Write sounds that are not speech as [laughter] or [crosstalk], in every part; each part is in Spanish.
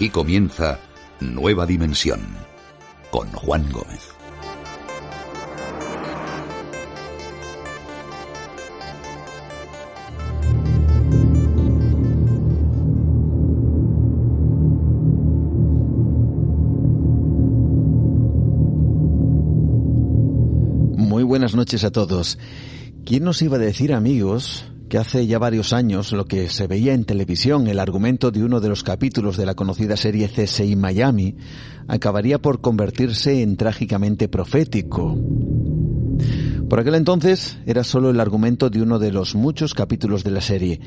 Aquí comienza Nueva Dimensión con Juan Gómez. Muy buenas noches a todos. ¿Quién nos iba a decir, amigos, que hace ya varios años lo que se veía en televisión, el argumento de uno de los capítulos de la conocida serie CSI Miami, acabaría por convertirse en trágicamente profético. Por aquel entonces era solo el argumento de uno de los muchos capítulos de la serie,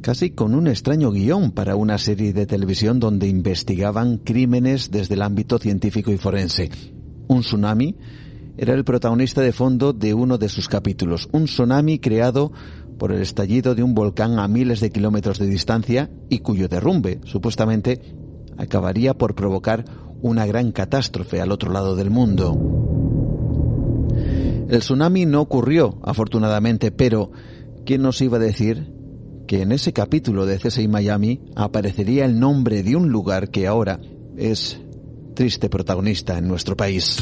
casi con un extraño guion para una serie de televisión donde investigaban crímenes desde el ámbito científico y forense. Un tsunami era el protagonista de fondo de uno de sus capítulos, un tsunami creado por el estallido de un volcán a miles de kilómetros de distancia y cuyo derrumbe, supuestamente, acabaría por provocar una gran catástrofe al otro lado del mundo. El tsunami no ocurrió, afortunadamente, pero ¿quién nos iba a decir que en ese capítulo de CSI Miami aparecería el nombre de un lugar que ahora es triste protagonista en nuestro país?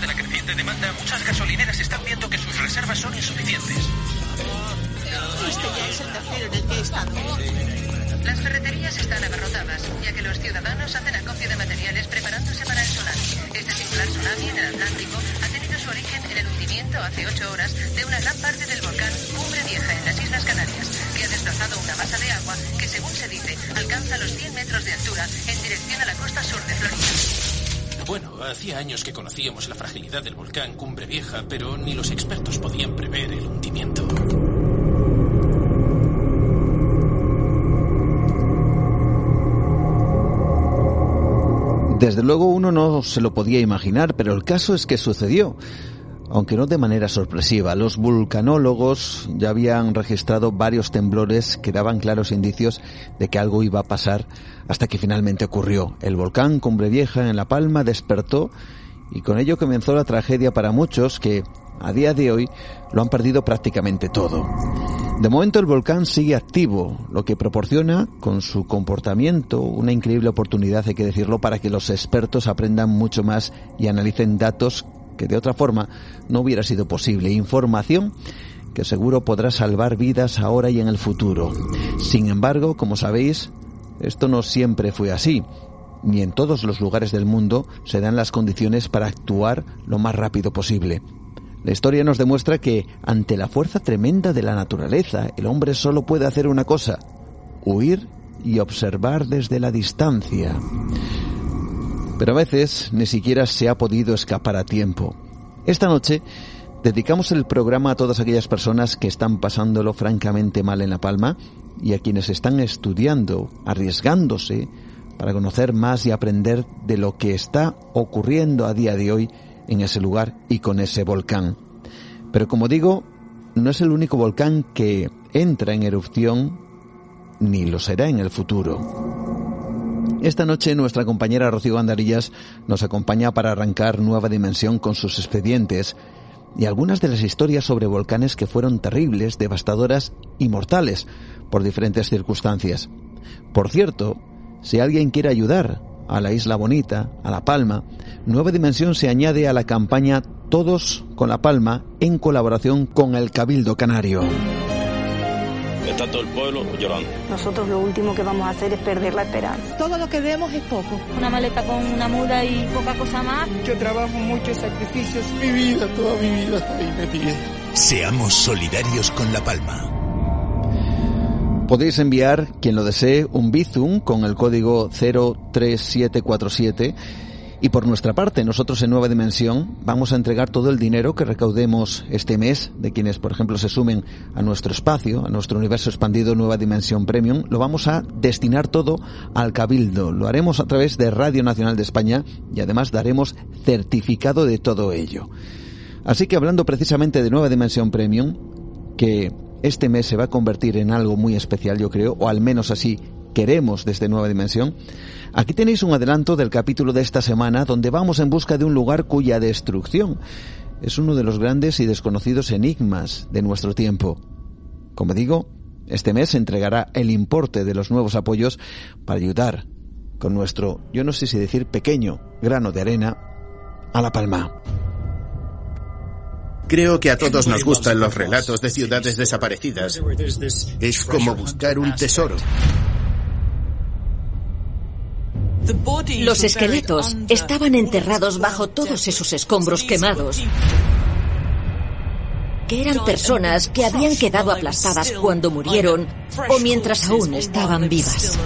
De la creciente demanda, muchas gasolineras están viendo que sus reservas son insuficientes. Este ya es el tercero en el que he estado. Las ferreterías están abarrotadas, ya que los ciudadanos hacen acopio de materiales preparándose para el tsunami. Este singular tsunami en el Atlántico ha su origen en el hundimiento hace ocho horas de una gran parte del volcán Cumbre Vieja en las Islas Canarias, que ha desplazado una masa de agua que, según se dice, alcanza los 100 metros de altura en dirección a la costa sur de Florida. Bueno, hacía años que conocíamos la fragilidad del volcán Cumbre Vieja, pero ni los expertos podían prever el hundimiento. Desde luego uno no se lo podía imaginar, pero el caso es que sucedió aunque no de manera sorpresiva. Los vulcanólogos ya habían registrado varios temblores que daban claros indicios de que algo iba a pasar hasta que finalmente ocurrió. El volcán Cumbre Vieja en La Palma despertó y con ello comenzó la tragedia para muchos que a día de hoy lo han perdido prácticamente todo. De momento el volcán sigue activo, lo que proporciona con su comportamiento una increíble oportunidad, hay que decirlo, para que los expertos aprendan mucho más y analicen datos que de otra forma no hubiera sido posible. Información que seguro podrá salvar vidas ahora y en el futuro. Sin embargo, como sabéis, esto no siempre fue así. Ni en todos los lugares del mundo se dan las condiciones para actuar lo más rápido posible. La historia nos demuestra que, ante la fuerza tremenda de la naturaleza, el hombre solo puede hacer una cosa, huir y observar desde la distancia. Pero a veces ni siquiera se ha podido escapar a tiempo. Esta noche dedicamos el programa a todas aquellas personas que están pasándolo francamente mal en La Palma y a quienes están estudiando, arriesgándose para conocer más y aprender de lo que está ocurriendo a día de hoy en ese lugar y con ese volcán. Pero como digo, no es el único volcán que entra en erupción ni lo será en el futuro. Esta noche nuestra compañera Rocío Andarillas nos acompaña para arrancar nueva dimensión con sus expedientes y algunas de las historias sobre volcanes que fueron terribles, devastadoras y mortales por diferentes circunstancias. Por cierto, si alguien quiere ayudar a la Isla Bonita, a La Palma, Nueva Dimensión se añade a la campaña Todos con La Palma en colaboración con el Cabildo Canario. Está todo el pueblo llorando. Nosotros lo último que vamos a hacer es perder la esperanza. Todo lo que vemos es poco. Una maleta con una muda y poca cosa más. Mucho trabajo, muchos sacrificios. Mi vida, toda mi vida ahí me pide. Seamos solidarios con La Palma. Podéis enviar, quien lo desee, un Bizum con el código 03747 y por nuestra parte, nosotros en Nueva Dimensión vamos a entregar todo el dinero que recaudemos este mes de quienes, por ejemplo, se sumen a nuestro espacio, a nuestro universo expandido Nueva Dimensión Premium, lo vamos a destinar todo al Cabildo. Lo haremos a través de Radio Nacional de España y además daremos certificado de todo ello. Así que hablando precisamente de Nueva Dimensión Premium, que este mes se va a convertir en algo muy especial, yo creo, o al menos así queremos desde Nueva Dimensión, aquí tenéis un adelanto del capítulo de esta semana donde vamos en busca de un lugar cuya destrucción es uno de los grandes y desconocidos enigmas de nuestro tiempo. Como digo, este mes se entregará el importe de los nuevos apoyos para ayudar con nuestro, yo no sé si decir pequeño, grano de arena a La Palma. Creo que a todos nos gustan los relatos de ciudades desaparecidas. Es como buscar un tesoro. Los esqueletos estaban enterrados bajo todos esos escombros quemados, que eran personas que habían quedado aplastadas cuando murieron o mientras aún estaban vivas.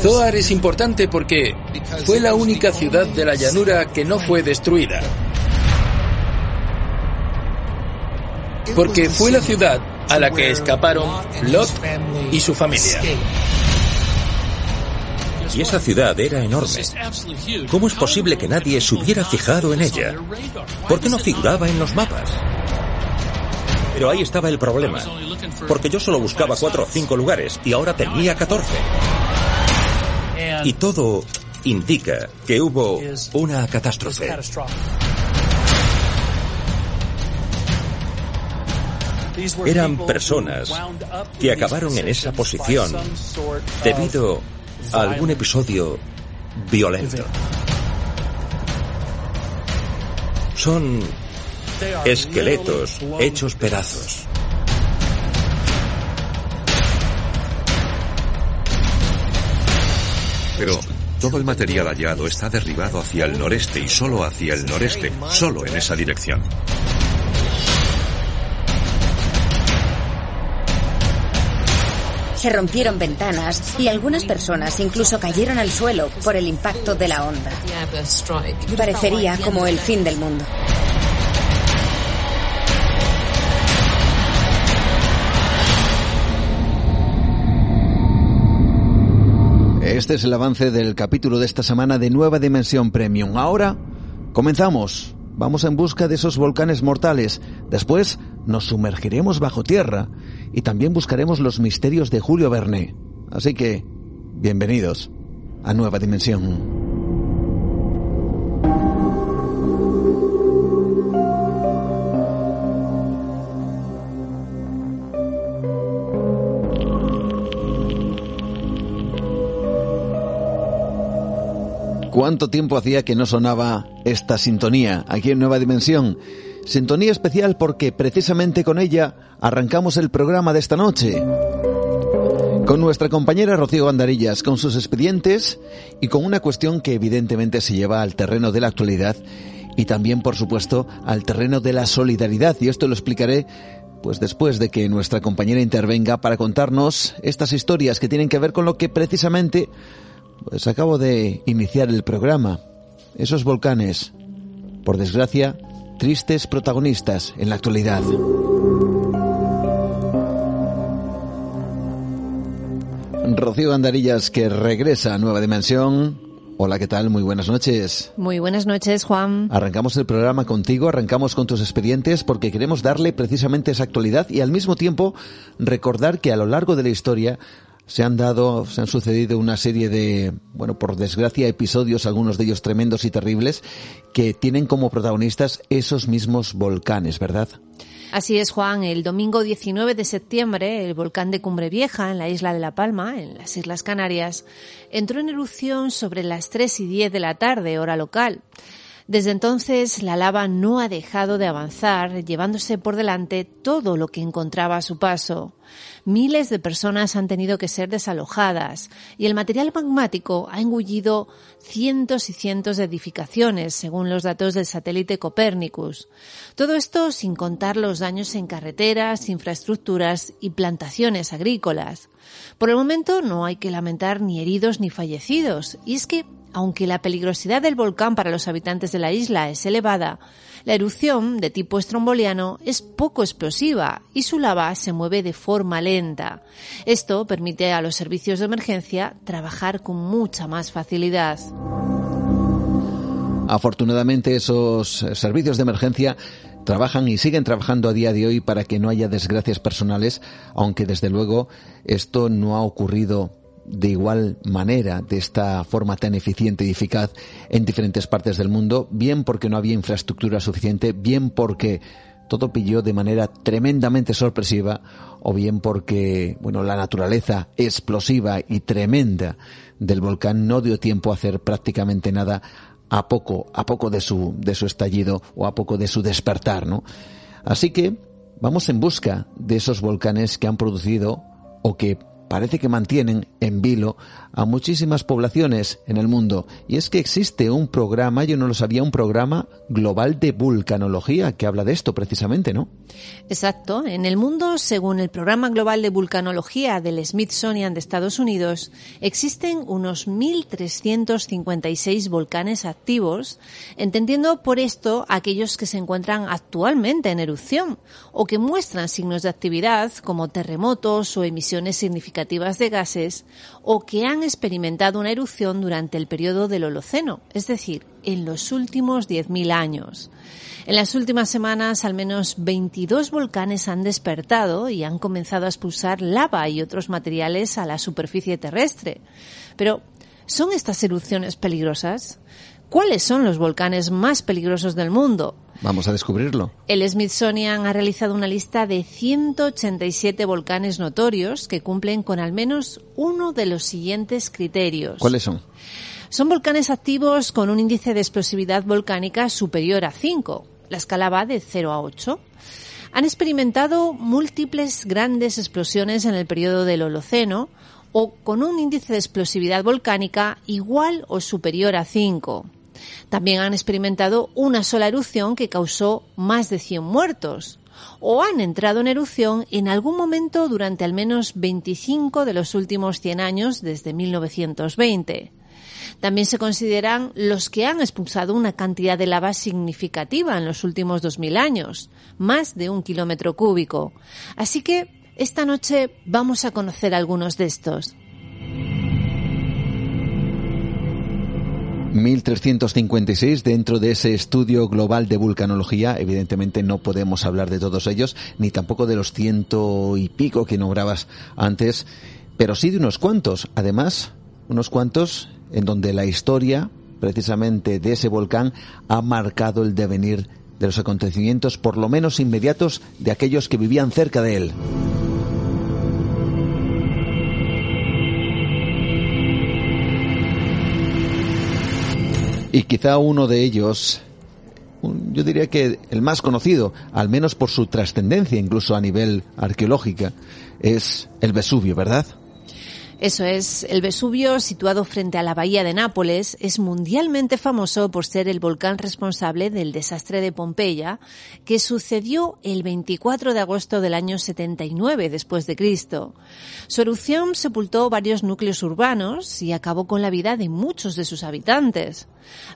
Zoar es importante porque fue la única ciudad de la llanura que no fue destruida. Porque fue la ciudad a la que escaparon Lot y su familia. Y esa ciudad era enorme. ¿Cómo es posible que nadie se hubiera fijado en ella? ¿Por qué no figuraba en los mapas? Pero ahí estaba el problema. Porque yo solo buscaba cuatro o cinco lugares y ahora tenía catorce. Y todo indica que hubo una catástrofe. Eran personas que acabaron en esa posición debido a algún episodio violento. Son esqueletos hechos pedazos. Pero todo el material hallado está derribado hacia el noreste y solo hacia el noreste, solo en esa dirección. Se rompieron ventanas y algunas personas incluso cayeron al suelo por el impacto de la onda. Parecería como el fin del mundo. Este es el avance del capítulo de esta semana de Nueva Dimensión Premium. Ahora comenzamos. Vamos en busca de esos volcanes mortales. Después nos sumergiremos bajo tierra y también buscaremos los misterios de Julio Verne. Así que, bienvenidos a Nueva Dimensión. ¿Cuánto tiempo hacía que no sonaba esta sintonía aquí en Nueva Dimensión? Sintonía especial porque precisamente con ella arrancamos el programa de esta noche. Con nuestra compañera Rocío Bandarillas, con sus expedientes y con una cuestión que evidentemente se lleva al terreno de la actualidad y también, por supuesto, al terreno de la solidaridad. Y esto lo explicaré pues después de que nuestra compañera intervenga para contarnos estas historias que tienen que ver con lo que precisamente pues acabo de iniciar el programa. Esos volcanes, por desgracia, tristes protagonistas en la actualidad. Rocío Andarillas que regresa a Nueva Dimensión. Hola, ¿qué tal? Muy buenas noches. Muy buenas noches, Juan. Arrancamos el programa contigo, arrancamos con tus expedientes porque queremos darle precisamente esa actualidad y al mismo tiempo recordar que a lo largo de la historia se han dado, se han sucedido una serie de, bueno, por desgracia, episodios, algunos de ellos tremendos y terribles, que tienen como protagonistas esos mismos volcanes, ¿verdad? Así es, Juan. El domingo 19 de septiembre, el volcán de Cumbre Vieja, en la isla de La Palma, en las Islas Canarias, entró en erupción sobre las 3 y 10 de la tarde, hora local. Desde entonces, la lava no ha dejado de avanzar, llevándose por delante todo lo que encontraba a su paso. Miles de personas han tenido que ser desalojadas y el material magmático ha engullido cientos y cientos de edificaciones, según los datos del satélite Copernicus. Todo esto sin contar los daños en carreteras, infraestructuras y plantaciones agrícolas. Por el momento no hay que lamentar ni heridos ni fallecidos, y es que aunque la peligrosidad del volcán para los habitantes de la isla es elevada, la erupción de tipo estromboliano es poco explosiva y su lava se mueve de forma lenta. Esto permite a los servicios de emergencia trabajar con mucha más facilidad. Afortunadamente esos servicios de emergencia trabajan y siguen trabajando a día de hoy para que no haya desgracias personales, aunque desde luego esto no ha ocurrido de igual manera, de esta forma tan eficiente y eficaz en diferentes partes del mundo, bien porque no había infraestructura suficiente, bien porque todo pilló de manera tremendamente sorpresiva, o bien porque, bueno, la naturaleza explosiva y tremenda del volcán no dio tiempo a hacer prácticamente nada a poco, a poco de su, de su estallido o a poco de su despertar, ¿no? Así que vamos en busca de esos volcanes que han producido o que parece que mantienen en vilo a muchísimas poblaciones en el mundo. Y es que existe un programa, yo no lo sabía, un programa global de vulcanología que habla de esto precisamente, ¿no? Exacto. En el mundo, según el programa global de vulcanología del Smithsonian de Estados Unidos, existen unos 1.356 volcanes activos, entendiendo por esto aquellos que se encuentran actualmente en erupción o que muestran signos de actividad como terremotos o emisiones significativas de gases o que han experimentado una erupción durante el periodo del Holoceno, es decir, en los últimos 10.000 años. En las últimas semanas, al menos 22 volcanes han despertado y han comenzado a expulsar lava y otros materiales a la superficie terrestre. Pero, ¿son estas erupciones peligrosas? ¿Cuáles son los volcanes más peligrosos del mundo? Vamos a descubrirlo. El Smithsonian ha realizado una lista de 187 volcanes notorios que cumplen con al menos uno de los siguientes criterios. ¿Cuáles son? Son volcanes activos con un índice de explosividad volcánica superior a 5. La escala va de 0 a 8. Han experimentado múltiples grandes explosiones en el periodo del Holoceno o con un índice de explosividad volcánica igual o superior a 5. También han experimentado una sola erupción que causó más de 100 muertos o han entrado en erupción en algún momento durante al menos 25 de los últimos 100 años desde 1920. También se consideran los que han expulsado una cantidad de lava significativa en los últimos 2.000 años, más de un kilómetro cúbico. Así que esta noche vamos a conocer algunos de estos. 1356 dentro de ese estudio global de vulcanología. Evidentemente no podemos hablar de todos ellos, ni tampoco de los ciento y pico que nombrabas antes, pero sí de unos cuantos. Además, unos cuantos en donde la historia, precisamente de ese volcán, ha marcado el devenir de los acontecimientos, por lo menos inmediatos, de aquellos que vivían cerca de él. Y quizá uno de ellos, yo diría que el más conocido, al menos por su trascendencia incluso a nivel arqueológica, es el Vesubio, ¿verdad? Eso es, el Vesubio, situado frente a la bahía de Nápoles, es mundialmente famoso por ser el volcán responsable del desastre de Pompeya, que sucedió el 24 de agosto del año 79 después de Cristo. Su erupción sepultó varios núcleos urbanos y acabó con la vida de muchos de sus habitantes.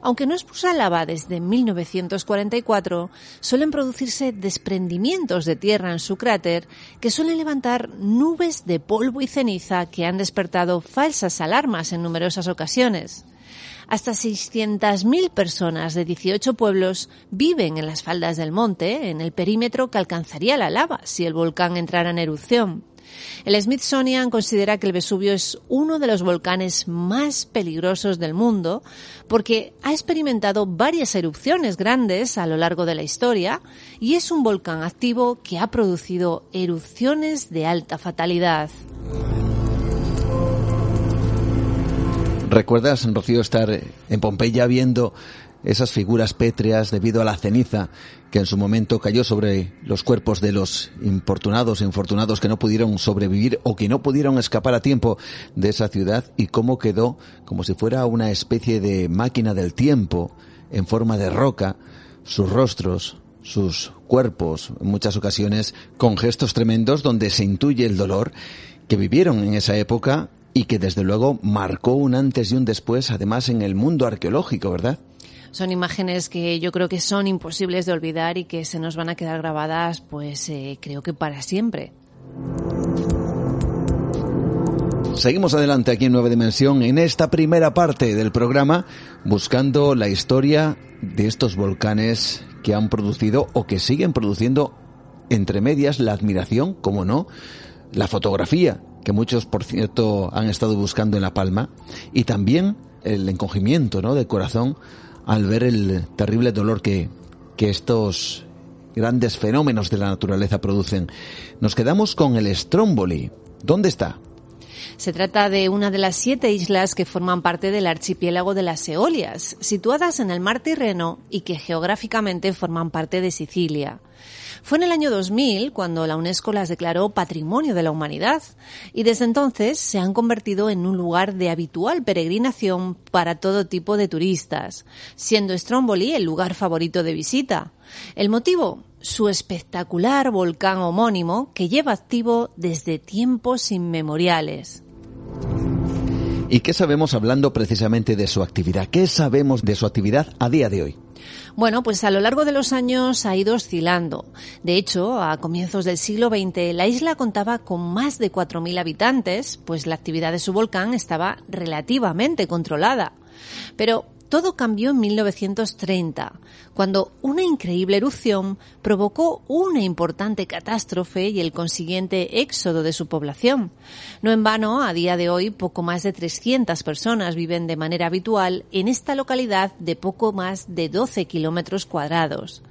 Aunque no expulsa lava desde 1944, suelen producirse desprendimientos de tierra en su cráter que suelen levantar nubes de polvo y ceniza que han despertado falsas alarmas en numerosas ocasiones. Hasta 600.000 personas de 18 pueblos viven en las faldas del monte, en el perímetro que alcanzaría la lava si el volcán entrara en erupción. El Smithsonian considera que el Vesubio es uno de los volcanes más peligrosos del mundo porque ha experimentado varias erupciones grandes a lo largo de la historia y es un volcán activo que ha producido erupciones de alta fatalidad. ¿Recuerdas, Rocío, estar en Pompeya viendo esas figuras pétreas debido a la ceniza que en su momento cayó sobre los cuerpos de los importunados e infortunados que no pudieron sobrevivir o que no pudieron escapar a tiempo de esa ciudad y cómo quedó como si fuera una especie de máquina del tiempo en forma de roca, sus rostros, sus cuerpos, en muchas ocasiones con gestos tremendos donde se intuye el dolor que vivieron en esa época y que desde luego marcó un antes y un después además en el mundo arqueológico, ¿verdad? Son imágenes que yo creo que son imposibles de olvidar y que se nos van a quedar grabadas, pues eh, creo que para siempre. Seguimos adelante aquí en Nueva Dimensión en esta primera parte del programa buscando la historia de estos volcanes que han producido o que siguen produciendo entre medias la admiración, como no, la fotografía que muchos por cierto han estado buscando en La Palma y también el encogimiento, ¿no? de corazón al ver el terrible dolor que que estos grandes fenómenos de la naturaleza producen. Nos quedamos con el Stromboli. ¿Dónde está? Se trata de una de las siete islas que forman parte del archipiélago de las Eolias, situadas en el mar Tirreno y que geográficamente forman parte de Sicilia. Fue en el año 2000 cuando la UNESCO las declaró Patrimonio de la Humanidad y desde entonces se han convertido en un lugar de habitual peregrinación para todo tipo de turistas, siendo Stromboli el lugar favorito de visita. El motivo, su espectacular volcán homónimo que lleva activo desde tiempos inmemoriales. ¿Y qué sabemos hablando precisamente de su actividad? ¿Qué sabemos de su actividad a día de hoy? Bueno, pues a lo largo de los años ha ido oscilando. De hecho, a comienzos del siglo XX, la isla contaba con más de 4.000 habitantes, pues la actividad de su volcán estaba relativamente controlada. Pero todo cambió en 1930, cuando una increíble erupción provocó una importante catástrofe y el consiguiente éxodo de su población. No en vano, a día de hoy, poco más de 300 personas viven de manera habitual en esta localidad de poco más de 12 kilómetros cuadrados.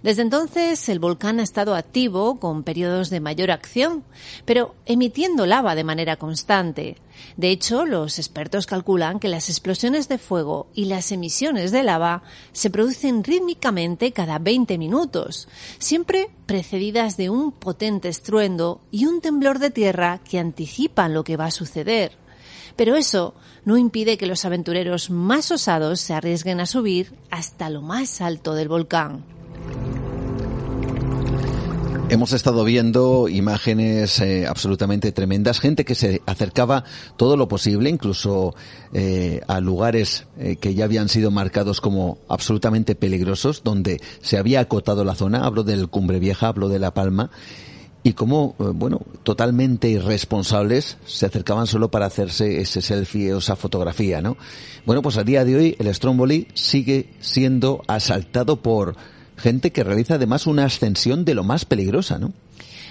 Desde entonces, el volcán ha estado activo con periodos de mayor acción, pero emitiendo lava de manera constante. De hecho, los expertos calculan que las explosiones de fuego y las emisiones de lava se producen rítmicamente cada 20 minutos, siempre precedidas de un potente estruendo y un temblor de tierra que anticipan lo que va a suceder. Pero eso no impide que los aventureros más osados se arriesguen a subir hasta lo más alto del volcán. Hemos estado viendo imágenes eh, absolutamente tremendas, gente que se acercaba todo lo posible, incluso eh, a lugares eh, que ya habían sido marcados como absolutamente peligrosos, donde se había acotado la zona. Hablo del Cumbre Vieja, hablo de La Palma, y como, bueno, totalmente irresponsables se acercaban solo para hacerse ese selfie o esa fotografía, ¿no? Bueno, pues a día de hoy el Stromboli sigue siendo asaltado por gente que realiza además una ascensión de lo más peligrosa, ¿no?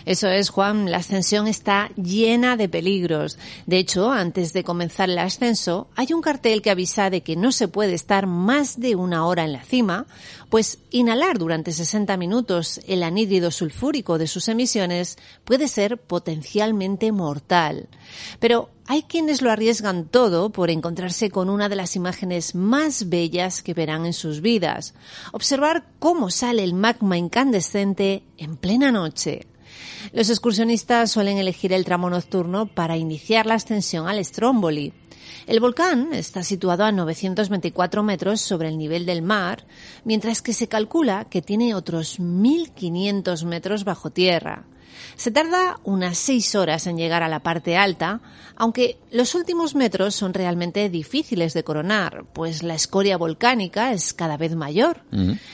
Eso es, Juan. La ascensión está llena de peligros. De hecho, antes de comenzar el ascenso, hay un cartel que avisa de que no se puede estar más de una hora en la cima, pues inhalar durante 60 minutos el anhídrido sulfúrico de sus emisiones puede ser potencialmente mortal. Pero hay quienes lo arriesgan todo por encontrarse con una de las imágenes más bellas que verán en sus vidas. Observar cómo sale el magma incandescente en plena noche. Los excursionistas suelen elegir el tramo nocturno para iniciar la ascensión al Stromboli. El volcán está situado a 924 metros sobre el nivel del mar, mientras que se calcula que tiene otros 1.500 metros bajo tierra. Se tarda unas seis horas en llegar a la parte alta, aunque los últimos metros son realmente difíciles de coronar, pues la escoria volcánica es cada vez mayor.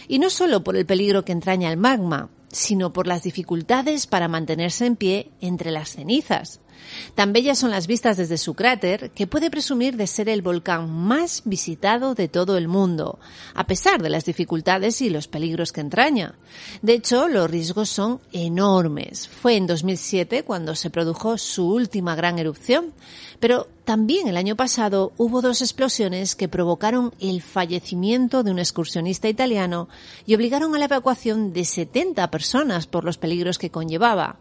Y no solo por el peligro que entraña el magma, sino por las dificultades para mantenerse en pie entre las cenizas. Tan bellas son las vistas desde su cráter que puede presumir de ser el volcán más visitado de todo el mundo, a pesar de las dificultades y los peligros que entraña. De hecho, los riesgos son enormes. Fue en 2007 cuando se produjo su última gran erupción, pero también el año pasado hubo dos explosiones que provocaron el fallecimiento de un excursionista italiano y obligaron a la evacuación de 70 personas por los peligros que conllevaba.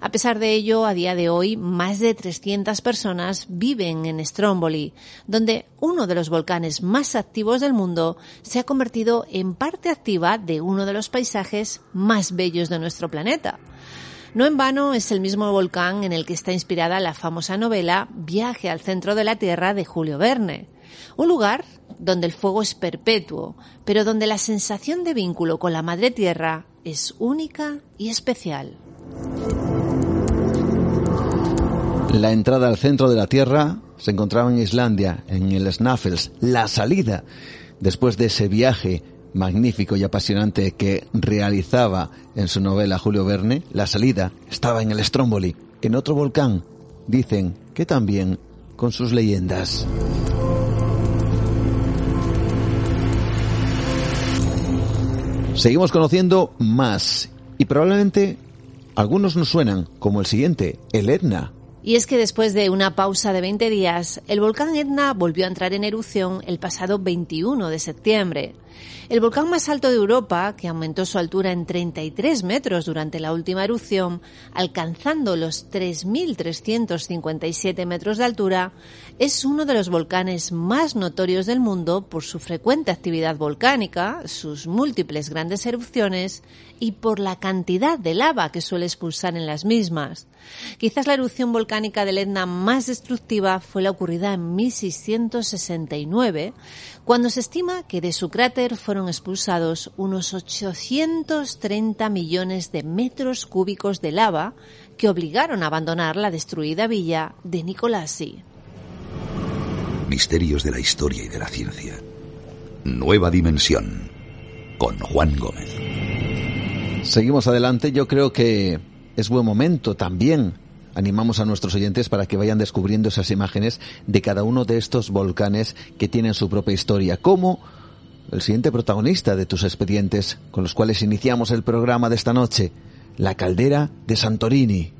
A pesar de ello, a día de hoy, más de 300 personas viven en Stromboli, donde uno de los volcanes más activos del mundo se ha convertido en parte activa de uno de los paisajes más bellos de nuestro planeta. No en vano es el mismo volcán en el que está inspirada la famosa novela Viaje al centro de la Tierra de Julio Verne. Un lugar donde el fuego es perpetuo, pero donde la sensación de vínculo con la Madre Tierra es única y especial. La entrada al centro de la Tierra se encontraba en Islandia, en el Snaffles. La salida, después de ese viaje magnífico y apasionante que realizaba en su novela Julio Verne, la salida estaba en el Stromboli, en otro volcán. Dicen que también con sus leyendas. Seguimos conociendo más y probablemente algunos nos suenan como el siguiente, el Etna. Y es que después de una pausa de 20 días, el volcán Etna volvió a entrar en erupción el pasado 21 de septiembre. El volcán más alto de Europa, que aumentó su altura en 33 metros durante la última erupción, alcanzando los 3.357 metros de altura, es uno de los volcanes más notorios del mundo por su frecuente actividad volcánica, sus múltiples grandes erupciones y por la cantidad de lava que suele expulsar en las mismas. Quizás la erupción volcánica del Etna más destructiva fue la ocurrida en 1669, cuando se estima que de su cráter fueron expulsados unos 830 millones de metros cúbicos de lava que obligaron a abandonar la destruida villa de Nicolasi. Misterios de la historia y de la ciencia. Nueva dimensión. Con Juan Gómez. Seguimos adelante. Yo creo que es buen momento también. Animamos a nuestros oyentes para que vayan descubriendo esas imágenes de cada uno de estos volcanes que tienen su propia historia. Como el siguiente protagonista de tus expedientes con los cuales iniciamos el programa de esta noche, la caldera de Santorini.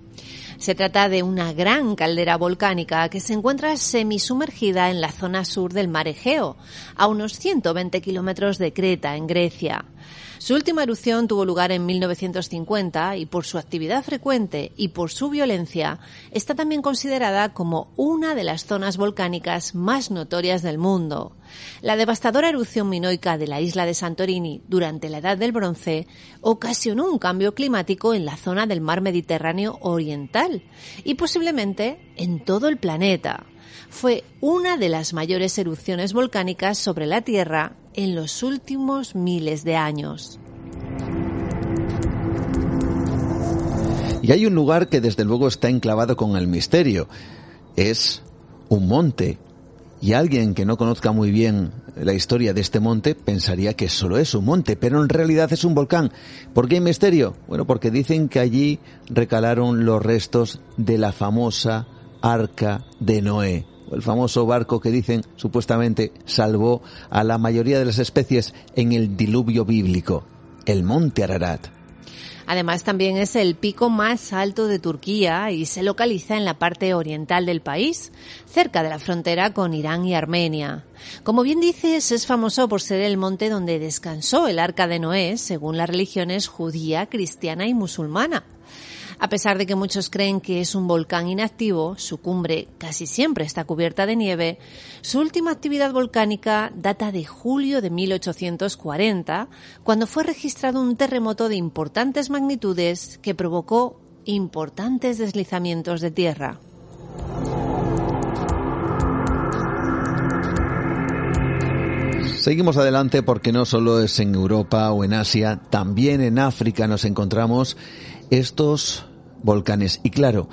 Se trata de una gran caldera volcánica que se encuentra semisumergida en la zona sur del mar Egeo, a unos 120 kilómetros de Creta, en Grecia. Su última erupción tuvo lugar en 1950 y por su actividad frecuente y por su violencia está también considerada como una de las zonas volcánicas más notorias del mundo. La devastadora erupción minoica de la isla de Santorini durante la Edad del Bronce ocasionó un cambio climático en la zona del mar Mediterráneo oriental y posiblemente en todo el planeta fue una de las mayores erupciones volcánicas sobre la Tierra en los últimos miles de años. Y hay un lugar que desde luego está enclavado con el misterio. Es un monte. Y alguien que no conozca muy bien la historia de este monte pensaría que solo es un monte, pero en realidad es un volcán. ¿Por qué hay misterio? Bueno, porque dicen que allí recalaron los restos de la famosa arca de Noé el famoso barco que dicen supuestamente salvó a la mayoría de las especies en el diluvio bíblico, el monte Ararat. Además, también es el pico más alto de Turquía y se localiza en la parte oriental del país, cerca de la frontera con Irán y Armenia. Como bien dices, es famoso por ser el monte donde descansó el arca de Noé, según las religiones judía, cristiana y musulmana. A pesar de que muchos creen que es un volcán inactivo, su cumbre casi siempre está cubierta de nieve, su última actividad volcánica data de julio de 1840, cuando fue registrado un terremoto de importantes magnitudes que provocó importantes deslizamientos de tierra. Seguimos adelante porque no solo es en Europa o en Asia, también en África nos encontramos estos volcanes. Y claro,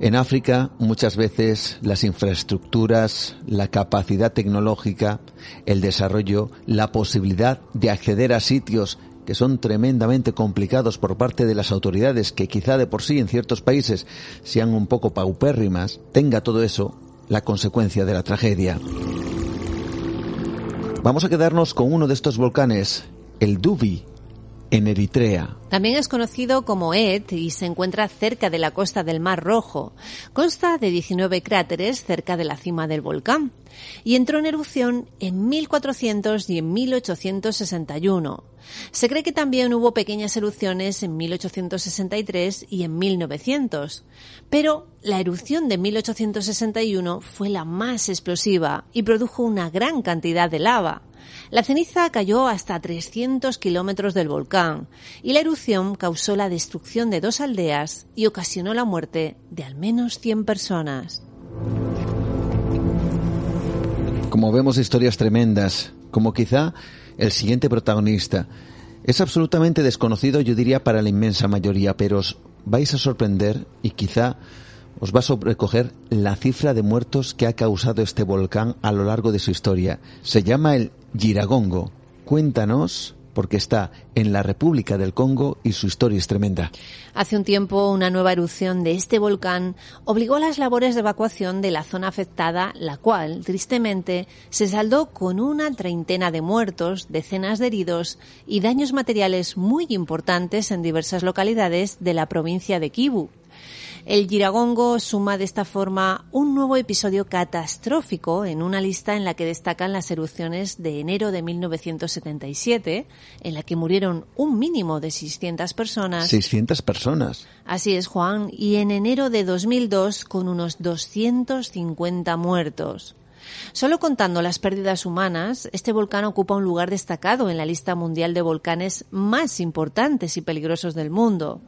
en África muchas veces las infraestructuras, la capacidad tecnológica, el desarrollo, la posibilidad de acceder a sitios que son tremendamente complicados por parte de las autoridades, que quizá de por sí en ciertos países sean un poco paupérrimas, tenga todo eso la consecuencia de la tragedia. Vamos a quedarnos con uno de estos volcanes, el Dubi, También es conocido como Et y se encuentra cerca de la costa del Mar Rojo. Consta de 19 cráteres cerca de la cima del volcán y entró en erupción en 1400 y en 1861. Se cree que también hubo pequeñas erupciones en 1863 y en 1900, pero la erupción de 1861 fue la más explosiva y produjo una gran cantidad de lava. La ceniza cayó hasta 300 kilómetros del volcán y la erupción causó la destrucción de dos aldeas y ocasionó la muerte de al menos 100 personas. Como vemos historias tremendas, como quizá el siguiente protagonista. Es absolutamente desconocido, yo diría, para la inmensa mayoría, pero os vais a sorprender y quizá os va a sobrecoger la cifra de muertos que ha causado este volcán a lo largo de su historia. Se llama el Giragongo. Cuéntanos porque está en la República del Congo y su historia es tremenda. Hace un tiempo, una nueva erupción de este volcán obligó a las labores de evacuación de la zona afectada, la cual, tristemente, se saldó con una treintena de muertos, decenas de heridos y daños materiales muy importantes en diversas localidades de la provincia de Kivu. El Giragongo suma de esta forma un nuevo episodio catastrófico en una lista en la que destacan las erupciones de enero de 1977, en la que murieron un mínimo de 600 personas. 600 personas. Así es, Juan, y en enero de 2002 con unos 250 muertos. Solo contando las pérdidas humanas, este volcán ocupa un lugar destacado en la lista mundial de volcanes más importantes y peligrosos del mundo.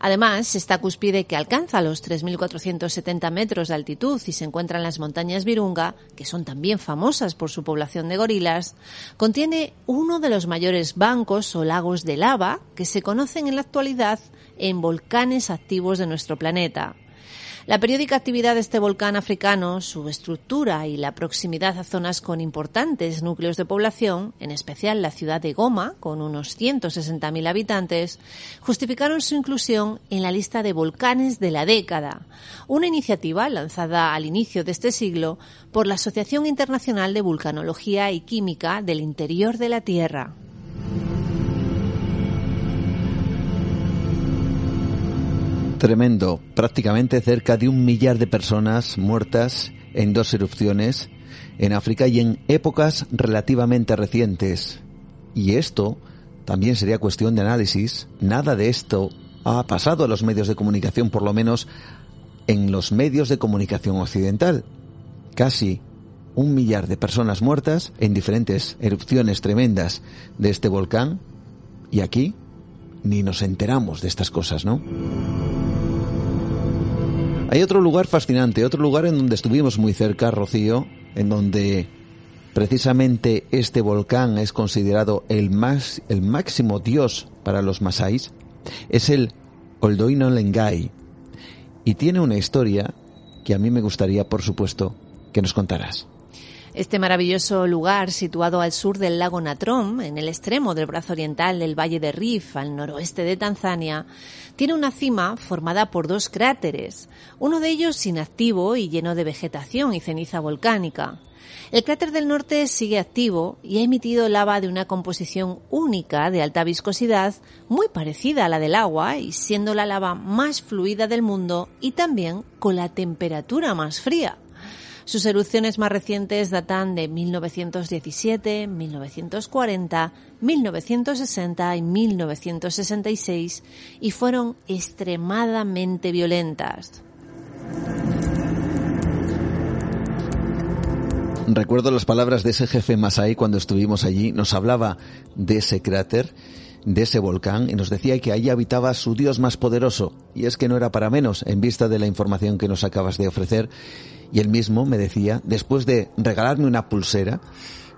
Además, esta cúspide que alcanza los 3.470 metros de altitud y se encuentra en las montañas Virunga, que son también famosas por su población de gorilas, contiene uno de los mayores bancos o lagos de lava que se conocen en la actualidad en volcanes activos de nuestro planeta. La periódica actividad de este volcán africano, su estructura y la proximidad a zonas con importantes núcleos de población, en especial la ciudad de Goma, con unos 160.000 habitantes, justificaron su inclusión en la lista de volcanes de la década, una iniciativa lanzada al inicio de este siglo por la Asociación Internacional de Vulcanología y Química del Interior de la Tierra. Tremendo, prácticamente cerca de un millar de personas muertas en dos erupciones en África y en épocas relativamente recientes. Y esto también sería cuestión de análisis. Nada de esto ha pasado a los medios de comunicación, por lo menos en los medios de comunicación occidental. Casi un millar de personas muertas en diferentes erupciones tremendas de este volcán y aquí ni nos enteramos de estas cosas, ¿no? Hay otro lugar fascinante, otro lugar en donde estuvimos muy cerca, Rocío, en donde precisamente este volcán es considerado el, más, el máximo dios para los masáis, es el Oldoino Lengai. Y tiene una historia que a mí me gustaría, por supuesto, que nos contaras. Este maravilloso lugar, situado al sur del lago Natron, en el extremo del brazo oriental del valle de Rif, al noroeste de Tanzania, tiene una cima formada por dos cráteres, uno de ellos inactivo y lleno de vegetación y ceniza volcánica. El cráter del norte sigue activo y ha emitido lava de una composición única de alta viscosidad, muy parecida a la del agua y siendo la lava más fluida del mundo y también con la temperatura más fría. Sus erupciones más recientes datan de 1917, 1940, 1960 y 1966 y fueron extremadamente violentas. Recuerdo las palabras de ese jefe Masai cuando estuvimos allí. Nos hablaba de ese cráter, de ese volcán, y nos decía que allí habitaba su dios más poderoso. Y es que no era para menos, en vista de la información que nos acabas de ofrecer. Y él mismo me decía, después de regalarme una pulsera,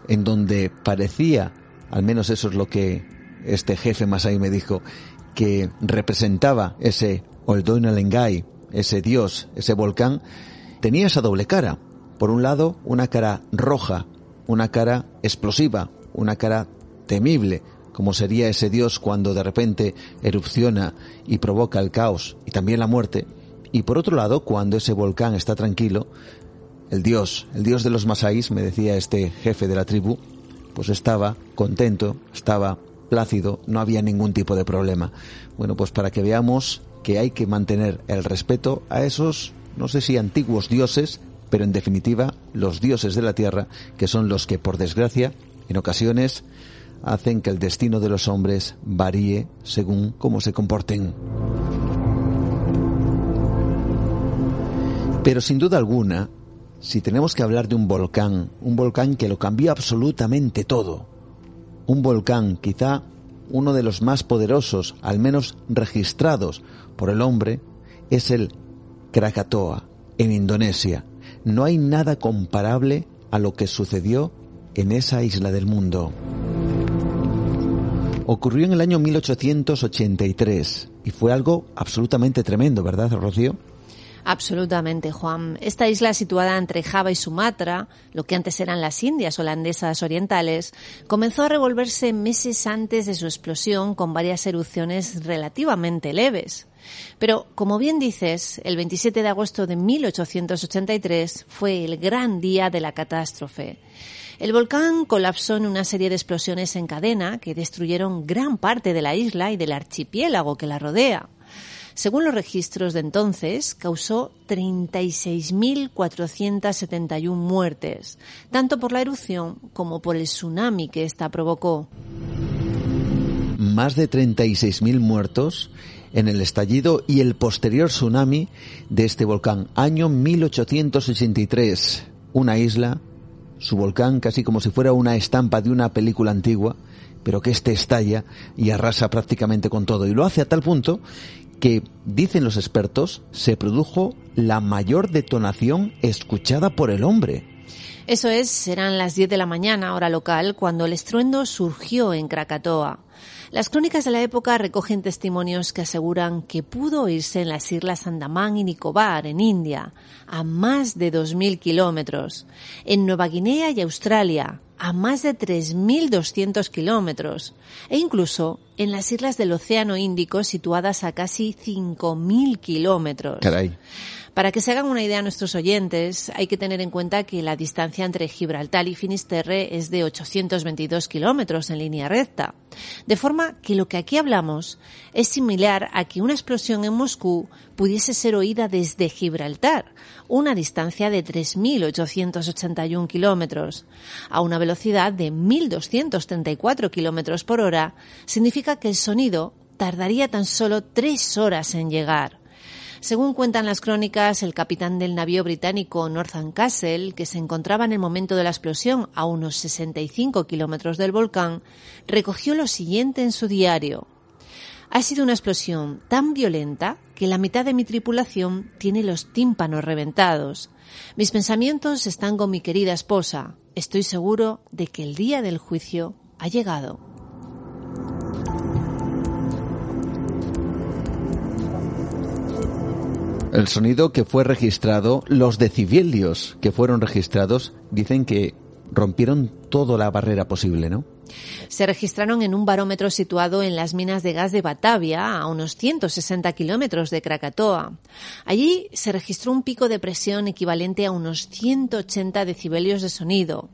en donde parecía, al menos eso es lo que este jefe Masai me dijo, que representaba ese Lengai, ese dios, ese volcán, tenía esa doble cara. Por un lado, una cara roja, una cara explosiva, una cara temible, como sería ese dios cuando de repente erupciona y provoca el caos y también la muerte. Y por otro lado, cuando ese volcán está tranquilo, el dios, el dios de los masáis, me decía este jefe de la tribu, pues estaba contento, estaba plácido, no había ningún tipo de problema. Bueno, pues para que veamos que hay que mantener el respeto a esos, no sé si antiguos dioses, pero en definitiva los dioses de la tierra, que son los que, por desgracia, en ocasiones hacen que el destino de los hombres varíe según cómo se comporten. Pero sin duda alguna, si tenemos que hablar de un volcán, un volcán que lo cambió absolutamente todo, un volcán quizá uno de los más poderosos, al menos registrados por el hombre, es el Krakatoa, en Indonesia. No hay nada comparable a lo que sucedió en esa isla del mundo. Ocurrió en el año 1883 y fue algo absolutamente tremendo, ¿verdad, Rocío? Absolutamente, Juan. Esta isla situada entre Java y Sumatra, lo que antes eran las Indias holandesas orientales, comenzó a revolverse meses antes de su explosión con varias erupciones relativamente leves. Pero, como bien dices, el 27 de agosto de 1883 fue el gran día de la catástrofe. El volcán colapsó en una serie de explosiones en cadena que destruyeron gran parte de la isla y del archipiélago que la rodea. Según los registros de entonces, causó 36.471 muertes, tanto por la erupción como por el tsunami que ésta provocó. Más de 36.000 muertos en el estallido y el posterior tsunami de este volcán. Año 1883. Una isla, su volcán casi como si fuera una estampa de una película antigua, pero que este estalla y arrasa prácticamente con todo. Y lo hace a tal punto que, dicen los expertos, se produjo la mayor detonación escuchada por el hombre. Eso es, eran las 10 de la mañana, hora local, cuando el estruendo surgió en Krakatoa. Las crónicas de la época recogen testimonios que aseguran que pudo oírse en las islas Andamán y Nicobar, en India, a más de 2.000 kilómetros, en Nueva Guinea y Australia, a más de 3.200 kilómetros, e incluso en las islas del Océano Índico situadas a casi 5.000 kilómetros. Caray. Para que se hagan una idea nuestros oyentes, hay que tener en cuenta que la distancia entre Gibraltar y Finisterre es de 822 kilómetros en línea recta. De forma que lo que aquí hablamos es similar a que una explosión en Moscú pudiese ser oída desde Gibraltar, una distancia de 3.881 kilómetros. A una velocidad de 1.234 kilómetros por hora, significa que el sonido tardaría tan solo tres horas en llegar. Según cuentan las crónicas, el capitán del navío británico Northern Castle, que se encontraba en el momento de la explosión a unos 65 kilómetros del volcán, recogió lo siguiente en su diario. Ha sido una explosión tan violenta que la mitad de mi tripulación tiene los tímpanos reventados. Mis pensamientos están con mi querida esposa. Estoy seguro de que el día del juicio ha llegado. El sonido que fue registrado, los decibelios que fueron registrados, dicen que rompieron toda la barrera posible, ¿no? Se registraron en un barómetro situado en las minas de gas de Batavia, a unos 160 kilómetros de Krakatoa. Allí se registró un pico de presión equivalente a unos 180 decibelios de sonido.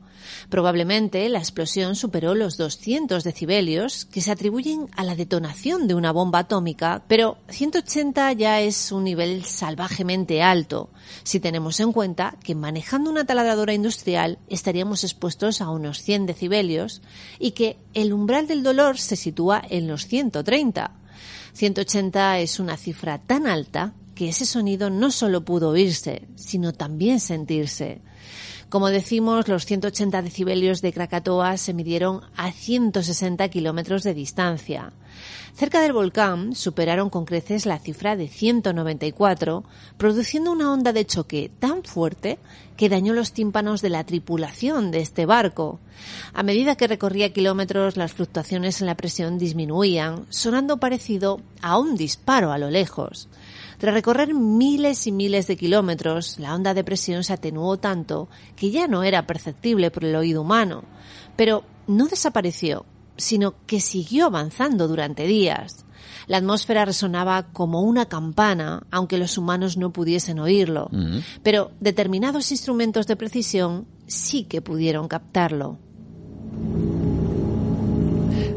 Probablemente la explosión superó los 200 decibelios que se atribuyen a la detonación de una bomba atómica, pero 180 ya es un nivel salvajemente alto, si tenemos en cuenta que manejando una taladradora industrial estaríamos expuestos a unos 100 decibelios y que el umbral del dolor se sitúa en los 130. 180 es una cifra tan alta que ese sonido no solo pudo oírse, sino también sentirse. Como decimos, los 180 decibelios de Krakatoa se midieron a 160 kilómetros de distancia. Cerca del volcán superaron con creces la cifra de 194, produciendo una onda de choque tan fuerte que dañó los tímpanos de la tripulación de este barco. A medida que recorría kilómetros, las fluctuaciones en la presión disminuían, sonando parecido a un disparo a lo lejos. Tras recorrer miles y miles de kilómetros, la onda de presión se atenuó tanto que ya no era perceptible por el oído humano. Pero no desapareció, sino que siguió avanzando durante días. La atmósfera resonaba como una campana, aunque los humanos no pudiesen oírlo. Pero determinados instrumentos de precisión sí que pudieron captarlo.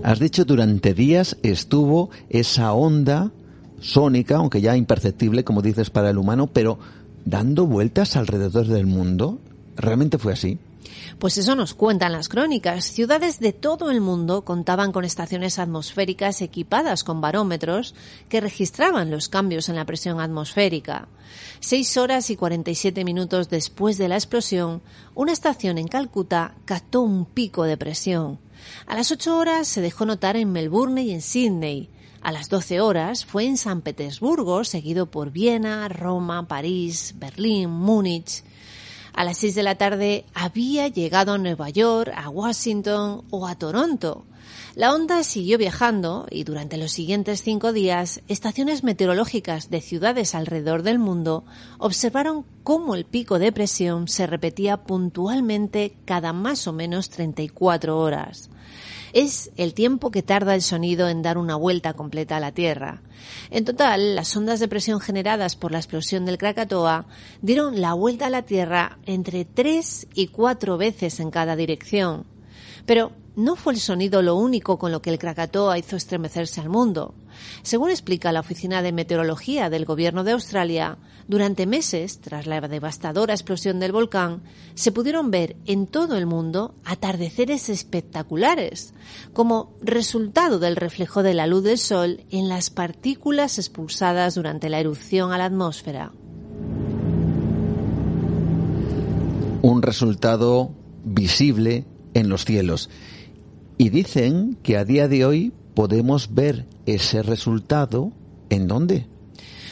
Has dicho durante días estuvo esa onda sónica, aunque ya imperceptible, como dices, para el humano, pero dando vueltas alrededor del mundo. ¿Realmente fue así? Pues eso nos cuentan las crónicas. Ciudades de todo el mundo contaban con estaciones atmosféricas equipadas con barómetros que registraban los cambios en la presión atmosférica. Seis horas y 47 minutos después de la explosión, una estación en Calcuta captó un pico de presión. A las ocho horas se dejó notar en Melbourne y en Sydney. A las 12 horas fue en San Petersburgo, seguido por Viena, Roma, París, Berlín, Múnich. A las 6 de la tarde había llegado a Nueva York, a Washington o a Toronto. La onda siguió viajando y durante los siguientes cinco días, estaciones meteorológicas de ciudades alrededor del mundo observaron cómo el pico de presión se repetía puntualmente cada más o menos 34 horas es el tiempo que tarda el sonido en dar una vuelta completa a la Tierra. En total, las ondas de presión generadas por la explosión del Krakatoa dieron la vuelta a la Tierra entre tres y cuatro veces en cada dirección. Pero no fue el sonido lo único con lo que el Krakatoa hizo estremecerse al mundo. Según explica la Oficina de Meteorología del Gobierno de Australia, durante meses, tras la devastadora explosión del volcán, se pudieron ver en todo el mundo atardeceres espectaculares, como resultado del reflejo de la luz del sol en las partículas expulsadas durante la erupción a la atmósfera. Un resultado visible en los cielos. Y dicen que a día de hoy podemos ver ese resultado en dónde?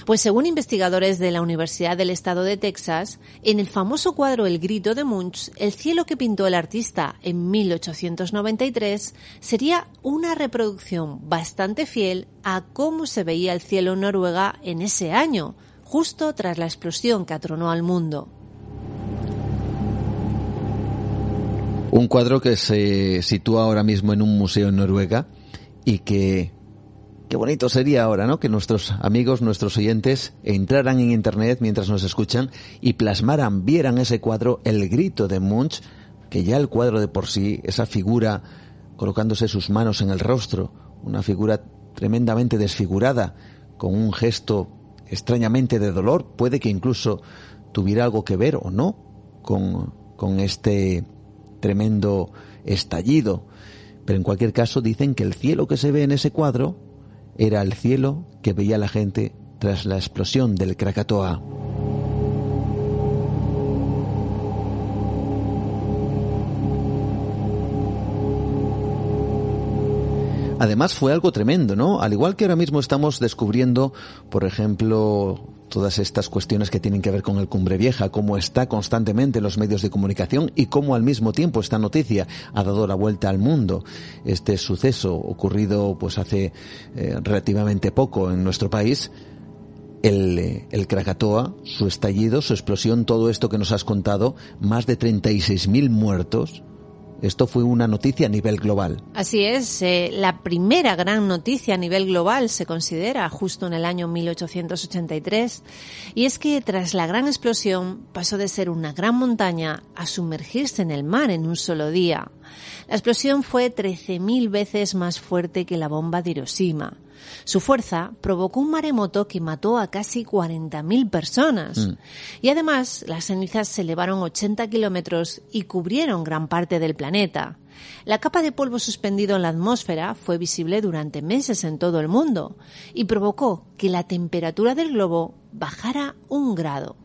Pues según investigadores de la Universidad del Estado de Texas, en el famoso cuadro El grito de Munch, el cielo que pintó el artista en 1893 sería una reproducción bastante fiel a cómo se veía el cielo en Noruega en ese año, justo tras la explosión que atronó al mundo. Un cuadro que se sitúa ahora mismo en un museo en Noruega y que Qué bonito sería ahora, ¿no? Que nuestros amigos, nuestros oyentes entraran en Internet mientras nos escuchan y plasmaran, vieran ese cuadro, el grito de Munch, que ya el cuadro de por sí, esa figura colocándose sus manos en el rostro, una figura tremendamente desfigurada, con un gesto extrañamente de dolor, puede que incluso tuviera algo que ver o no con, con este tremendo estallido. Pero en cualquier caso dicen que el cielo que se ve en ese cuadro era el cielo que veía la gente tras la explosión del Krakatoa. Además fue algo tremendo, ¿no? Al igual que ahora mismo estamos descubriendo, por ejemplo, todas estas cuestiones que tienen que ver con el Cumbre Vieja, cómo está constantemente en los medios de comunicación y cómo al mismo tiempo esta noticia ha dado la vuelta al mundo. Este suceso ocurrido pues hace eh, relativamente poco en nuestro país, el, eh, el, Krakatoa, su estallido, su explosión, todo esto que nos has contado, más de 36.000 muertos, esto fue una noticia a nivel global. Así es, eh, la primera gran noticia a nivel global se considera justo en el año 1883 y es que tras la gran explosión pasó de ser una gran montaña a sumergirse en el mar en un solo día. La explosión fue 13.000 veces más fuerte que la bomba de Hiroshima. Su fuerza provocó un maremoto que mató a casi 40.000 personas. Mm. Y además, las cenizas se elevaron 80 kilómetros y cubrieron gran parte del planeta. La capa de polvo suspendido en la atmósfera fue visible durante meses en todo el mundo y provocó que la temperatura del globo bajara un grado.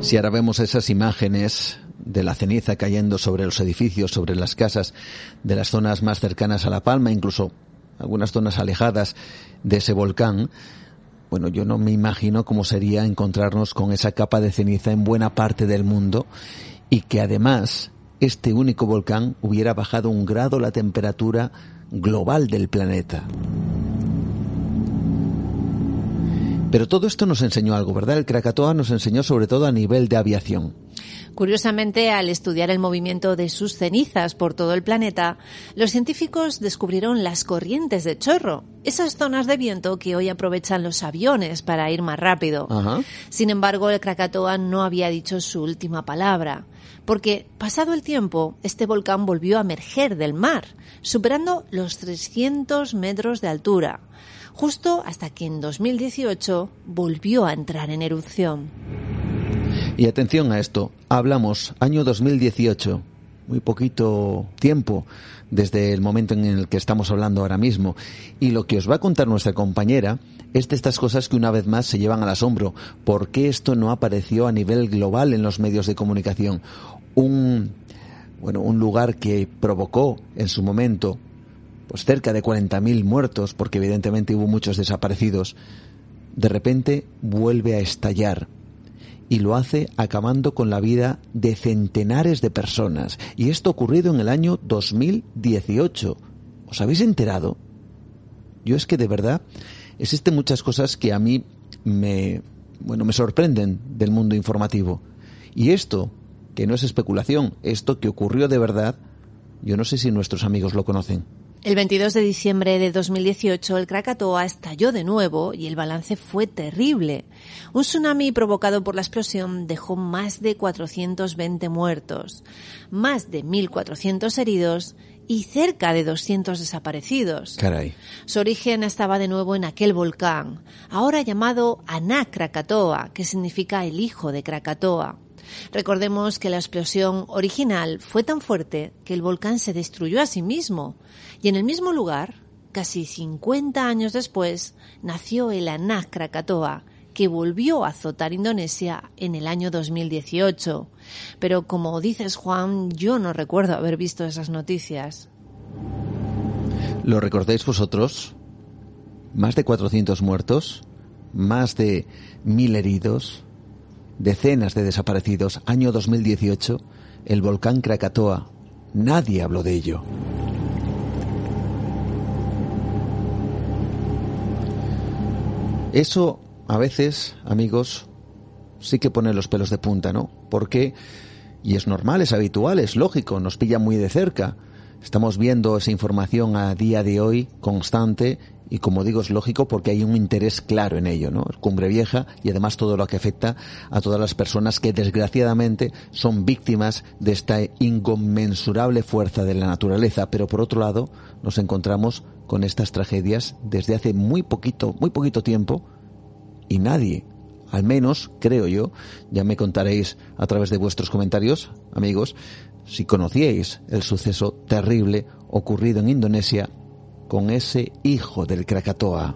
Si ahora vemos esas imágenes de la ceniza cayendo sobre los edificios, sobre las casas de las zonas más cercanas a La Palma, incluso algunas zonas alejadas de ese volcán, bueno, yo no me imagino cómo sería encontrarnos con esa capa de ceniza en buena parte del mundo y que además este único volcán hubiera bajado un grado la temperatura global del planeta. Pero todo esto nos enseñó algo, ¿verdad? El Krakatoa nos enseñó sobre todo a nivel de aviación. Curiosamente, al estudiar el movimiento de sus cenizas por todo el planeta, los científicos descubrieron las corrientes de chorro, esas zonas de viento que hoy aprovechan los aviones para ir más rápido. Sin embargo, el Krakatoa no había dicho su última palabra, porque pasado el tiempo, este volcán volvió a emerger del mar, superando los 300 metros de altura, justo hasta que en 2018 volvió a entrar en erupción. Y atención a esto, hablamos año 2018, muy poquito tiempo desde el momento en el que estamos hablando ahora mismo. Y lo que os va a contar nuestra compañera es de estas cosas que una vez más se llevan al asombro. ¿Por qué esto no apareció a nivel global en los medios de comunicación? Un, bueno, un lugar que provocó en su momento pues cerca de 40.000 muertos, porque evidentemente hubo muchos desaparecidos, de repente vuelve a estallar y lo hace acabando con la vida de centenares de personas. Y esto ocurrido en el año 2018. ¿Os habéis enterado? Yo es que de verdad existen muchas cosas que a mí me, bueno, me sorprenden del mundo informativo. Y esto, que no es especulación, esto que ocurrió de verdad, yo no sé si nuestros amigos lo conocen. El 22 de diciembre de 2018 el Krakatoa estalló de nuevo y el balance fue terrible. Un tsunami provocado por la explosión dejó más de 420 muertos, más de 1.400 heridos y cerca de 200 desaparecidos. Caray. Su origen estaba de nuevo en aquel volcán, ahora llamado Anak Krakatoa, que significa el hijo de Krakatoa. Recordemos que la explosión original fue tan fuerte que el volcán se destruyó a sí mismo y en el mismo lugar, casi 50 años después, nació el Anak Krakatoa, que volvió a azotar Indonesia en el año 2018. Pero como dices Juan, yo no recuerdo haber visto esas noticias. ¿Lo recordáis vosotros? Más de 400 muertos, más de mil heridos, decenas de desaparecidos. Año 2018, el volcán Krakatoa. Nadie habló de ello. Eso a veces, amigos, sí que pone los pelos de punta, ¿no? Porque, y es normal, es habitual, es lógico, nos pilla muy de cerca. Estamos viendo esa información a día de hoy constante y como digo es lógico porque hay un interés claro en ello, ¿no? Cumbre Vieja y además todo lo que afecta a todas las personas que desgraciadamente son víctimas de esta inconmensurable fuerza de la naturaleza, pero por otro lado nos encontramos con estas tragedias desde hace muy poquito, muy poquito tiempo y nadie, al menos creo yo, ya me contaréis a través de vuestros comentarios, amigos, si conocíais el suceso terrible ocurrido en Indonesia con ese hijo del Krakatoa.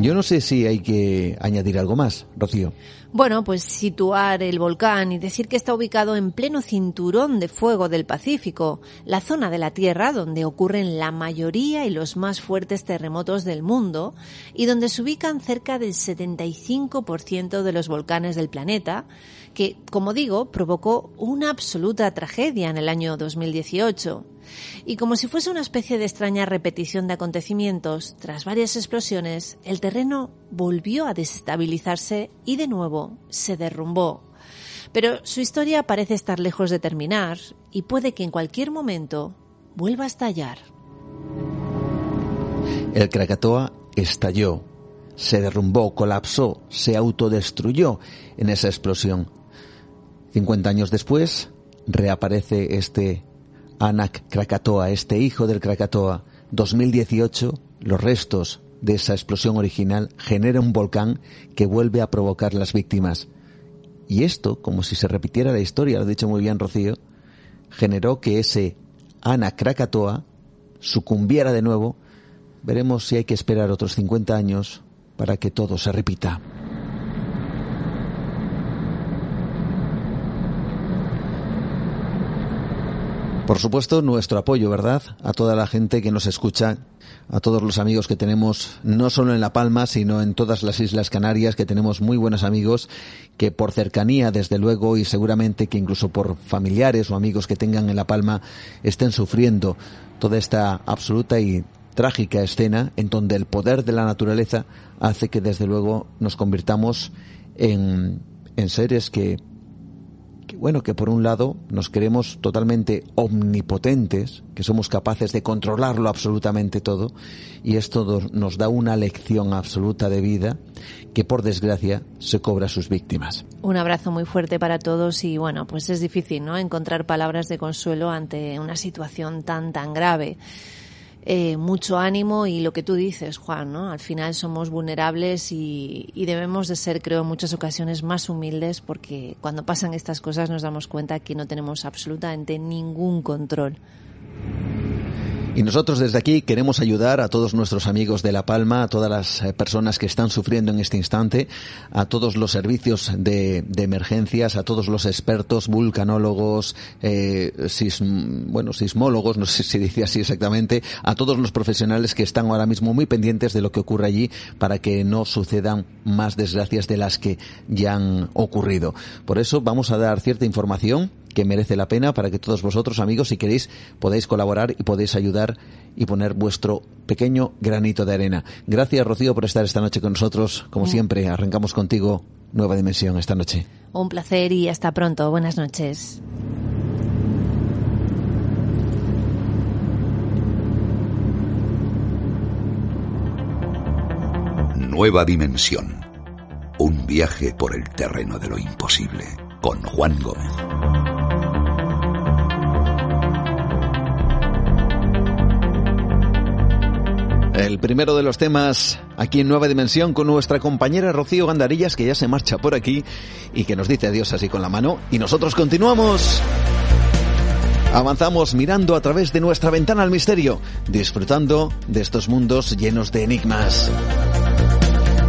Yo no sé si hay que añadir algo más, Rocío. Bueno, pues situar el volcán y decir que está ubicado en pleno cinturón de fuego del Pacífico, la zona de la Tierra donde ocurren la mayoría y los más fuertes terremotos del mundo y donde se ubican cerca del 75% de los volcanes del planeta, que, como digo, provocó una absoluta tragedia en el año 2018. Y como si fuese una especie de extraña repetición de acontecimientos, tras varias explosiones, el terreno volvió a desestabilizarse y de nuevo se derrumbó. Pero su historia parece estar lejos de terminar y puede que en cualquier momento vuelva a estallar. El Krakatoa estalló, se derrumbó, colapsó, se autodestruyó en esa explosión. 50 años después, reaparece este Anak Krakatoa, este hijo del Krakatoa. 2018, los restos de esa explosión original genera un volcán que vuelve a provocar las víctimas. Y esto, como si se repitiera la historia, lo ha dicho muy bien Rocío, generó que ese Anak Krakatoa sucumbiera de nuevo. Veremos si hay que esperar otros 50 años para que todo se repita. Por supuesto, nuestro apoyo, ¿verdad? A toda la gente que nos escucha, a todos los amigos que tenemos, no solo en La Palma, sino en todas las Islas Canarias, que tenemos muy buenos amigos, que por cercanía, desde luego, y seguramente que incluso por familiares o amigos que tengan en La Palma, estén sufriendo toda esta absoluta y trágica escena en donde el poder de la naturaleza hace que, desde luego, nos convirtamos en, en seres que bueno, que por un lado nos creemos totalmente omnipotentes, que somos capaces de controlarlo absolutamente todo, y esto nos da una lección absoluta de vida que por desgracia se cobra a sus víctimas. Un abrazo muy fuerte para todos y bueno, pues es difícil, ¿no? Encontrar palabras de consuelo ante una situación tan tan grave. Eh, mucho ánimo y lo que tú dices, Juan, ¿no? Al final somos vulnerables y, y, debemos de ser, creo, en muchas ocasiones más humildes porque cuando pasan estas cosas nos damos cuenta que no tenemos absolutamente ningún control. Y nosotros desde aquí queremos ayudar a todos nuestros amigos de La Palma, a todas las eh, personas que están sufriendo en este instante, a todos los servicios de, emergencias, a todos los expertos, vulcanólogos, eh, bueno, sismólogos, no sé si dice así exactamente, a todos los profesionales que están ahora mismo muy pendientes de lo que ocurre allí para que no sucedan más desgracias de las que ya han ocurrido. Por eso vamos a dar cierta información que merece la pena para que todos vosotros, amigos, si queréis, podáis colaborar y podéis ayudar y poner vuestro pequeño granito de arena. Gracias, Rocío, por estar esta noche con nosotros. Como mm. siempre, arrancamos contigo Nueva Dimensión esta noche. Un placer y hasta pronto. Buenas noches. Nueva Dimensión. Un viaje por el terreno de lo imposible con Juan Gómez. El primero de los temas aquí en Nueva Dimensión con nuestra compañera Rocío Gandarillas que ya se marcha por aquí y que nos dice adiós así con la mano y nosotros continuamos. Avanzamos mirando a través de nuestra ventana al misterio, disfrutando de estos mundos llenos de enigmas.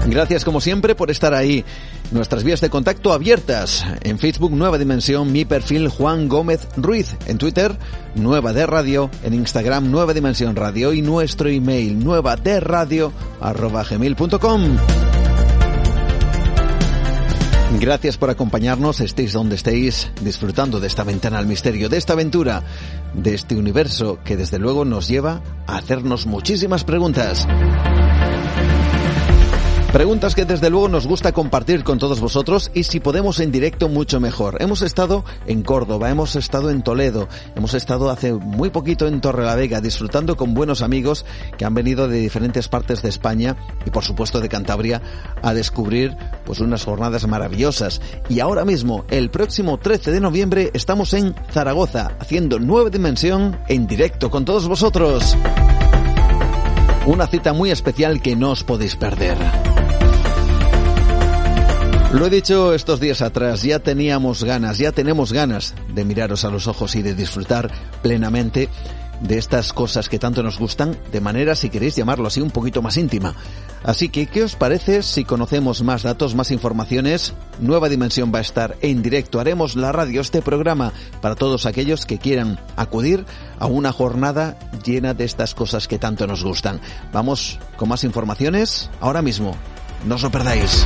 Gracias como siempre por estar ahí. Nuestras vías de contacto abiertas. En Facebook Nueva Dimensión, mi perfil Juan Gómez Ruiz. En Twitter Nueva de Radio. En Instagram Nueva Dimensión Radio. Y nuestro email nueva de radio arroba gmail.com. Gracias por acompañarnos, estéis donde estéis, disfrutando de esta ventana al misterio, de esta aventura, de este universo que desde luego nos lleva a hacernos muchísimas preguntas. Preguntas que desde luego nos gusta compartir con todos vosotros y si podemos en directo mucho mejor. Hemos estado en Córdoba, hemos estado en Toledo, hemos estado hace muy poquito en Torrelavega disfrutando con buenos amigos que han venido de diferentes partes de España y por supuesto de Cantabria a descubrir pues unas jornadas maravillosas. Y ahora mismo, el próximo 13 de noviembre, estamos en Zaragoza haciendo Nueva Dimensión en directo con todos vosotros. Una cita muy especial que no os podéis perder. Lo he dicho estos días atrás, ya teníamos ganas, ya tenemos ganas de miraros a los ojos y de disfrutar plenamente de estas cosas que tanto nos gustan, de manera, si queréis llamarlo así, un poquito más íntima. Así que, ¿qué os parece si conocemos más datos, más informaciones? Nueva Dimensión va a estar en directo. Haremos la radio, este programa, para todos aquellos que quieran acudir a una jornada llena de estas cosas que tanto nos gustan. Vamos con más informaciones ahora mismo. No os lo perdáis.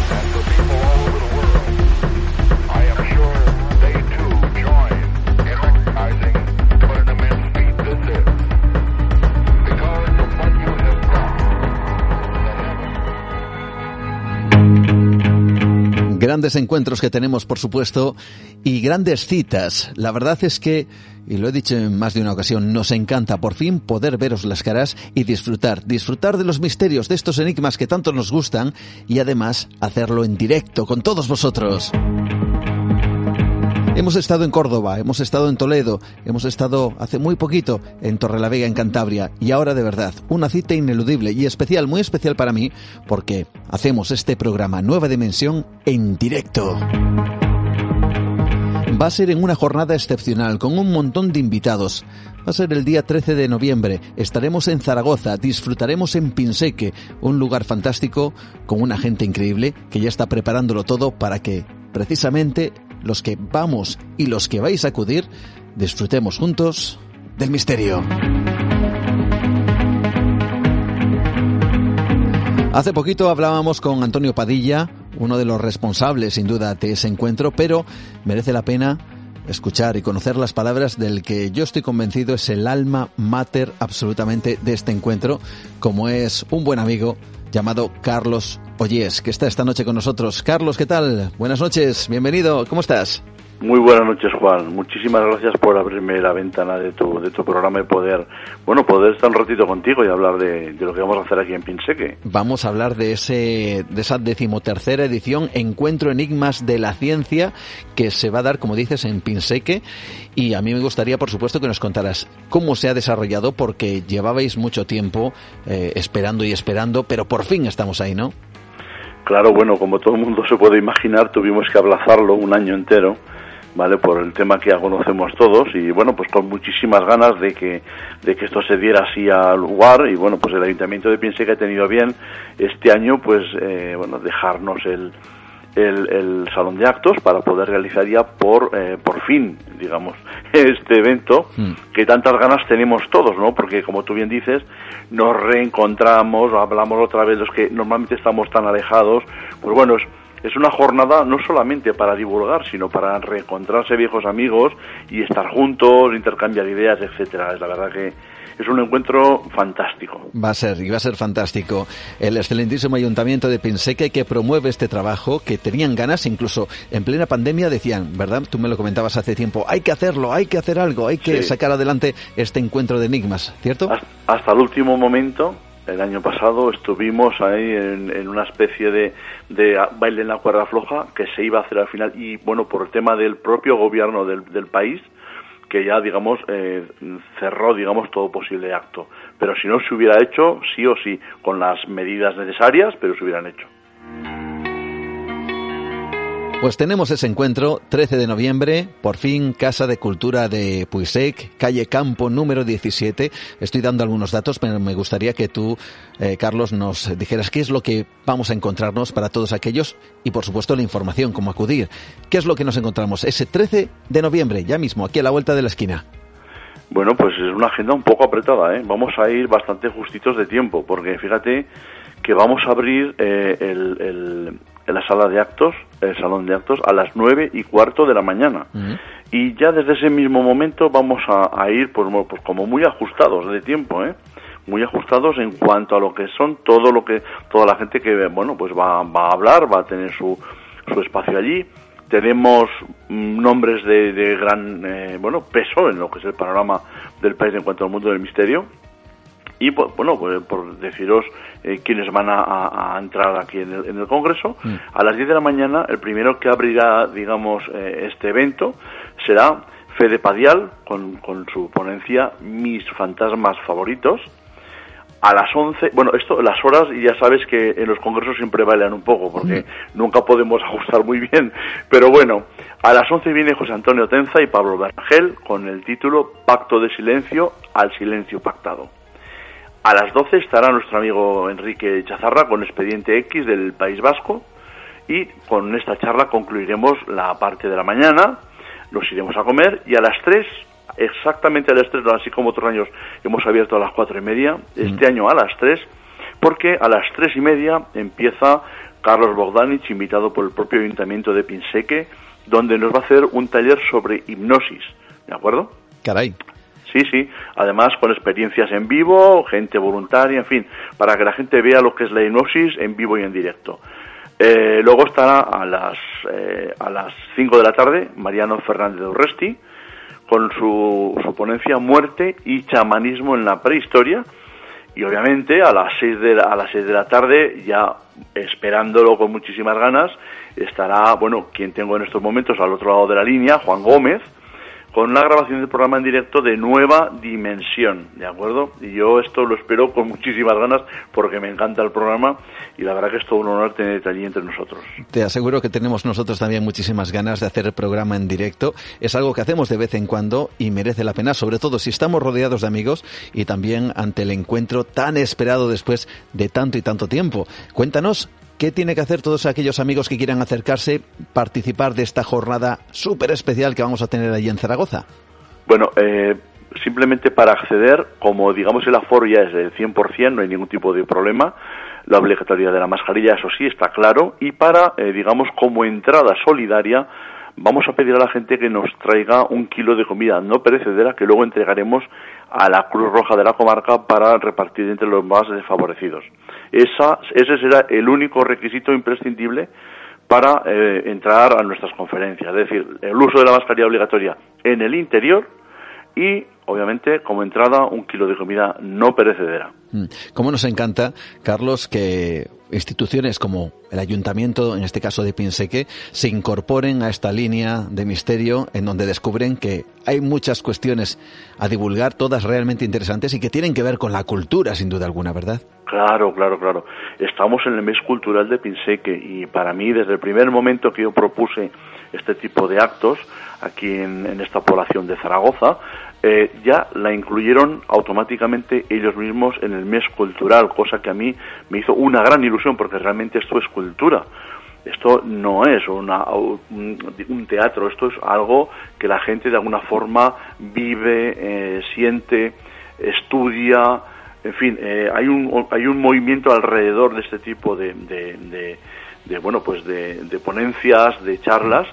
Grandes encuentros que tenemos, por supuesto, y grandes citas. La verdad es que y lo he dicho en más de una ocasión, nos encanta por fin poder veros las caras y disfrutar, disfrutar de los misterios, de estos enigmas que tanto nos gustan y además hacerlo en directo con todos vosotros. Hemos estado en Córdoba, hemos estado en Toledo, hemos estado hace muy poquito en Torrelavega, en Cantabria, y ahora de verdad, una cita ineludible y especial, muy especial para mí, porque hacemos este programa Nueva Dimensión en directo va a ser en una jornada excepcional con un montón de invitados. Va a ser el día 13 de noviembre. Estaremos en Zaragoza, disfrutaremos en Pinseque, un lugar fantástico con una gente increíble que ya está preparándolo todo para que precisamente los que vamos y los que vais a acudir disfrutemos juntos del misterio. Hace poquito hablábamos con Antonio Padilla, uno de los responsables sin duda de ese encuentro, pero merece la pena escuchar y conocer las palabras del que yo estoy convencido es el alma mater absolutamente de este encuentro, como es un buen amigo llamado Carlos Oyes, que está esta noche con nosotros. Carlos, ¿qué tal? Buenas noches, bienvenido, ¿cómo estás? Muy buenas noches, Juan. Muchísimas gracias por abrirme la ventana de tu, de tu programa y poder, bueno, poder estar un ratito contigo y hablar de, lo que vamos a hacer aquí en Pinseque. Vamos a hablar de ese, de esa decimotercera edición, Encuentro Enigmas de la Ciencia, que se va a dar, como dices, en Pinseque. Y a mí me gustaría, por supuesto, que nos contaras cómo se ha desarrollado, porque llevabais mucho tiempo eh, esperando y esperando, pero por fin estamos ahí, ¿no? Claro, bueno, como todo el mundo se puede imaginar, tuvimos que ablazarlo un año entero ¿vale? Por el tema que ya conocemos todos y bueno, pues con muchísimas ganas de que, de que esto se diera así al lugar y bueno, pues el Ayuntamiento de Piense que ha tenido bien este año pues, eh, bueno, dejarnos el, el, salón de actos para poder realizar ya por, eh, por fin, digamos, [laughs] este evento mm. que tantas ganas tenemos todos, ¿no? Porque como tú bien dices, nos reencontramos, hablamos otra vez los que normalmente estamos tan alejados, pues bueno, es, es una jornada no solamente para divulgar, sino para reencontrarse viejos amigos y estar juntos, intercambiar ideas, etcétera. Es la verdad que es un encuentro fantástico. Va a ser, y va a ser fantástico. El excelentísimo ayuntamiento de Pinseque que promueve este trabajo, que tenían ganas, incluso en plena pandemia decían, ¿verdad? Tú me lo comentabas hace tiempo, hay que hacerlo, hay que hacer algo, hay que sacar adelante este encuentro de enigmas, ¿cierto? Hasta el último momento, el año pasado estuvimos ahí en, una especie de, baile en la cuerda floja que se iba a hacer al final y bueno por el tema del propio gobierno del, del país que ya, digamos, eh, cerró, digamos, todo posible acto. Pero si no se hubiera hecho, sí o sí, con las medidas necesarias, pero se hubieran hecho. Pues tenemos ese encuentro, 13 de noviembre, por fin, Casa de Cultura de Puisec, calle Campo número 17. Estoy dando algunos datos, pero me gustaría que tú, eh, Carlos, nos dijeras qué es lo que vamos a encontrarnos para todos aquellos y, por supuesto, la información, cómo acudir. ¿Qué es lo que nos encontramos ese 13 de noviembre, ya mismo, aquí a la vuelta de la esquina? Bueno, pues es una agenda un poco apretada, ¿eh? Vamos a ir bastante justitos de tiempo, porque fíjate que vamos a abrir eh, el en la sala de actos, el salón de actos, a las nueve y cuarto de la mañana. Y ya desde ese mismo momento vamos a, ir pues, pues, como muy ajustados de tiempo, ¿eh? muy ajustados en cuanto a lo que son todo lo que toda la gente que bueno pues va, va a hablar va a tener su, su espacio allí tenemos mm, nombres de, de gran eh, bueno peso en lo que es el panorama del país en cuanto al mundo del misterio y pues, bueno, pues, por deciros eh, quiénes van a, entrar aquí en el, Congreso, mm. a las 10 de la mañana el primero que abrirá, digamos, eh, este evento será Fede Padial con, con su ponencia Mis fantasmas favoritos. A las 11, bueno, esto, las horas, ya sabes que en los congresos siempre bailan un poco, porque mm. nunca podemos [laughs] ajustar muy bien, pero bueno, a las 11 viene José Antonio Tenza y Pablo Bergel con el título Pacto de Silencio al Silencio Pactado. A las 12 estará nuestro amigo Enrique Chazarra con Expediente X del País Vasco y con esta charla concluiremos la parte de la mañana, nos iremos a comer y a las 3, exactamente a las 3, así como otros años hemos abierto a las 4 y media, este mm. año a las 3, porque a las 3 y media empieza Carlos Bogdanich, invitado por el propio Ayuntamiento de Pinseque, donde nos va a hacer un taller sobre hipnosis, ¿de acuerdo? Caray. Sí, sí, además con experiencias en vivo, gente voluntaria, en fin, para que la gente vea lo que es la hipnosis en vivo y en directo. Eh, luego estará a las, eh, a las 5 de la tarde Mariano Fernández de Urresti con su, su ponencia Muerte y chamanismo en la prehistoria. Y obviamente a las 6 de a las 6 de la tarde, ya esperándolo con muchísimas ganas, estará, bueno, quien tengo en estos momentos al otro lado de la línea, Juan Gómez, con una grabación del programa en directo de nueva dimensión, ¿de acuerdo? Y yo esto lo espero con muchísimas ganas porque me encanta el programa y la verdad que es todo un honor tener allí entre nosotros. Te aseguro que tenemos nosotros también muchísimas ganas de hacer el programa en directo. Es algo que hacemos de vez en cuando y merece la pena, sobre todo si estamos rodeados de amigos y también ante el encuentro tan esperado después de tanto y tanto tiempo. Cuéntanos ¿Qué tiene que hacer todos aquellos amigos que quieran acercarse, participar de esta jornada súper especial que vamos a tener allí en Zaragoza? Bueno, eh, simplemente para acceder, como digamos el aforo ya es del 100%, no hay ningún tipo de problema, la obligatoriedad de la mascarilla, eso sí, está claro, y para, eh, digamos, como entrada solidaria, vamos a pedir a la gente que nos traiga un kilo de comida no perecedera que luego entregaremos a la Cruz Roja de la comarca para repartir entre los más desfavorecidos. Esa, ese será el único requisito imprescindible para eh, entrar a nuestras conferencias, es decir, el uso de la mascarilla obligatoria en el interior y, obviamente, como entrada, un kilo de comida no perecedera. Mm. Como nos encanta, Carlos, que instituciones como el ayuntamiento, en este caso de Pinseque, se incorporen a esta línea de misterio en donde descubren que hay muchas cuestiones a divulgar, todas realmente interesantes y que tienen que ver con la cultura, sin duda alguna, ¿verdad? Claro, claro, claro. Estamos en el mes cultural de Pinseque y para mí, desde el primer momento que yo propuse este tipo de actos aquí en, esta población de Zaragoza, eh, ya la incluyeron automáticamente ellos mismos en el mes cultural, cosa que a mí me hizo una gran ilusión porque realmente esto es cultura. Esto no es una, un, teatro, esto es algo que la gente de alguna forma vive, eh, siente, estudia, en fin, eh, hay, un, hay un movimiento alrededor de este tipo de, de, bueno, pues de, ponencias, de charlas,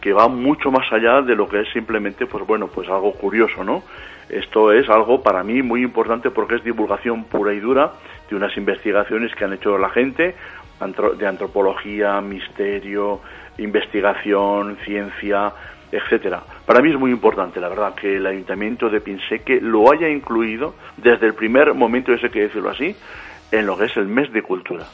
que va mucho más allá de lo que es simplemente, pues bueno, pues algo curioso, ¿no? Esto es algo para mí muy importante porque es divulgación pura y dura de unas investigaciones que han hecho la gente de antropología, misterio, investigación, ciencia, etcétera. Para mí es muy importante, la verdad, que el Ayuntamiento de Pinseque lo haya incluido desde el primer momento, ese que decirlo así, en lo que es el mes de cultura.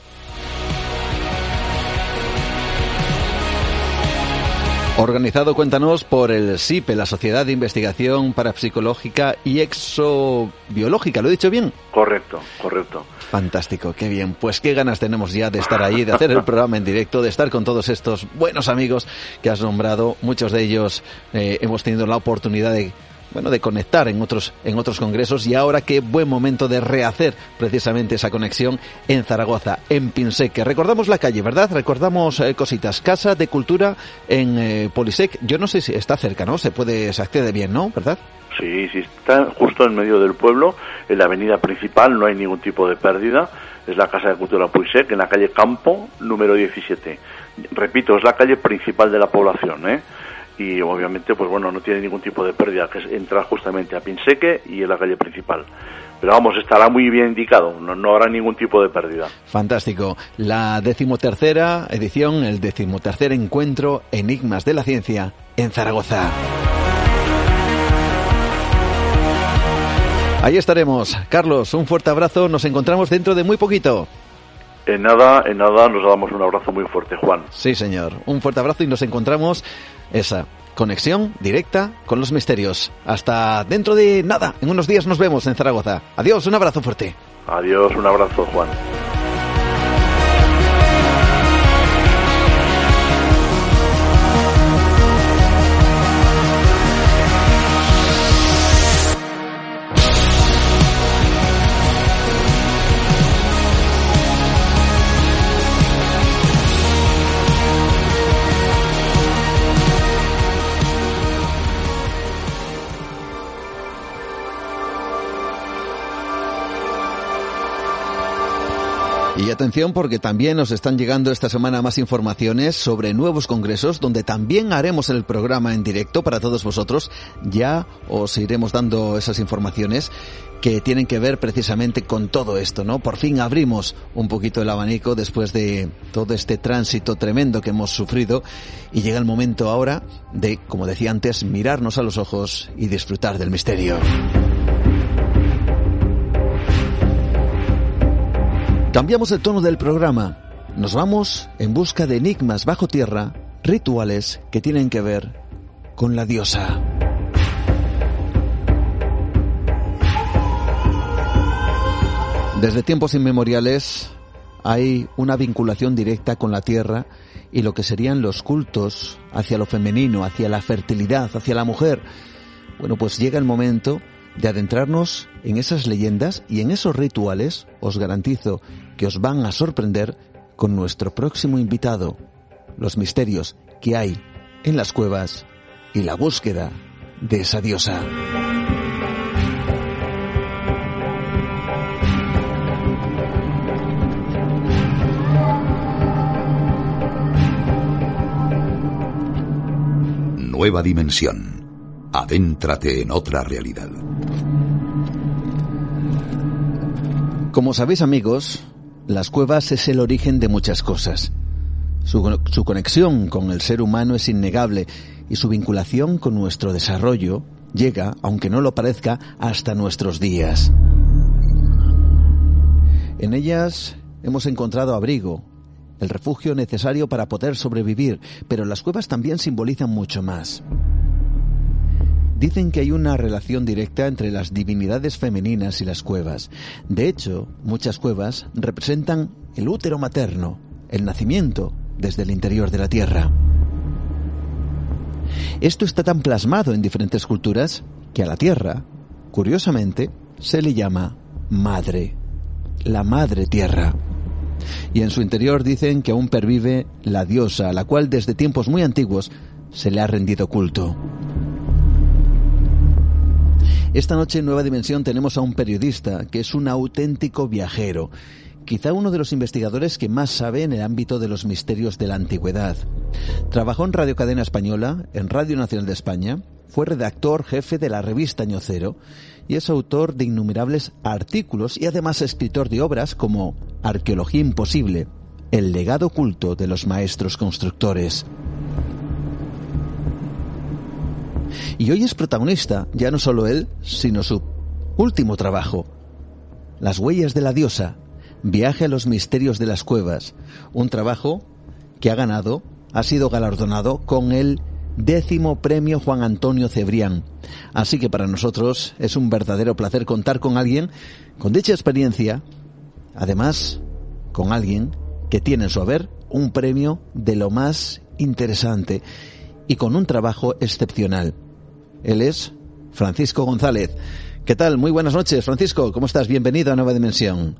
Organizado, cuéntanos, por el SIPE, la Sociedad de Investigación Parapsicológica y Exobiológica. ¿Lo he dicho bien? Correcto, correcto. Fantástico, qué bien. Pues qué ganas tenemos ya de estar ahí, de hacer el programa en directo, de estar con todos estos buenos amigos que has nombrado. Muchos de ellos eh, hemos tenido la oportunidad de bueno, de conectar en otros, en otros congresos y ahora qué buen momento de rehacer precisamente esa conexión en Zaragoza, en Pinseque. Recordamos la calle, ¿verdad? Recordamos eh, cositas. Casa de Cultura en eh, Polisec. Yo no sé si está cerca, ¿no? Se puede, se accede bien, ¿no? ¿Verdad? Sí, sí, está justo en medio del pueblo, en la avenida principal, no hay ningún tipo de pérdida. Es la Casa de Cultura Puisec, en la calle Campo, número 17. Repito, es la calle principal de la población, ¿eh? Y obviamente pues bueno no tiene ningún tipo de pérdida que es entrar justamente a Pinseque y en la calle principal pero vamos estará muy bien indicado no, no habrá ningún tipo de pérdida fantástico la decimotercera edición el decimotercer encuentro enigmas de la ciencia en Zaragoza Ahí estaremos. Carlos, un fuerte abrazo. Nos encontramos dentro de muy poquito. En nada, en nada, nos damos un abrazo muy fuerte, Juan. Sí, señor. Un fuerte abrazo y nos encontramos esa conexión directa con los misterios. Hasta dentro de nada, en unos días nos vemos en Zaragoza. Adiós, un abrazo fuerte. Adiós, un abrazo, Juan. Y atención porque también nos están llegando esta semana más informaciones sobre nuevos congresos donde también haremos el programa en directo para todos vosotros. Ya os iremos dando esas informaciones que tienen que ver precisamente con todo esto, ¿no? Por fin abrimos un poquito el abanico después de todo este tránsito tremendo que hemos sufrido y llega el momento ahora de, como decía antes, mirarnos a los ojos y disfrutar del misterio. Cambiamos el tono del programa. Nos vamos en busca de enigmas bajo tierra, rituales que tienen que ver con la diosa. Desde tiempos inmemoriales hay una vinculación directa con la tierra y lo que serían los cultos hacia lo femenino, hacia la fertilidad, hacia la mujer. Bueno, pues llega el momento de adentrarnos en esas leyendas y en esos rituales, os garantizo que os van a sorprender con nuestro próximo invitado, los misterios que hay en las cuevas y la búsqueda de esa diosa. Nueva dimensión. Adéntrate en otra realidad. Como sabéis amigos, las cuevas es el origen de muchas cosas. Su, conexión con el ser humano es innegable y su vinculación con nuestro desarrollo llega, aunque no lo parezca, hasta nuestros días. En ellas hemos encontrado abrigo, el refugio necesario para poder sobrevivir, pero las cuevas también simbolizan mucho más. Dicen que hay una relación directa entre las divinidades femeninas y las cuevas. De hecho, muchas cuevas representan el útero materno, el nacimiento desde el interior de la tierra. Esto está tan plasmado en diferentes culturas que a la Tierra, curiosamente, se le llama Madre, la Madre Tierra. Y en su interior dicen que aún pervive la diosa, a la cual desde tiempos muy antiguos se le ha rendido culto. Esta noche en Nueva Dimensión tenemos a un periodista que es un auténtico viajero, quizá uno de los investigadores que más sabe en el ámbito de los misterios de la antigüedad. Trabajó en Radio Cadena Española, en Radio Nacional de España, fue redactor jefe de la revista Año Cero y es autor de innumerables artículos y además escritor de obras como Arqueología Imposible, el legado oculto de los maestros constructores. Y hoy es protagonista, ya no solo él, sino su último trabajo, Las huellas de la diosa, viaje a los misterios de las cuevas, un trabajo que ha ganado, ha sido galardonado con el décimo premio Juan Antonio Cebrián. Así que para nosotros es un verdadero placer contar con alguien con dicha experiencia, además con alguien que tiene en su haber un premio de lo más interesante y con un trabajo excepcional. Él es Francisco González. ¿Qué tal? Muy buenas noches, Francisco. ¿Cómo estás? Bienvenido a Nueva Dimensión.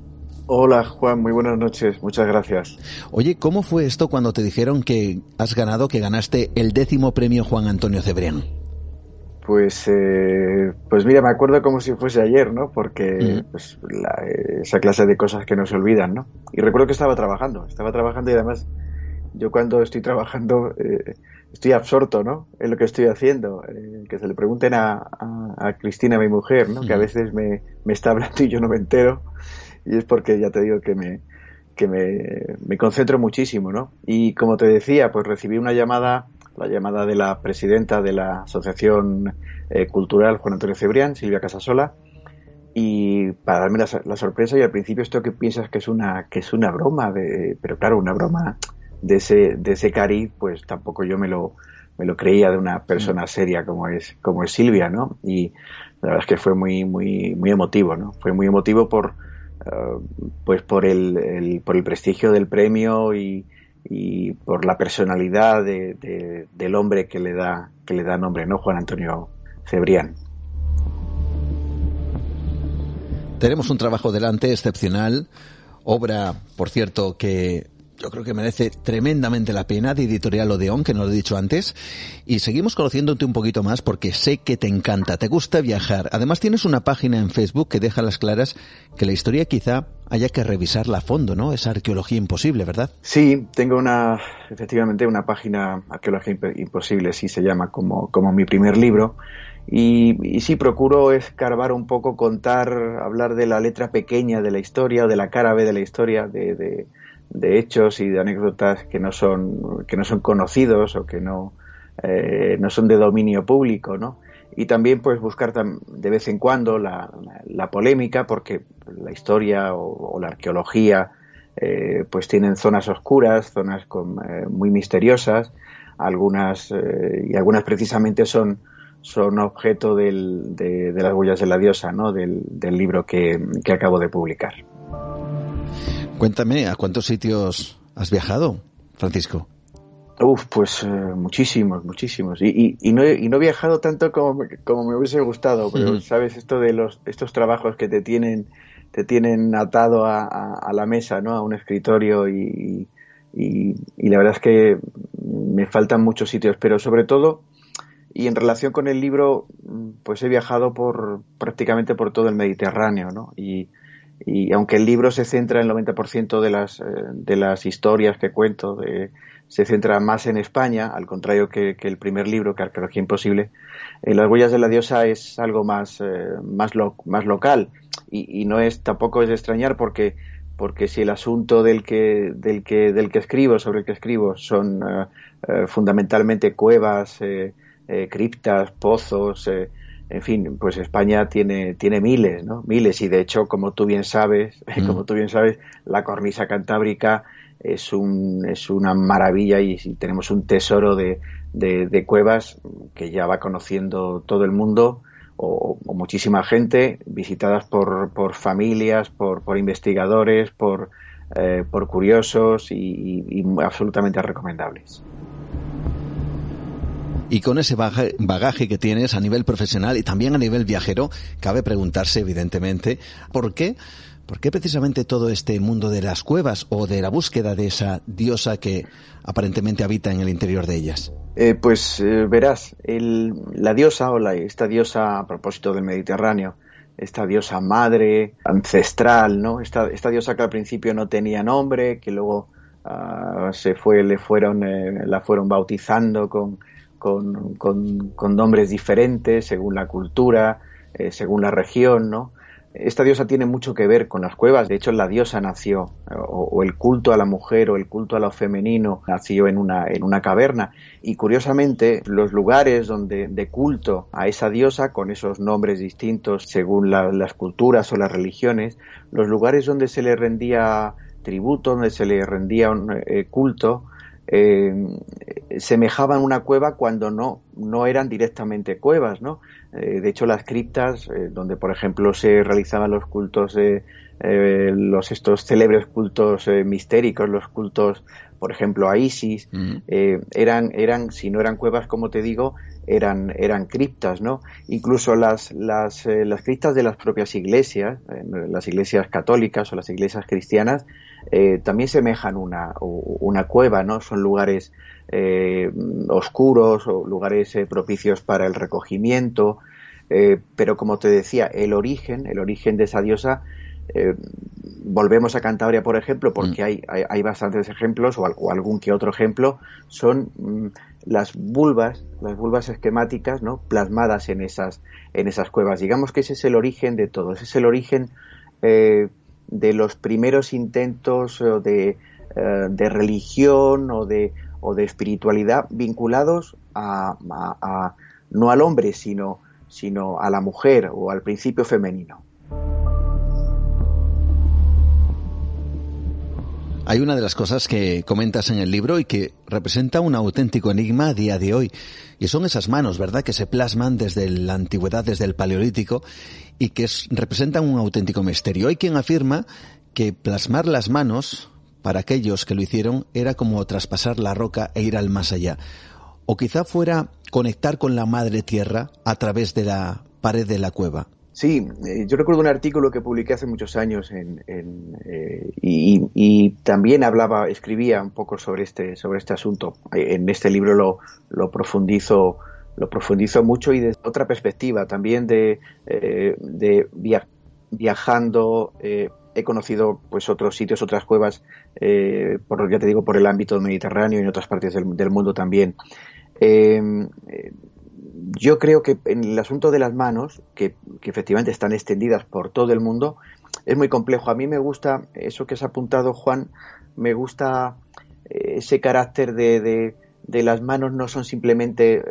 Hola Juan, muy buenas noches, muchas gracias. Oye, ¿cómo fue esto cuando te dijeron que has ganado, que ganaste el décimo premio Juan Antonio Cebrián? Pues, eh, pues mira, me acuerdo como si fuese ayer, ¿no? Porque pues, esa clase de cosas que no se olvidan, ¿no? Y recuerdo que estaba trabajando, estaba trabajando y además yo cuando estoy trabajando eh, estoy absorto, ¿no? En lo que estoy haciendo. Eh, que se le pregunten a, a, Cristina, mi mujer, ¿no? Que a veces me, me, está hablando y yo no me entero. Y es porque ya te digo que me, que me, me, concentro muchísimo, ¿no? Y como te decía, pues recibí una llamada, la llamada de la presidenta de la Asociación eh, Cultural Juan Antonio Cebrián, Silvia Casasola, y para darme la, la, sorpresa y al principio esto que piensas que es una que es una broma de, pero claro una broma de ese, de ese cariz, pues tampoco yo me lo, me lo creía de una persona mm. seria como es, como es Silvia, ¿no? Y la verdad es que fue muy, muy, muy emotivo, ¿no? Fue muy emotivo por, uh, pues por el, por el prestigio del premio y, y por la personalidad de, de, del hombre que le da, que le da nombre, ¿no? Juan Antonio Cebrián. Tenemos un trabajo delante excepcional, obra, por cierto, que yo creo que merece tremendamente la pena de Editorial Odeón, que no lo he dicho antes. Y seguimos conociéndote un poquito más porque sé que te encanta, te gusta viajar. Además tienes una página en Facebook que deja las claras que la historia quizá haya que revisarla a fondo, ¿no? Esa arqueología imposible, ¿verdad? Sí, tengo una, efectivamente, una página Arqueología Imposible, sí se llama como, como mi primer libro. Y, sí, procuro escarbar un poco, contar, hablar de la letra pequeña de la historia, o de la cara B de la historia, de de hechos y de anécdotas que no son, que no son conocidos o que no, eh, no son de dominio público, ¿no? Y también pues buscar de vez en cuando la, la polémica porque la historia o, la arqueología eh, pues tienen zonas oscuras, zonas con, eh, muy misteriosas, algunas y algunas precisamente son son objeto del, de, las huellas de la diosa, ¿no? del, del libro que, que acabo de publicar. Cuéntame, ¿a cuántos sitios has viajado, Francisco? Uf, pues eh, muchísimos, muchísimos. Y, y, no he, y, no he, viajado tanto como, como me hubiese gustado, pero sabes esto de los estos trabajos que te tienen te tienen atado a, a, a la mesa, ¿no? A un escritorio y, y, la verdad es que me faltan muchos sitios, pero sobre todo y en relación con el libro, pues he viajado por prácticamente por todo el Mediterráneo, ¿no? Y, y aunque el libro se centra en el 90% de las, eh, de las historias que cuento, de, se centra más en España, al contrario que, el primer libro, que Arqueología Imposible, eh, Las huellas de la diosa es algo más, eh, más, lo, más local. Y, y, no es tampoco es de extrañar porque porque si el asunto del que del que del que escribo sobre el que escribo son fundamentalmente cuevas criptas pozos en fin, pues España tiene, tiene miles, ¿no? Miles, y de hecho, como tú bien sabes, [laughs] como tú bien sabes, la cornisa cantábrica es un, es una maravilla y, tenemos un tesoro de, de, cuevas que ya va conociendo todo el mundo o, muchísima gente, visitadas por, por familias, por, por investigadores, por, eh, por curiosos y absolutamente recomendables. Y con ese bagaje que tienes a nivel profesional y también a nivel viajero, cabe preguntarse, evidentemente, ¿por qué? ¿Por qué precisamente todo este mundo de las cuevas o de la búsqueda de esa diosa que aparentemente habita en el interior de ellas? Eh, pues eh, verás, la diosa o la, esta diosa a propósito del Mediterráneo, esta diosa madre, ancestral, ¿no? Esta, esta diosa que al principio no tenía nombre, que luego uh, se fue, le fueron, eh, la fueron bautizando con, con, nombres diferentes según la cultura, eh, según la región, ¿no? Esta diosa tiene mucho que ver con las cuevas. De hecho, la diosa nació, o, el culto a la mujer o el culto a lo femenino nació en una, en una caverna. Y curiosamente, los lugares donde de culto a esa diosa, con esos nombres distintos según las culturas o las religiones, los lugares donde se le rendía tributo, donde se le rendía eh, culto, eh, semejaban una cueva cuando no, no eran directamente cuevas, ¿no? Eh, de hecho, las criptas, eh, donde por ejemplo se realizaban los cultos, de los estos célebres cultos mistéricos, los cultos, por ejemplo, a Isis, eran, eran, si no eran cuevas, como te digo, eran, eran criptas, ¿no? Incluso las, las, las criptas de las propias iglesias, las iglesias católicas o las iglesias cristianas, eh, también semejan una, una cueva, ¿no? Son lugares eh, oscuros o lugares eh, propicios para el recogimiento, pero como te decía, el origen, el origen de esa diosa, volvemos a Cantabria, por ejemplo, porque mm. hay, hay, bastantes ejemplos, o, algún que otro ejemplo, son mm, las vulvas, las vulvas esquemáticas, ¿no? plasmadas en esas, en esas cuevas. Digamos que ese es el origen de todo, ese es el origen de los primeros intentos de, eh, de religión o de, o de espiritualidad vinculados a, no al hombre, sino, sino a la mujer o al principio femenino. Hay una de las cosas que comentas en el libro y que representa un auténtico enigma a día de hoy. Y son esas manos, ¿verdad?, que se plasman desde la antigüedad, desde el paleolítico, y que representan un auténtico misterio. Hay quien afirma que plasmar las manos, para aquellos que lo hicieron, era como traspasar la roca e ir al más allá. O quizá fuera conectar con la madre tierra a través de la pared de la cueva. Sí, eh, yo recuerdo un artículo que publiqué hace muchos años en, eh, y, también hablaba, escribía un poco sobre este, sobre este asunto. Eh, en este libro lo, lo profundizo, lo profundizo mucho y desde otra perspectiva, también de, de viajando. he conocido pues otros sitios, otras cuevas, por ya te digo, por el ámbito mediterráneo y en otras partes del, del mundo también yo creo que en el asunto de las manos, que, efectivamente están extendidas por todo el mundo, es muy complejo. A mí me gusta eso que has apuntado, Juan, me gusta eh, ese carácter de, de, las manos no son simplemente, eh,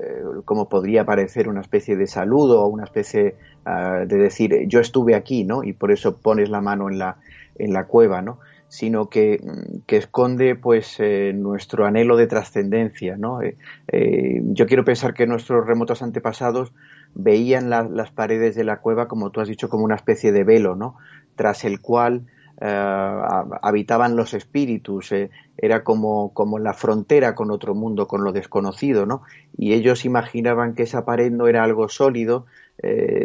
como podría parecer, una especie de saludo o una especie ah, de decir yo estuve aquí, ¿no? Y por eso pones la mano en la, en la cueva, ¿no? Sino que, esconde pues eh, nuestro anhelo de trascendencia. ¿no? Eh, eh, yo quiero pensar que nuestros remotos antepasados veían las paredes de la cueva, como tú has dicho, como una especie de velo, ¿no? tras el cual habitaban los espíritus, era como, como la frontera con otro mundo, con lo desconocido, ¿no? Y ellos imaginaban que esa pared no era algo sólido,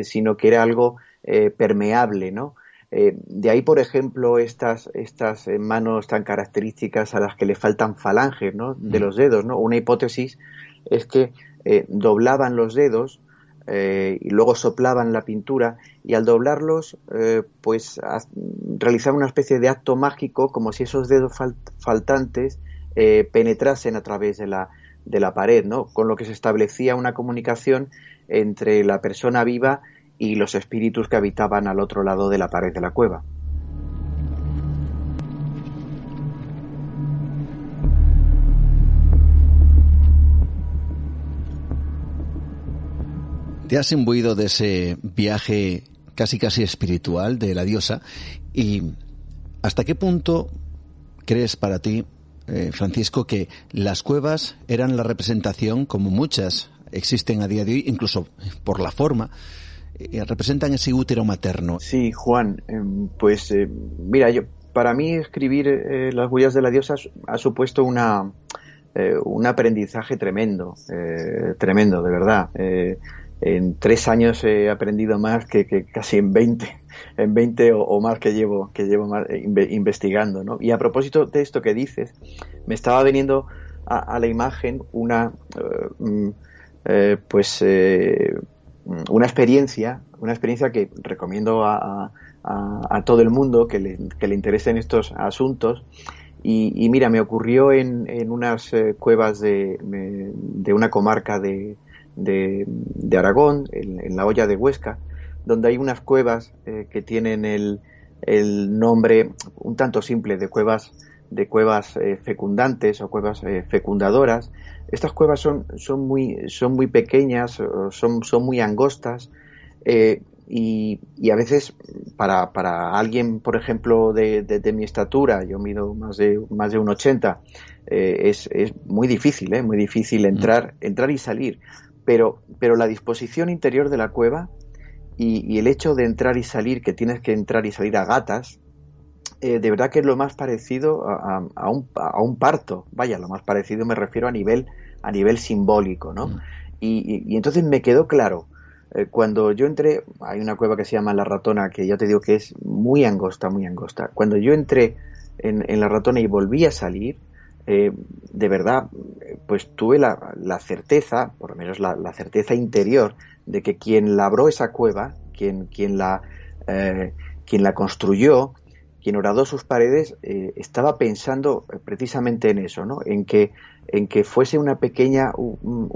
sino que era algo permeable, ¿no? Eh, de ahí, por ejemplo, estas, estas eh, manos tan características a las que le faltan falanges ¿no? de los dedos. ¿no? Una hipótesis es que eh, doblaban los dedos y luego soplaban la pintura y al doblarlos pues realizaban una especie de acto mágico como si esos dedos faltantes penetrasen a través de la, de la pared, ¿no? con lo que se establecía una comunicación entre la persona viva y los espíritus que habitaban al otro lado de la pared de la cueva. Te has imbuido de ese viaje casi casi espiritual de la diosa y ¿hasta qué punto crees para ti, eh, Francisco, que las cuevas eran la representación, como muchas existen a día de hoy, incluso por la forma, eh, representan ese útero materno. Sí, Juan, em, pues eh, mira, yo para mí escribir eh, las huellas de la diosa ha supuesto una un aprendizaje tremendo, tremendo, de verdad. en tres años he aprendido más que, casi en 20, en 20 o, más que llevo, que llevo investigando. ¿no? Y a propósito de esto que dices, me estaba viniendo a, la imagen una, mm, pues, una experiencia, una experiencia que recomiendo a, todo el mundo que le, que le, interesen estos asuntos. Y, mira, me ocurrió en, en unas eh, cuevas de, de, una comarca de, de, Aragón, en, la olla de Huesca, donde hay unas cuevas eh, que tienen el, el, nombre un tanto simple de cuevas de cuevas eh, fecundantes o cuevas fecundadoras estas cuevas son, son, muy, son muy pequeñas, son, son muy angostas eh, y, a veces para, para alguien, por ejemplo, de, de, mi estatura, yo mido más de, más de un 80, eh, es, es, muy difícil, ¿eh? muy difícil entrar, entrar y salir. Pero, pero la disposición interior de la cueva y, el hecho de entrar y salir, que tienes que entrar y salir a gatas, de verdad que es lo más parecido a, a, un, a, un, parto. Vaya, lo más parecido me refiero a nivel a nivel simbólico, ¿no? Mm. Y, entonces me quedó claro, eh, cuando yo entré, hay una cueva que se llama La Ratona, que ya te digo que es muy angosta, muy angosta. Cuando yo entré en, La Ratona y volví a salir, eh, de verdad, pues tuve la, certeza, por lo menos la, certeza interior, de que quien labró esa cueva, quien, quien, la, eh, quien la construyó, quien horadó sus paredes, estaba pensando precisamente en eso, ¿no? En que en que fuese una pequeña, un,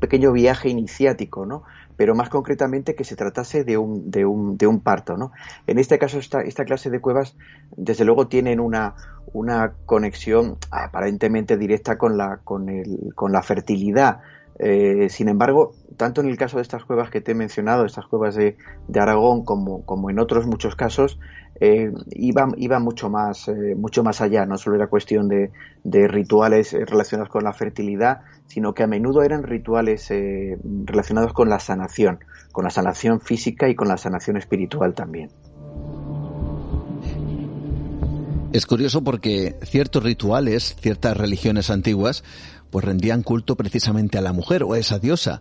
pequeño viaje iniciático, ¿no? pero más concretamente que se tratase de un, de un, de un parto. ¿no? En este caso, esta, esta clase de cuevas, desde luego, tienen una, una conexión aparentemente directa con la, con el, con la fertilidad. Eh, sin embargo, tanto en el caso de estas cuevas que te he mencionado, estas cuevas de, de Aragón, como, como en otros muchos casos, eh, iba, iba mucho, más, eh, mucho más allá, no solo era cuestión de, rituales eh, relacionados con la fertilidad, sino que a menudo eran rituales relacionados con la sanación, con la sanación física y con la sanación espiritual también. Es curioso porque ciertos rituales, ciertas religiones antiguas, pues rendían culto precisamente a la mujer o a esa diosa.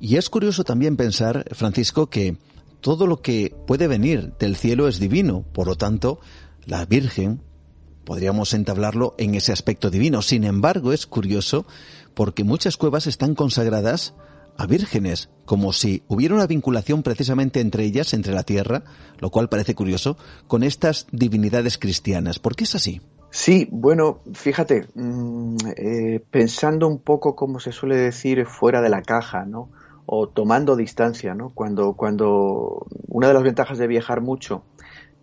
Y es curioso también pensar, Francisco, que todo lo que puede venir del cielo es divino, por lo tanto, la Virgen podríamos entablarlo en ese aspecto divino. Sin embargo, es curioso porque muchas cuevas están consagradas a vírgenes, como si hubiera una vinculación precisamente entre ellas, entre la tierra, lo cual parece curioso, con estas divinidades cristianas. ¿Por qué es así? Sí, bueno, fíjate, mm, eh, pensando un poco, como se suele decir, fuera de la caja, ¿no? O tomando distancia, ¿no? Cuando, cuando una de las ventajas de viajar mucho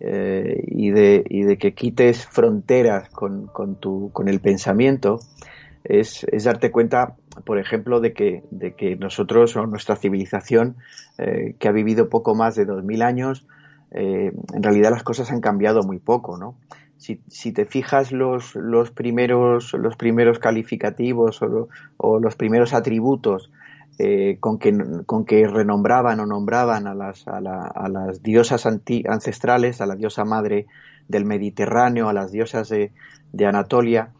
eh, y, de, y de que quites fronteras con, con, tu, con el pensamiento es, es, darte cuenta, por ejemplo, de que, de que nosotros o nuestra civilización, eh, que ha vivido poco más de dos mil años, eh, en realidad las cosas han cambiado muy poco, ¿no? Si, si, te fijas los, los, primeros, los primeros calificativos o, los primeros atributos eh, con, que, con que renombraban o nombraban a las, a, las diosas ancestrales, a la diosa madre del Mediterráneo, a las diosas de, Anatolia.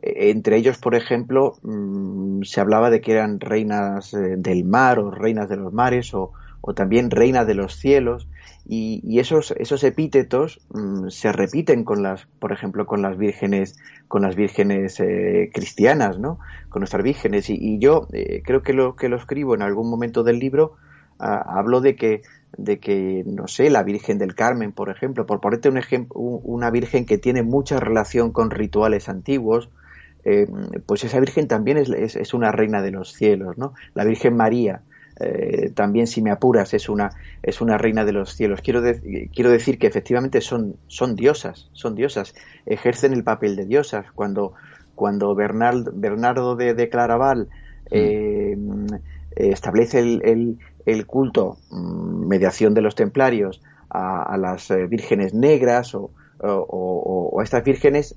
Eh, entre ellos, por ejemplo, mm, se hablaba de que eran reinas eh, del mar o reinas de los mares o, o también reinas de los cielos y, esos, esos epítetos mm, se repiten con las, por ejemplo, con las vírgenes, con las vírgenes eh, cristianas, ¿no? Con nuestras vírgenes. Y, yo eh, creo que lo que lo escribo en algún momento del libro, hablo de que, de que, no sé, la Virgen del Carmen, por ejemplo, por ponerte un ejemplo, una virgen que tiene mucha relación con rituales antiguos, eh, pues esa virgen también es, es, es, una reina de los cielos, ¿no? La Virgen María, eh, también si me apuras es una es una reina de los cielos. Quiero quiero decir que efectivamente son son diosas son diosas. Ejercen el papel de diosas. Cuando cuando Bernardo de, Claraval eh, establece el, el, culto mm, mediación de los templarios a, las eh, vírgenes negras o, o, a estas vírgenes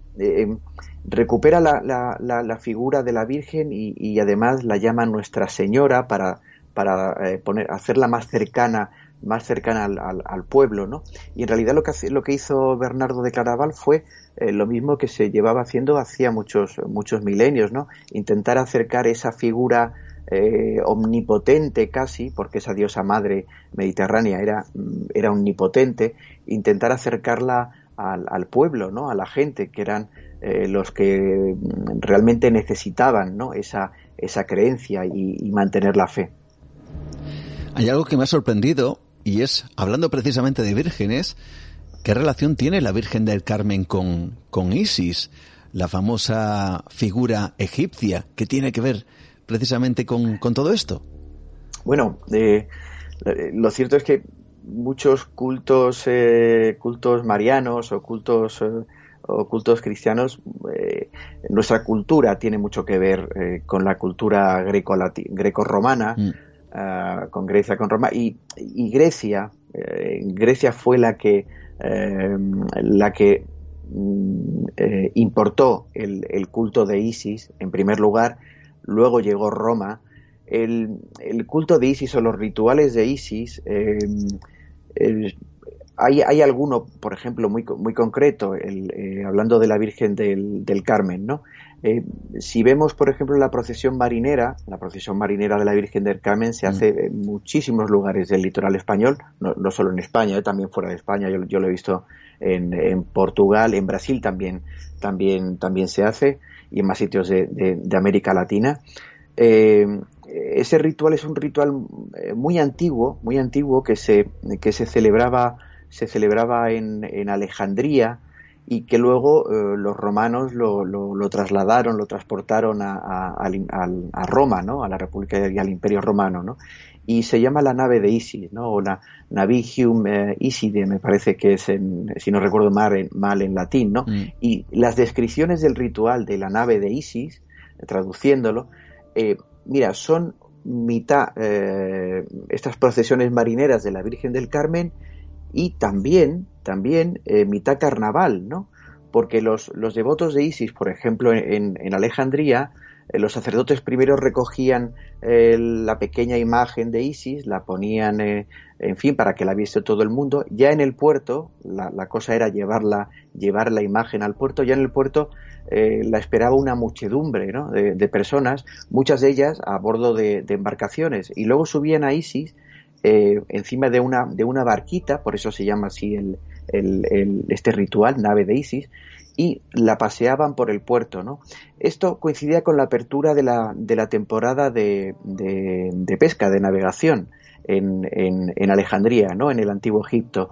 recupera la, la, la, figura de la Virgen y, y, además la llama Nuestra Señora para, para eh, poner, hacerla más cercana más cercana al, pueblo, ¿no? Y en realidad lo que, lo que hizo Bernardo de Claraval fue eh, lo mismo que se llevaba haciendo hacía muchos, muchos milenios, ¿no? Intentar acercar esa figura eh, omnipotente casi, porque esa diosa madre mediterránea era, mm, era omnipotente, intentar acercarla al, pueblo, ¿no? A la gente, que eran eh, los que mm, realmente necesitaban, ¿no? Esa, esa creencia y mantener la fe. Hay algo que me ha sorprendido y es, hablando precisamente de vírgenes, ¿qué relación tiene la Virgen del Carmen con, con Isis, la famosa figura egipcia, que tiene que ver precisamente con, todo esto? Bueno, eh, lo cierto es que muchos cultos, eh, cultos marianos o cultos, eh, o cultos cristianos, nuestra cultura tiene mucho que ver con la cultura greco-romana. Mm. Ah, con Grecia, con Roma, y, Grecia, eh, Grecia fue la que, eh, la que mm, eh, importó el, culto de Isis en primer lugar, luego llegó Roma. El, culto de Isis o los rituales de Isis, hay, hay, alguno, por ejemplo, muy, muy concreto, hablando de la Virgen del, del Carmen, ¿no? Eh, si vemos, por ejemplo, la procesión marinera, la procesión marinera de la Virgen del Carmen se mm. hace en muchísimos lugares del litoral español, no, solo en España, eh, también fuera de España. Yo, lo he visto en, Portugal, en Brasil también, también, también se hace y en más sitios de, América Latina. Eh, ese ritual es un ritual muy antiguo, muy antiguo que se, que se celebraba, se celebraba en, en Alejandría, y que luego eh, los romanos lo, lo, trasladaron, lo transportaron a, a, Roma, ¿no? a la República y al Imperio Romano, ¿no? y se llama la nave de Isis, ¿no? o la Navigium eh, Iside, me parece que es, en, si no recuerdo mal, en, mal en latín, ¿no? Mm. y las descripciones del ritual de la nave de Isis, traduciéndolo, eh, mira, son mitad estas procesiones marineras de la Virgen del Carmen y también también eh, mitad carnaval, ¿no? Porque los, los, devotos de Isis, por ejemplo, en, en Alejandría, eh, los sacerdotes primero recogían eh, la pequeña imagen de Isis, la ponían, en fin, para que la viese todo el mundo. Ya en el puerto, la, la cosa era llevarla, llevar la imagen al puerto, ya en el puerto la esperaba una muchedumbre de, de, personas, muchas de ellas a bordo de, de embarcaciones, y luego subían a Isis encima de una, de una barquita, por eso se llama así el, este ritual, nave de Isis, y la paseaban por el puerto. ¿no? Esto coincidía con la apertura de la, de la temporada de, de, pesca, de navegación en, en, Alejandría, ¿no? en el antiguo Egipto.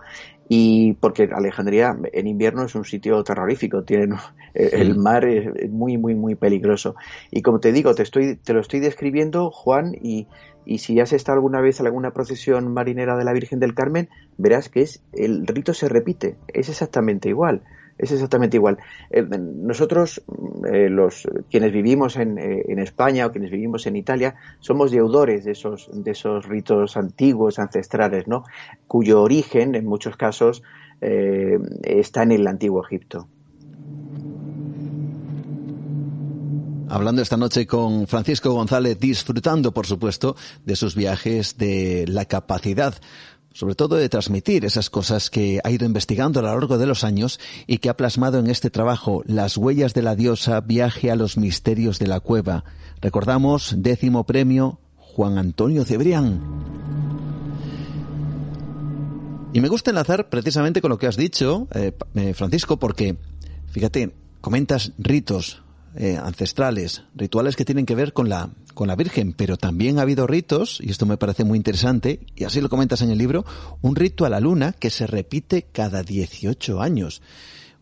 Y porque Alejandría en invierno es un sitio terrorífico, tiene, el mar es muy, muy, muy peligroso. Y como te digo, te, estoy, te lo estoy describiendo, Juan, y, y si has estado alguna vez en alguna procesión marinera de la Virgen del Carmen, verás que es el rito se repite, es exactamente igual, es exactamente igual. Eh, nosotros, eh, los quienes vivimos en, eh, en, España o quienes vivimos en Italia, somos deudores de esos de esos ritos antiguos, ancestrales, ¿no? Cuyo origen, en muchos casos, está en el antiguo Egipto. Hablando esta noche con Francisco González, disfrutando, por supuesto, de sus viajes, de la capacidad sobre todo de transmitir esas cosas que ha ido investigando a lo largo de los años y que ha plasmado en este trabajo Las huellas de la diosa, viaje a los misterios de la cueva. Recordamos, décimo premio, Juan Antonio Cebrián. Y me gusta enlazar precisamente con lo que has dicho, eh, eh, Francisco, porque, fíjate, comentas ritos, eh, ancestrales, rituales que tienen que ver con la, con la Virgen, pero también ha habido ritos, y esto me parece muy interesante, y así lo comentas en el libro, un rito a la luna que se repite cada 18 años.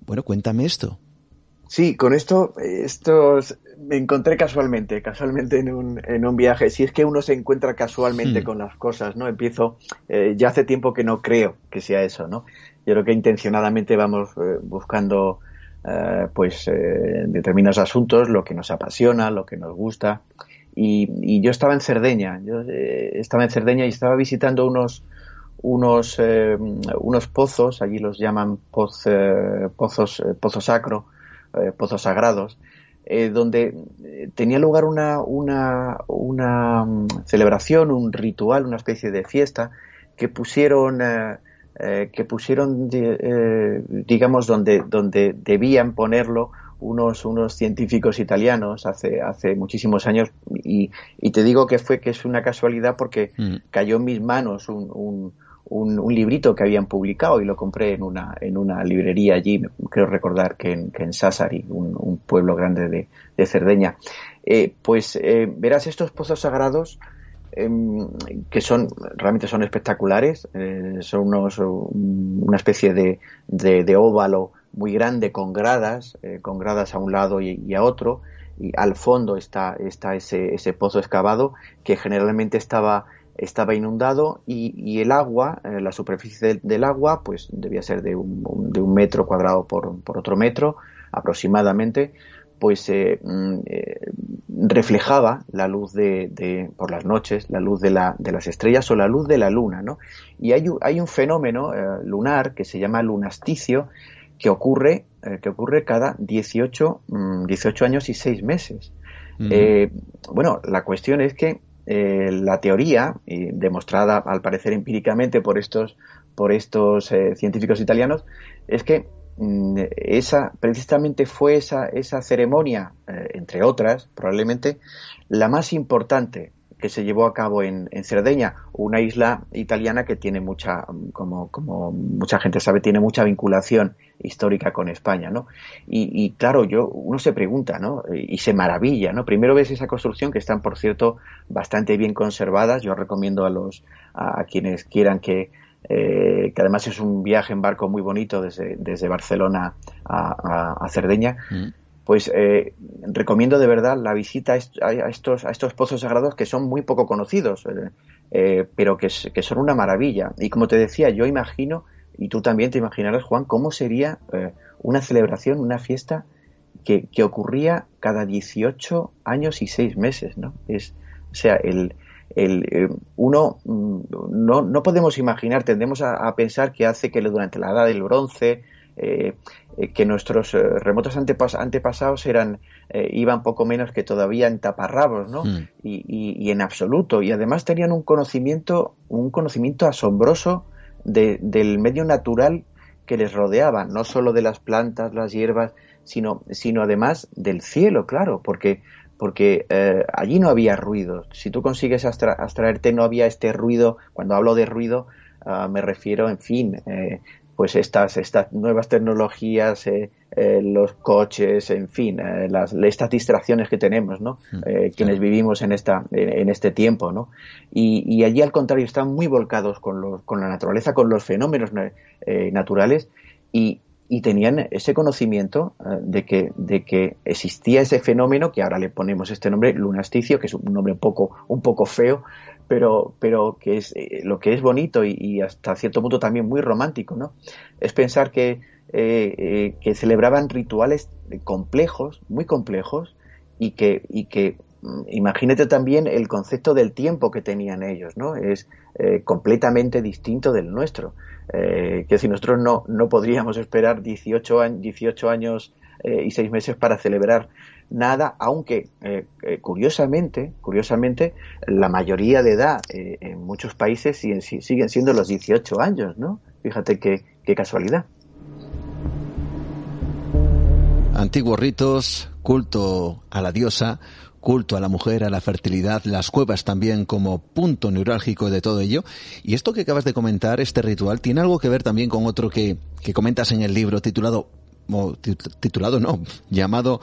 Bueno, cuéntame esto. Sí, con esto, esto me encontré casualmente, casualmente en un, en un viaje. Si es que uno se encuentra casualmente hmm. con las cosas, ¿no? Empiezo, eh, ya hace tiempo que no creo que sea eso, ¿no? Yo creo que intencionadamente vamos eh, buscando eh, pues eh, determinados asuntos, lo que nos apasiona, lo que nos gusta. Y, yo estaba en Cerdeña, yo eh, estaba en Cerdeña y estaba visitando unos unos unos pozos, allí los llaman poz, pozos pozos sacro, pozos sagrados, donde tenía lugar una, una, una mm, celebración, un ritual, una especie de fiesta que pusieron que pusieron digamos donde donde debían ponerlo unos, unos científicos italianos hace, hace muchísimos años y, y, te digo que fue que es una casualidad porque mm. cayó en mis manos un, un, un, librito que habían publicado y lo compré en una, en una librería allí, creo recordar que en, que en Sassari, un, pueblo grande de, de Cerdeña. Eh, pues eh, verás estos pozos sagrados em, que son realmente son espectaculares, eh, son unos, una especie de, de, óvalo muy grande con gradas, eh, con gradas a un lado y, a otro, y al fondo está, está ese, ese, pozo excavado que generalmente estaba, estaba inundado y, el agua, eh, la superficie del, agua, pues debía ser de un, de un metro cuadrado por, por, otro metro aproximadamente, pues eh, mm, reflejaba la luz de, por las noches, la luz de, la, de, las estrellas o la luz de la luna, ¿no? Y hay, hay un fenómeno lunar que se llama lunasticio, que ocurre, eh, que ocurre cada 18, 18 mm, años y 6 meses. Eh, bueno, la cuestión es que eh, la teoría, demostrada al parecer empíricamente por estos, por estos científicos italianos, es que esa, precisamente fue esa, esa ceremonia, entre otras, probablemente, la más importante que se llevó a cabo en, Cerdeña, una isla italiana que tiene mucha, como, como mucha gente sabe, tiene mucha vinculación histórica con España, ¿no? Y, claro, yo, uno se pregunta, ¿no? Y se maravilla, ¿no? Primero ves esa construcción que están, por cierto, bastante bien conservadas. Yo recomiendo a los, a, quienes quieran que, eh, que además es un viaje en barco muy bonito desde, desde Barcelona a, Cerdeña. Mm pues eh, recomiendo de verdad la visita a estos, a estos pozos sagrados que son muy poco conocidos, eh, eh, pero que, son una maravilla. Y como te decía, yo imagino, y tú también te imaginarás, Juan, cómo sería una celebración, una fiesta que, ocurría cada 18 años y 6 meses, ¿no? Es, o sea, el, el, uno mm, no, no podemos imaginar, tendemos a, a, pensar que hace que durante la edad del bronce, eh, eh, que nuestros eh, remotos antepasados eran iban poco menos que todavía en taparrabos, ¿no? Hmm. Y, en absoluto. Y además tenían un conocimiento, un conocimiento asombroso del medio natural que les rodeaba, no solo de las plantas, las hierbas, sino, sino además del cielo, claro, porque porque allí no había ruido. Si tú consigues abstraerte, no había este ruido. Cuando hablo de ruido, ah, me refiero, en fin, pues estas, estas nuevas tecnologías, eh, eh, los coches, en fin, eh, las, estas distracciones que tenemos, ¿no? Mm, quienes vivimos en, esta, en, este tiempo, ¿no? Y, allí, al contrario, están muy volcados con, los, con la naturaleza, con los fenómenos naturales y, y, tenían ese conocimiento de, que, de que existía ese fenómeno, que ahora le ponemos este nombre, lunasticio, que es un nombre un poco, un poco feo, pero, pero que es eh, lo que es bonito y, hasta cierto punto también muy romántico, ¿no? Es pensar que, eh, eh, que celebraban rituales complejos, muy complejos, y que, y que mm, imagínate también el concepto del tiempo que tenían ellos, ¿no? Es completamente distinto del nuestro. Que si nosotros no, no podríamos esperar 18, 18 años y 6 meses para celebrar nada, aunque eh, eh, curiosamente, curiosamente, la mayoría de edad eh, en muchos países siguen, siguen, siendo los 18 años, ¿no? Fíjate qué, qué casualidad. Antiguos ritos, culto a la diosa, culto a la mujer, a la fertilidad, las cuevas también como punto neurálgico de todo ello. Y esto que acabas de comentar, este ritual, tiene algo que ver también con otro que, que comentas en el libro titulado, titulado no, llamado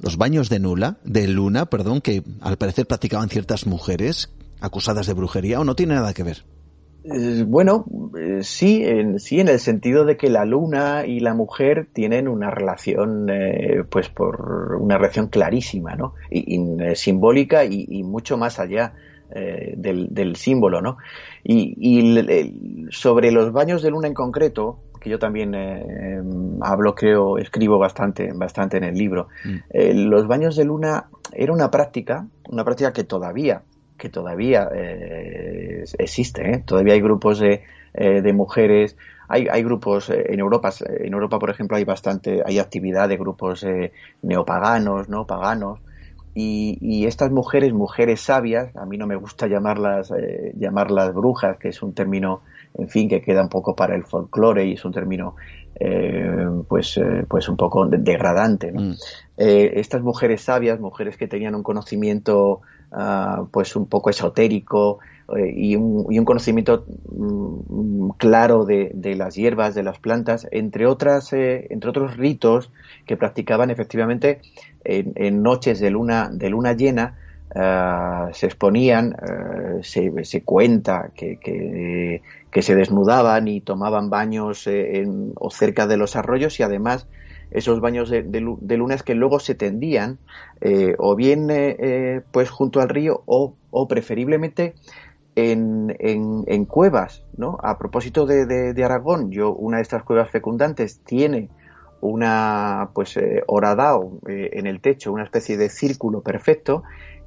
los baños de nula, de luna, perdón, que al parecer practicaban ciertas mujeres acusadas de brujería o no tiene nada que ver. Eh, bueno, eh, sí, en, sí, en el sentido de que la luna y la mujer tienen una relación, eh, pues por una relación clarísima, ¿no? Y, simbólica y, mucho más allá del, símbolo, ¿no? Y, y sobre los baños de luna en concreto, que yo también eh, em, hablo, creo, escribo bastante, bastante en el libro. Mm. Eh, los baños de luna era una práctica, una práctica que todavía, que todavía eh, existe, todavía hay grupos de, de mujeres, hay, hay, grupos en Europa, en Europa por ejemplo hay bastante, hay actividad de grupos neopaganos, no paganos, y, estas mujeres, mujeres sabias, a mí no me gusta llamarlas, eh, llamarlas brujas, que es un término, en fin, que queda un poco para el folclore y es un término, eh, pues, eh, pues un poco degradante. ¿no? Mm. estas mujeres sabias, mujeres que tenían un conocimiento, ah, pues un poco esotérico, y un, y, un, conocimiento mm, claro de, de, las hierbas, de las plantas, entre otras, entre otros ritos que practicaban efectivamente en, noches de luna, de luna llena eh, se exponían, eh, se, cuenta que, que, se desnudaban y tomaban baños eh, en, o cerca de los arroyos y además esos baños de, de, lunas que luego se tendían o bien pues junto al río o, o preferiblemente en, en, cuevas, ¿no? A propósito de, de, Aragón, yo una de estas cuevas fecundantes tiene una pues eh, eh, en el techo, una especie de círculo perfecto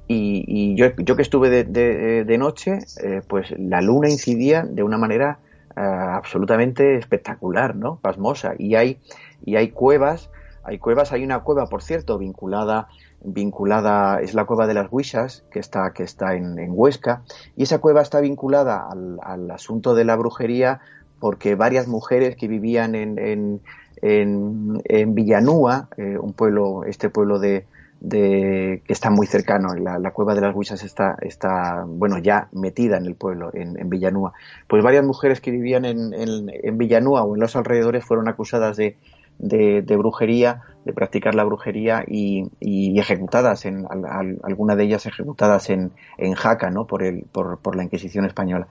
y, yo, yo, que estuve de, de, noche, eh, pues la luna incidía de una manera absolutamente espectacular, ¿no? Pasmosa. Y hay, y hay cuevas, hay cuevas, hay una cueva, por cierto, vinculada, vinculada, es la cueva de las Huisas, que está, que está en, Huesca, y esa cueva está vinculada al, al, asunto de la brujería porque varias mujeres que vivían en en, en Villanúa, eh, un pueblo, este pueblo de, de, que está muy cercano, la, la cueva de las Huisas está, está, bueno, ya metida en el pueblo, en, en Villanúa. Pues varias mujeres que vivían en, en, en, Villanúa o en los alrededores fueron acusadas de, de, brujería, de practicar la brujería y, y ejecutadas, en, algunas de ellas ejecutadas en, en Jaca, ¿no? Por, el, por, por la Inquisición española.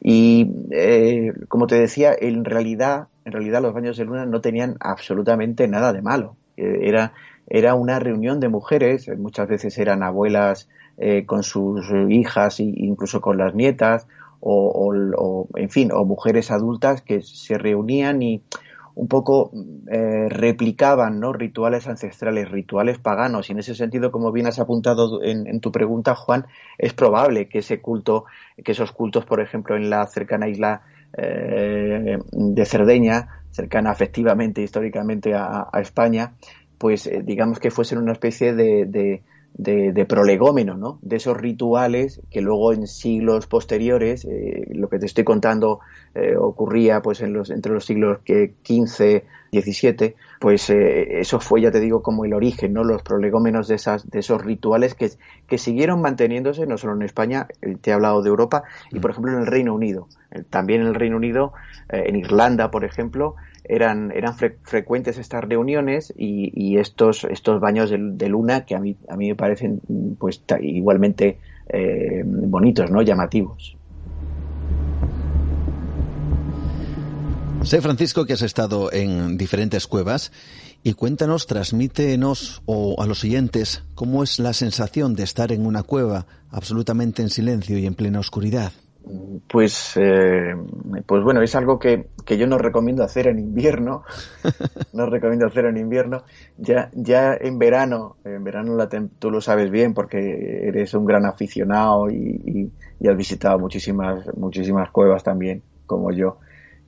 Y eh, como te decía, en realidad, en realidad los baños de luna no tenían absolutamente nada de malo. Eh, era, era una reunión de mujeres, muchas veces eran abuelas eh, con sus hijas e incluso con las nietas, o, o, en fin, o mujeres adultas que se reunían y un poco eh, replicaban ¿no? rituales ancestrales, rituales paganos, y en ese sentido, como bien has apuntado en, tu pregunta, Juan, es probable que ese culto, que esos cultos, por ejemplo, en la cercana isla eh, de Cerdeña, cercana afectivamente, históricamente a, España, pues eh, digamos que fuesen una especie de de, de, prolegómeno, ¿no? De esos rituales que luego en siglos posteriores, eh, lo que te estoy contando eh, ocurría pues en los, entre los siglos que 15, 17, pues eso fue, ya te digo, como el origen, ¿no? Los prolegómenos de, esas, de esos rituales que, que siguieron manteniéndose no solo en España, te he hablado de Europa, y por ejemplo en el Reino Unido. También en el Reino Unido, en Irlanda, por ejemplo, eran, eran frecuentes estas reuniones y, estos, estos baños de, luna que a mí, a mí me parecen pues igualmente eh, bonitos, ¿no? llamativos. Sé, Francisco, que has estado en diferentes cuevas y cuéntanos, transmítenos o a los oyentes cómo es la sensación de estar en una cueva absolutamente en silencio y en plena oscuridad. Pues, eh, pues bueno, es algo que, que, yo no recomiendo hacer en invierno. [laughs] no recomiendo hacer en invierno. Ya, ya en verano, en verano la tú lo sabes bien porque eres un gran aficionado y, y, has visitado muchísimas, muchísimas cuevas también, como yo.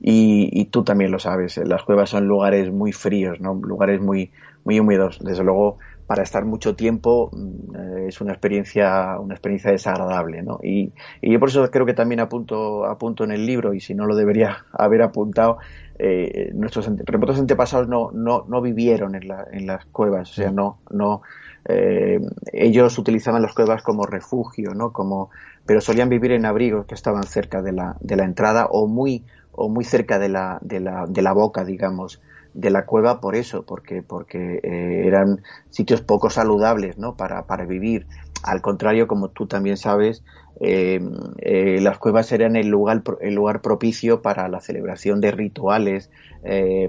Y, y, tú también lo sabes. Las cuevas son lugares muy fríos, ¿no? Lugares muy, muy húmedos. Desde luego, para estar mucho tiempo mm, es una experiencia una experiencia desagradable ¿no? y, y, yo por eso creo que también apunto apunto en el libro y si no lo debería [laughs] haber apuntado eh, nuestros remotos antepasados no, no, no vivieron en, la, en las cuevas o sea no no eh, ellos utilizaban las cuevas como refugio no como pero solían vivir en abrigos que estaban cerca de la, de la entrada o muy o muy cerca de la, de la, de la boca digamos de la cueva por eso, porque, porque eh, eran sitios poco saludables ¿no? para, para vivir. Al contrario, como tú también sabes, eh, eh, las cuevas eran el lugar, el lugar propicio para la celebración de rituales,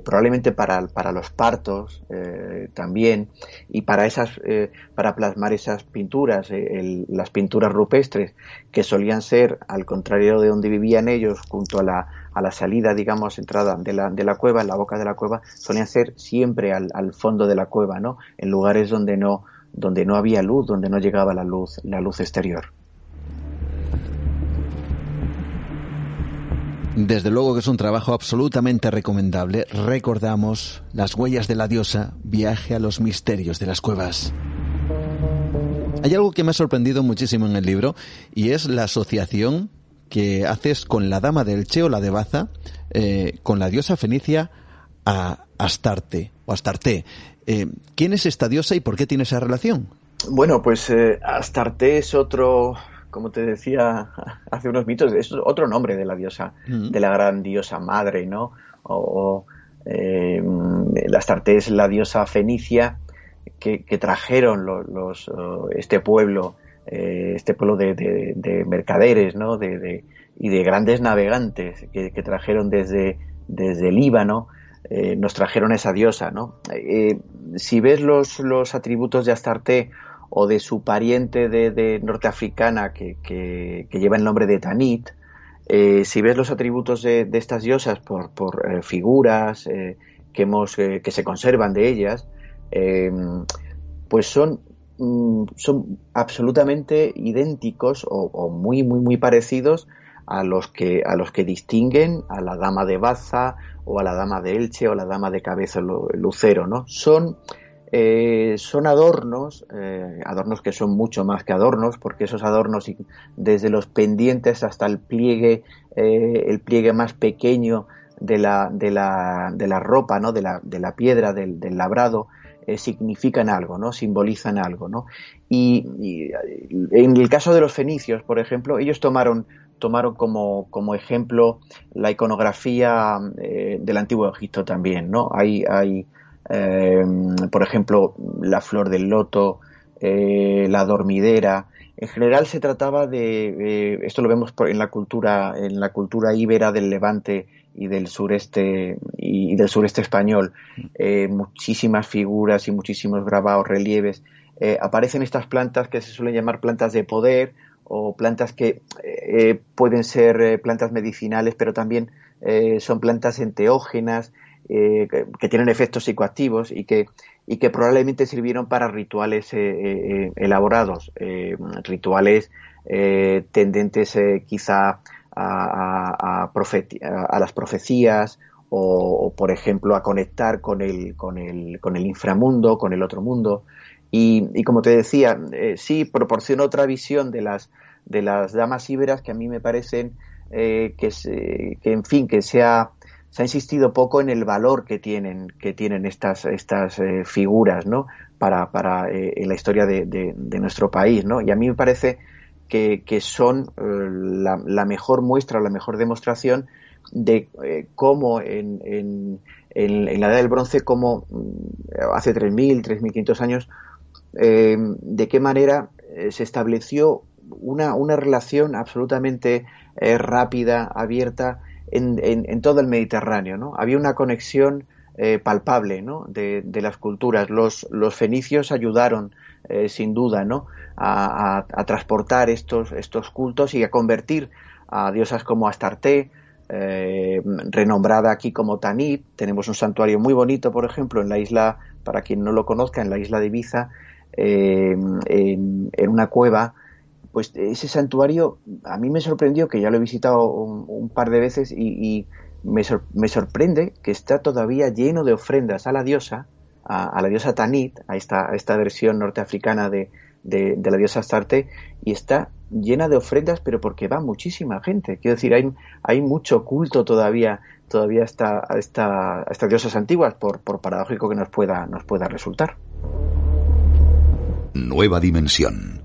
probablemente para, para, los partos también, y para, esas, para plasmar esas pinturas, las pinturas rupestres, que solían ser, al contrario de donde vivían ellos, junto a la, a la salida, digamos, entrada de la, de la cueva, en la boca de la cueva, solían ser siempre al, al fondo de la cueva, ¿no? En lugares donde no, donde no había luz, donde no llegaba la luz, la luz exterior. Desde luego que es un trabajo absolutamente recomendable. Recordamos Las huellas de la diosa, viaje a los misterios de las cuevas. Hay algo que me ha sorprendido muchísimo en el libro y es la asociación que haces con la dama del Che o la de Baza, eh, con la diosa fenicia a Astarte o Astarte. Eh, ¿Quién es esta diosa y por qué tiene esa relación? Bueno, pues eh, Astarte es otro, como te decía [laughs] hace unos mitos, es otro nombre de la diosa, mm. de la gran diosa madre, ¿no? O, la Astarte es la diosa fenicia que, trajeron los, este pueblo, eh, este pueblo de, mercaderes, ¿no? De, y de grandes navegantes que, trajeron desde, desde Líbano, eh, nos trajeron esa diosa, ¿no? si ves los, los atributos de Astarte o de su pariente de, norteafricana que, que, lleva el nombre de Tanit, eh, si ves los atributos de, estas diosas por, por eh, figuras eh, que, hemos, que se conservan de ellas, pues son, mm, son absolutamente idénticos o, muy, muy, muy parecidos a los, que, a los que distinguen a la dama de Baza o a la dama de Elche o a la dama de Cabeza Lucero, ¿no? Son eh, son adornos, eh, adornos que son mucho más que adornos, porque esos adornos, desde los pendientes hasta el pliegue, eh, el pliegue más pequeño de la, de la, de la ropa, ¿no? de, la, de la piedra, del, labrado, significan algo, ¿no? simbolizan algo. ¿no? Y, en el caso de los fenicios, por ejemplo, ellos tomaron, tomaron como, como ejemplo la iconografía del antiguo Egipto también. ¿no? Hay, hay por ejemplo, la flor del loto, eh, la dormidera. En general se trataba de, esto lo vemos en la cultura, en la cultura íbera del Levante y del sureste y, del sureste español, eh, muchísimas figuras y muchísimos grabados, relieves. Eh, aparecen estas plantas que se suelen llamar plantas de poder o plantas que pueden ser plantas medicinales, pero también son plantas enteógenas eh, que, tienen efectos psicoactivos y que, y que probablemente sirvieron para rituales eh, eh, elaborados, rituales tendentes quizá a, a, las profecías o, por ejemplo, a conectar con el, con el, con el inframundo, con el otro mundo. Y, y como te decía, sí proporciona otra visión de las, de las damas íberas que a mí me parecen que, que, en fin, que sea se ha insistido poco en el valor que tienen, que tienen estas, estas eh, figuras, ¿no? Para, para eh, la historia de, de, nuestro país, ¿no? Y a mí me parece que, son eh, la, mejor muestra, la mejor demostración de cómo en, la Edad del Bronce, como mm, hace 3.000, 3.500 años, de qué manera se estableció una, relación absolutamente rápida, abierta, en, todo el Mediterráneo. ¿no? Había una conexión eh, palpable ¿no? de, las culturas. Los, los fenicios ayudaron, eh, sin duda, ¿no? A, transportar estos, estos cultos y a convertir a diosas como Astarte, eh, renombrada aquí como Tanit. Tenemos un santuario muy bonito, por ejemplo, en la isla, para quien no lo conozca, en la isla de Ibiza, en, en, una cueva pues ese santuario a mí me sorprendió, que ya lo he visitado un, par de veces y, me, me, sorprende que está todavía lleno de ofrendas a la diosa, a, la diosa Tanit, a esta, esta versión norteafricana de, de, la diosa Astarte, y está llena de ofrendas, pero porque va muchísima gente. Quiero decir, hay, hay mucho culto todavía todavía está a, esta, a estas diosas antiguas, por, por paradójico que nos pueda, nos pueda resultar. Nueva dimensión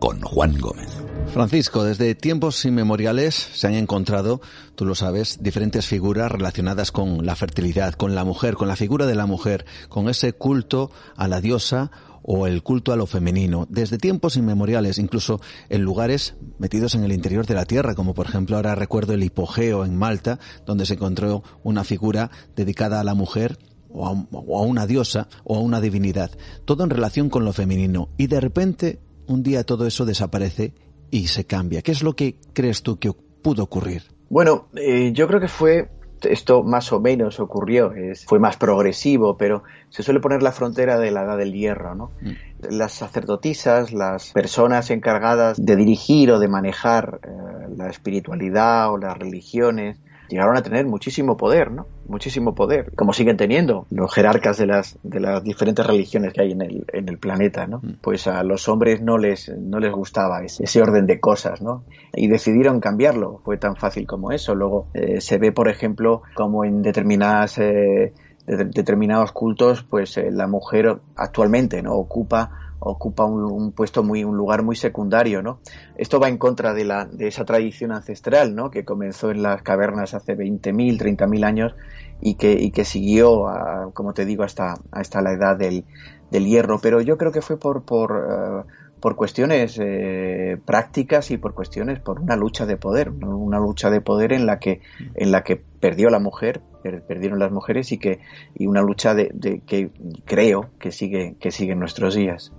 con Juan Gómez. Francisco, desde tiempos inmemoriales se han encontrado, tú lo sabes, diferentes figuras relacionadas con la fertilidad, con la mujer, con la figura de la mujer, con ese culto a la diosa o el culto a lo femenino, desde tiempos inmemoriales, incluso en lugares metidos en el interior de la tierra, como por ejemplo ahora recuerdo el hipogeo en Malta, donde se encontró una figura dedicada a la mujer o a, o a una diosa o a una divinidad, todo en relación con lo femenino, y de repente un día todo eso desaparece y se cambia. ¿Qué es lo que crees tú que pudo ocurrir? Bueno, eh, yo creo que fue esto más o menos ocurrió, fue más progresivo, pero se suele poner la frontera de la edad del hierro, ¿no? Mm. Las sacerdotisas, las personas encargadas de dirigir o de manejar eh, la espiritualidad o las religiones, llegaron a tener muchísimo poder, ¿no? Muchísimo poder, como siguen teniendo los jerarcas de las, de las diferentes religiones que hay en el, en el planeta, ¿no? Mm. Pues a los hombres no les, no les gustaba ese, orden de cosas, ¿no? Y decidieron cambiarlo, fue tan fácil como eso. Luego eh, se ve, por ejemplo, como en determinadas... Eh, determinados cultos, pues eh, la mujer actualmente no ocupa ocupa un, puesto muy un lugar muy secundario no esto va en contra de la de esa tradición ancestral no que comenzó en las cavernas hace 20.000 30.000 años y que y que siguió como te digo hasta hasta la edad del, del hierro. Pero yo creo que fue por por eh, por cuestiones eh, prácticas y por cuestiones por una lucha de poder una lucha de poder en la que en la que perdió la mujer perdieron las mujeres y que y una lucha de, que creo que sigue que sigue en nuestros días.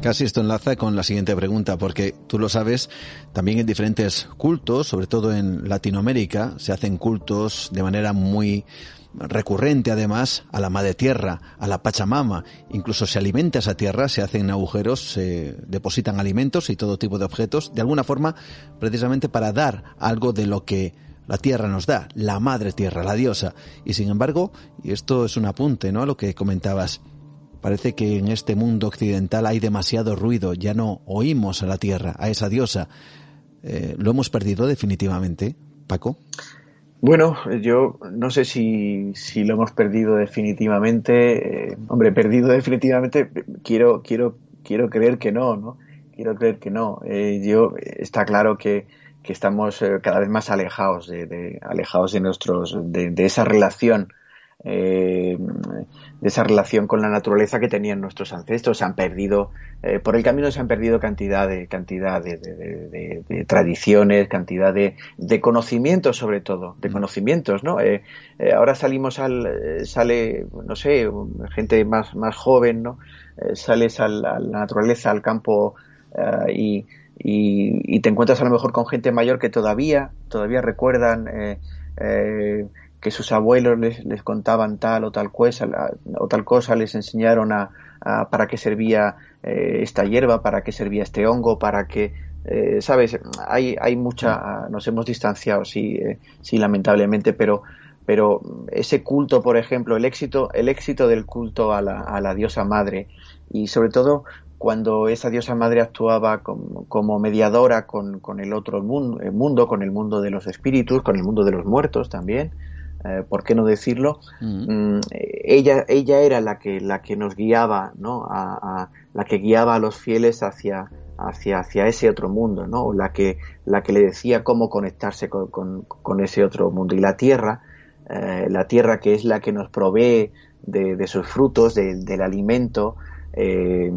Casi esto enlaza con la siguiente pregunta, porque tú lo sabes, también en diferentes cultos, sobre todo en Latinoamérica, se hacen cultos de manera muy recurrente además a la madre tierra, a la Pachamama. Incluso se alimenta esa tierra, se hacen agujeros, se depositan alimentos y todo tipo de objetos, de alguna forma, precisamente para dar algo de lo que la tierra nos da, la madre tierra, la diosa. Y sin embargo, y esto es un apunte, ¿no? A lo que comentabas. Parece que en este mundo occidental hay demasiado ruido, ya no oímos a la tierra, a esa diosa. Eh, ¿Lo hemos perdido definitivamente, Paco? Bueno, yo no sé si, si lo hemos perdido definitivamente. Eh, hombre, perdido definitivamente, quiero, quiero, quiero creer que no, ¿no? Quiero creer que no. Eh, yo, está claro que, que estamos eh, cada vez más alejados de, alejados de nuestros de, esa relación eh, de esa relación con la naturaleza que tenían nuestros ancestros. Se han perdido eh, por el camino se han perdido cantidad de cantidad de, tradiciones cantidad de, conocimientos sobre todo de mm. conocimientos no ahora salimos al sale no sé gente más más joven no sales a la naturaleza al campo y y, te encuentras a lo mejor con gente mayor que todavía, todavía recuerdan eh, eh, que sus abuelos les, les, contaban tal o tal cosa, o tal cosa, les enseñaron a, para qué servía eh, esta hierba, para qué servía este hongo, para qué, sabes, hay, hay mucha, nos hemos distanciado, sí, sí, lamentablemente, pero pero ese culto, por ejemplo, el éxito, el éxito del culto a la, a la diosa madre y sobre todo cuando esa diosa madre actuaba como, mediadora con, el otro mundo, con el mundo de los espíritus, con el mundo de los muertos también, eh, ¿por qué no decirlo? Mm, ella, ella era la que, la que nos guiaba, ¿no? A, la que guiaba a los fieles hacia, hacia, hacia ese otro mundo, ¿no? La que, la que le decía cómo conectarse con, ese otro mundo. Y la tierra, eh, la tierra que es la que nos provee de, sus frutos, del alimento, eh,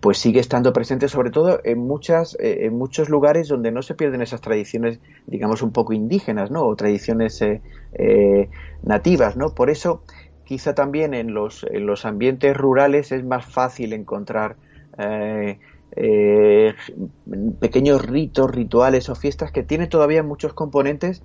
pues sigue estando presente sobre todo en muchas eh, en muchos lugares donde no se pierden esas tradiciones digamos un poco indígenas no o tradiciones eh, nativas no por eso quizá también en los en los ambientes rurales es más fácil encontrar pequeños ritos rituales o fiestas que tienen todavía muchos componentes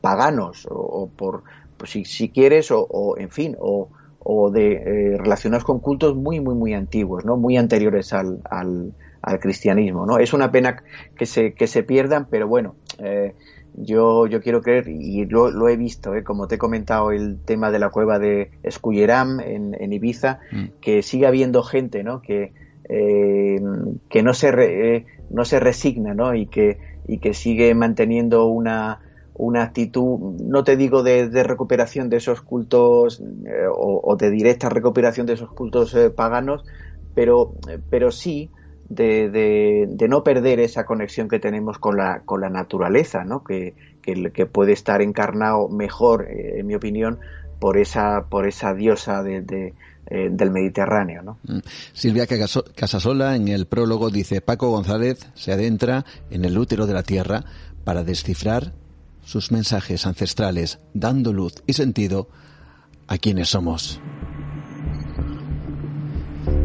paganos o, por pues si, quieres o, o en fin o o de eh, relacionados con cultos muy, muy, muy antiguos, ¿no? Muy anteriores al, al, cristianismo, ¿no? Es una pena que se, que se pierdan, pero bueno, eh, yo, yo quiero creer, y lo, lo he visto, ¿eh? como te he comentado, el tema de la cueva de Esculleram en, en Ibiza, mm. que sigue habiendo gente, ¿no? Que, eh, que no se, no se resigna, ¿no? Y que, y que sigue manteniendo una, una actitud, no te digo de, recuperación de esos cultos eh, o, de directa recuperación de esos cultos eh, paganos, pero, pero sí de, de, no perder esa conexión que tenemos con la, con la naturaleza, ¿no? que, que, puede estar encarnado mejor, eh, en mi opinión, por esa, por esa diosa de, del Mediterráneo. ¿no? Mm. Silvia Casasola en el prólogo dice, Paco González se adentra en el útero de la Tierra para descifrar sus mensajes ancestrales, dando luz y sentido a quienes somos.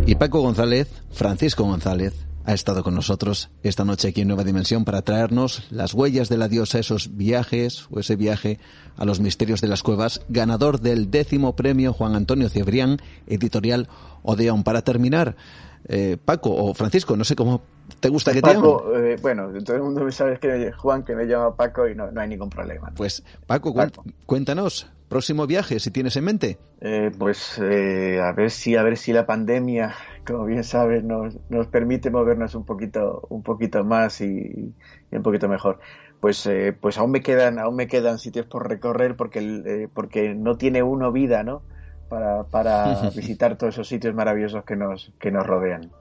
Y Paco González, Francisco González, ha estado con nosotros esta noche aquí en Nueva Dimensión para traernos las huellas de la diosa, esos viajes o ese viaje a los misterios de las cuevas, ganador del décimo premio Juan Antonio Cebrián, editorial Odeón. Para terminar, eh, Paco o Francisco, no sé cómo te gusta que te llamen. Eh, bueno, todo el mundo sabe que Juan que me llama Paco y no, no hay ningún problema. Pues Paco, cuéntanos, próximo viaje, si tienes en mente. Eh, pues eh, a ver si a ver si la pandemia, como bien sabes, nos, nos permite movernos un poquito un poquito más y, y un poquito mejor. Pues pues aún me quedan aún me quedan sitios por recorrer porque porque no tiene uno vida, ¿no? Para, para [laughs] visitar todos esos sitios maravillosos que nos, que nos rodean.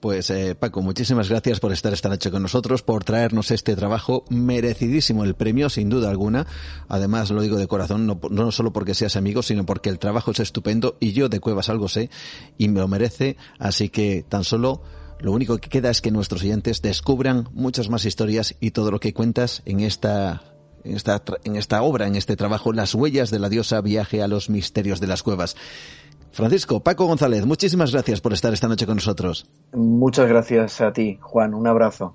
Pues eh, Paco, muchísimas gracias por estar esta noche con nosotros, por traernos este trabajo merecidísimo, el premio sin duda alguna. Además, lo digo de corazón, no, no solo porque seas amigo, sino porque el trabajo es estupendo y yo de Cuevas algo sé y me lo merece. Así que tan solo lo único que queda es que nuestros oyentes descubran muchas más historias y todo lo que cuentas en esta en esta, en esta obra, en este trabajo, Las huellas de la diosa, viaje a los misterios de las cuevas. Francisco, Paco González, muchísimas gracias por estar esta noche con nosotros. Muchas gracias a ti, Juan. Un abrazo.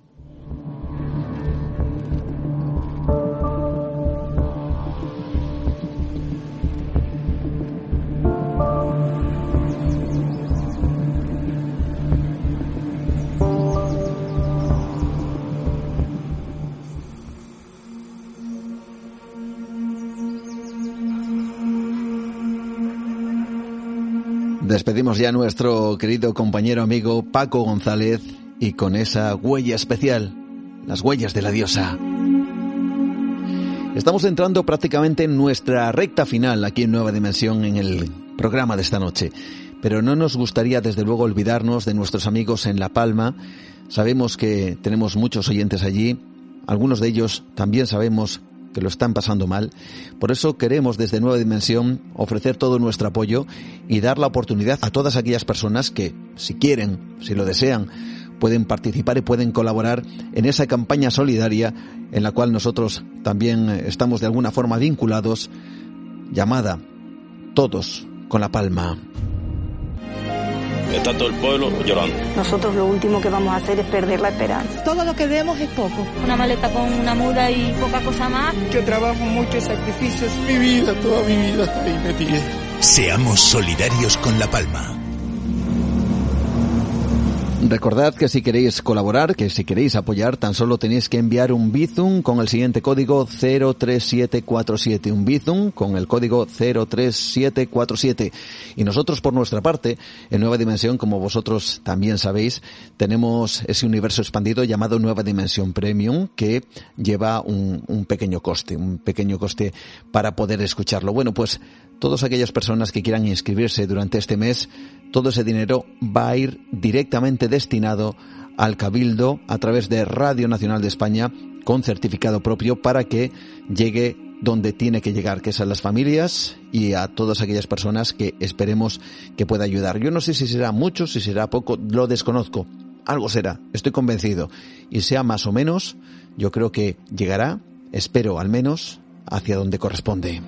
Despedimos ya a nuestro querido compañero amigo Paco González y con esa huella especial, las huellas de la diosa. Estamos entrando prácticamente en nuestra recta final aquí en Nueva Dimensión en el programa de esta noche. Pero no nos gustaría desde luego olvidarnos de nuestros amigos en La Palma. Sabemos que tenemos muchos oyentes allí. Algunos de ellos también sabemos que lo están pasando mal. Por eso queremos desde Nueva Dimensión ofrecer todo nuestro apoyo y dar la oportunidad a todas aquellas personas que, si quieren, si lo desean, pueden participar y pueden colaborar en esa campaña solidaria en la cual nosotros también estamos de alguna forma vinculados, llamada Todos con la Palma. Está todo el pueblo llorando. Nosotros lo último que vamos a hacer es perder la esperanza. Todo lo que vemos es poco. Una maleta con una muda y poca cosa más. Yo trabajo muchos sacrificios. Mi vida, toda mi vida está ahí metida. Seamos solidarios con La Palma. Recordad que si queréis colaborar, que si queréis apoyar, tan solo tenéis que enviar un Bizum con el siguiente código 03747. Un Bizum con el código 03747. Y nosotros, por nuestra parte, en Nueva Dimensión, como vosotros también sabéis, tenemos ese universo expandido llamado Nueva Dimensión Premium, que lleva un, pequeño coste, un pequeño coste para poder escucharlo. Bueno, pues todas aquellas personas que quieran inscribirse durante este mes, todo ese dinero va a ir directamente destinado al Cabildo a través de Radio Nacional de España con certificado propio para que llegue donde tiene que llegar, que es a las familias y a todas aquellas personas que esperemos que pueda ayudar. Yo no sé si será mucho, si será poco, lo desconozco. Algo será, estoy convencido. Y sea más o menos, yo creo que llegará, espero al menos, hacia donde corresponde.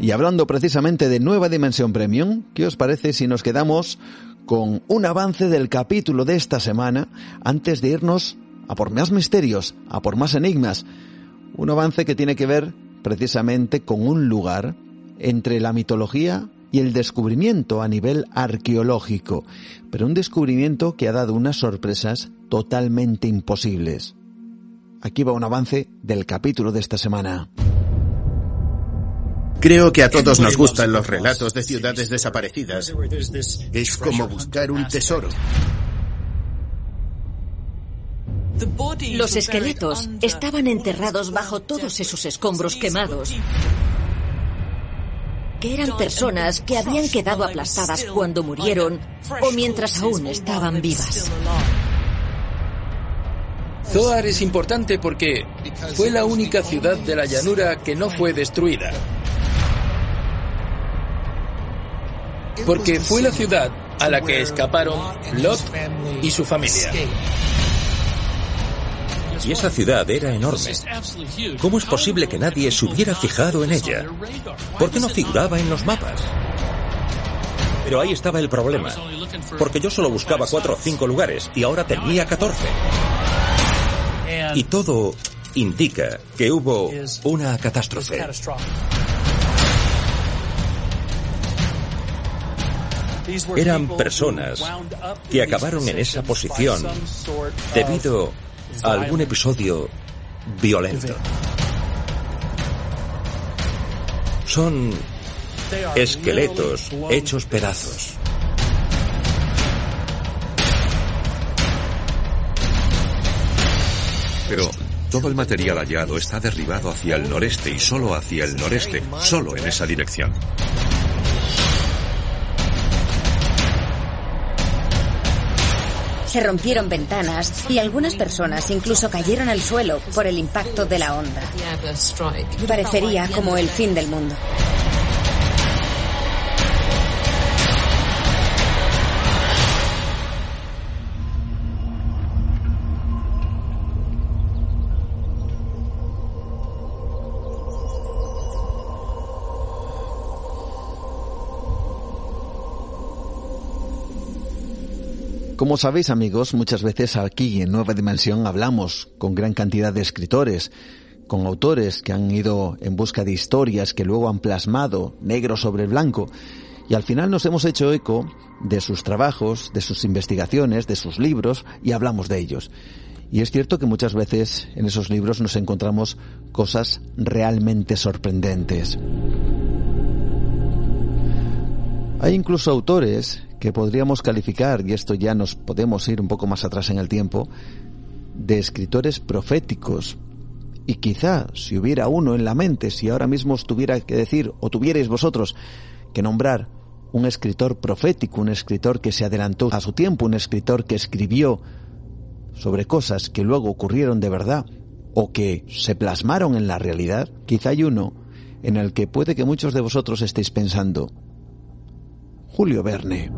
Y hablando precisamente de Nueva Dimensión Premium, ¿qué os parece si nos quedamos con un avance del capítulo de esta semana antes de irnos a por más misterios, a por más enigmas? Un avance que tiene que ver precisamente con un lugar entre la mitología y el descubrimiento a nivel arqueológico, pero un descubrimiento que ha dado unas sorpresas totalmente imposibles. Aquí va un avance del capítulo de esta semana. Creo que a todos nos gustan los relatos de ciudades desaparecidas. Es como buscar un tesoro. Los esqueletos estaban enterrados bajo todos esos escombros quemados, que eran personas que habían quedado aplastadas cuando murieron o mientras aún estaban vivas. Zoar es importante porque fue la única ciudad de la llanura que no fue destruida. Porque fue la ciudad a la que escaparon Lot y su familia. Y esa ciudad era enorme. ¿Cómo es posible que nadie se hubiera fijado en ella? ¿Por qué no figuraba en los mapas? Pero ahí estaba el problema, porque yo solo buscaba cuatro o cinco lugares y ahora tenía 14. Y todo indica que hubo una catástrofe. Eran personas que acabaron en esa posición debido a algún episodio violento. Son esqueletos hechos pedazos. Pero todo el material hallado está derribado hacia el noreste y solo hacia el noreste, solo en esa dirección. Se rompieron ventanas y algunas personas incluso cayeron al suelo por el impacto de la onda. Parecería como el fin del mundo. Como sabéis amigos, muchas veces aquí en Nueva Dimensión hablamos con gran cantidad de escritores, con autores que han ido en busca de historias que luego han plasmado negro sobre blanco y al final nos hemos hecho eco de sus trabajos, de sus investigaciones, de sus libros y hablamos de ellos. Y es cierto que muchas veces en esos libros nos encontramos cosas realmente sorprendentes. Hay incluso autores que podríamos calificar, y esto ya nos podemos ir un poco más atrás en el tiempo, de escritores proféticos. Y quizá, si hubiera uno en la mente, si ahora mismo os tuviera que decir, o tuvierais vosotros que nombrar un escritor profético, un escritor que se adelantó a su tiempo, un escritor que escribió sobre cosas que luego ocurrieron de verdad o que se plasmaron en la realidad, quizá hay uno en el que puede que muchos de vosotros estéis pensando, Julio Verne.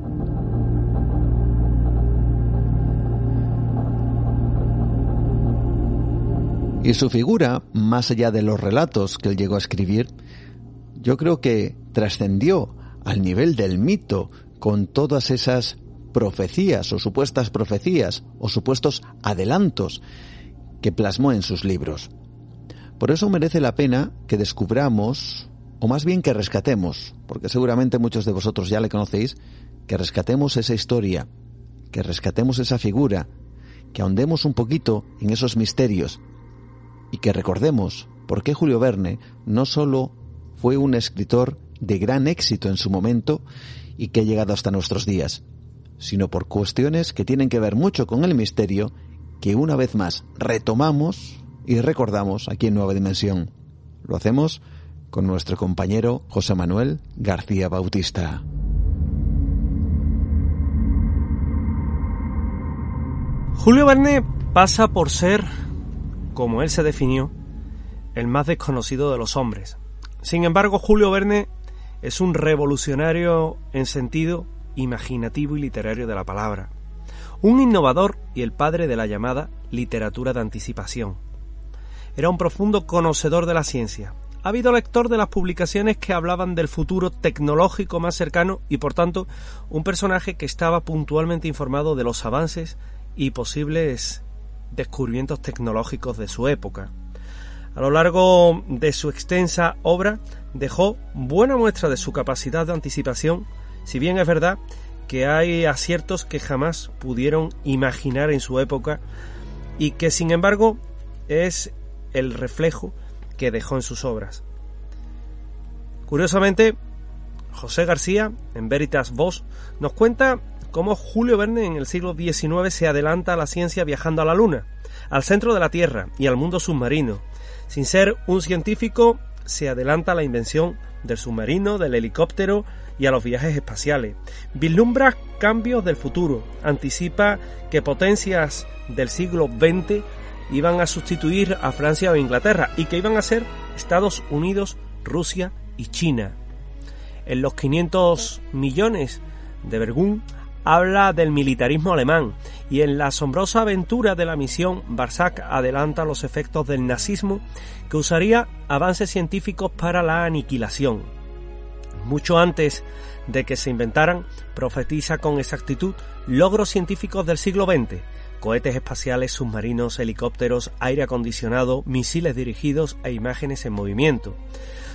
Y su figura, más allá de los relatos que él llegó a escribir, yo creo que trascendió al nivel del mito con todas esas profecías o supuestas profecías o supuestos adelantos que plasmó en sus libros. Por eso merece la pena que descubramos o más bien que rescatemos, porque seguramente muchos de vosotros ya le conocéis, que rescatemos esa historia, que rescatemos esa figura, que ahondemos un poquito en esos misterios y que recordemos por qué Julio Verne no solo fue un escritor de gran éxito en su momento y que ha llegado hasta nuestros días, sino por cuestiones que tienen que ver mucho con el misterio que una vez más retomamos y recordamos aquí en Nueva Dimensión. Lo hacemos con nuestro compañero José Manuel García Bautista. Julio Verne pasa por ser, como él se definió, el más desconocido de los hombres. Sin embargo, Julio Verne es un revolucionario en sentido imaginativo y literario de la palabra, un innovador y el padre de la llamada literatura de anticipación. Era un profundo conocedor de la ciencia, ha habido lector de las publicaciones que hablaban del futuro tecnológico más cercano y por tanto un personaje que estaba puntualmente informado de los avances y posibles descubrimientos tecnológicos de su época. A lo largo de su extensa obra dejó buena muestra de su capacidad de anticipación, si bien es verdad que hay aciertos que jamás pudieron imaginar en su época y que sin embargo es el reflejo que dejó en sus obras. Curiosamente, José García, en Veritas Vos, nos cuenta cómo Julio Verne en el siglo XIX se adelanta a la ciencia viajando a la Luna, al centro de la Tierra y al mundo submarino. Sin ser un científico, se adelanta a la invención del submarino, del helicóptero y a los viajes espaciales. Vislumbra cambios del futuro, anticipa que potencias del siglo XX iban a sustituir a Francia o Inglaterra y que iban a ser Estados Unidos, Rusia y China. En los 500 millones de Bergún habla del militarismo alemán y en la asombrosa aventura de la misión Barsac adelanta los efectos del nazismo que usaría avances científicos para la aniquilación. Mucho antes de que se inventaran, profetiza con exactitud logros científicos del siglo XX, cohetes espaciales, submarinos, helicópteros, aire acondicionado, misiles dirigidos e imágenes en movimiento.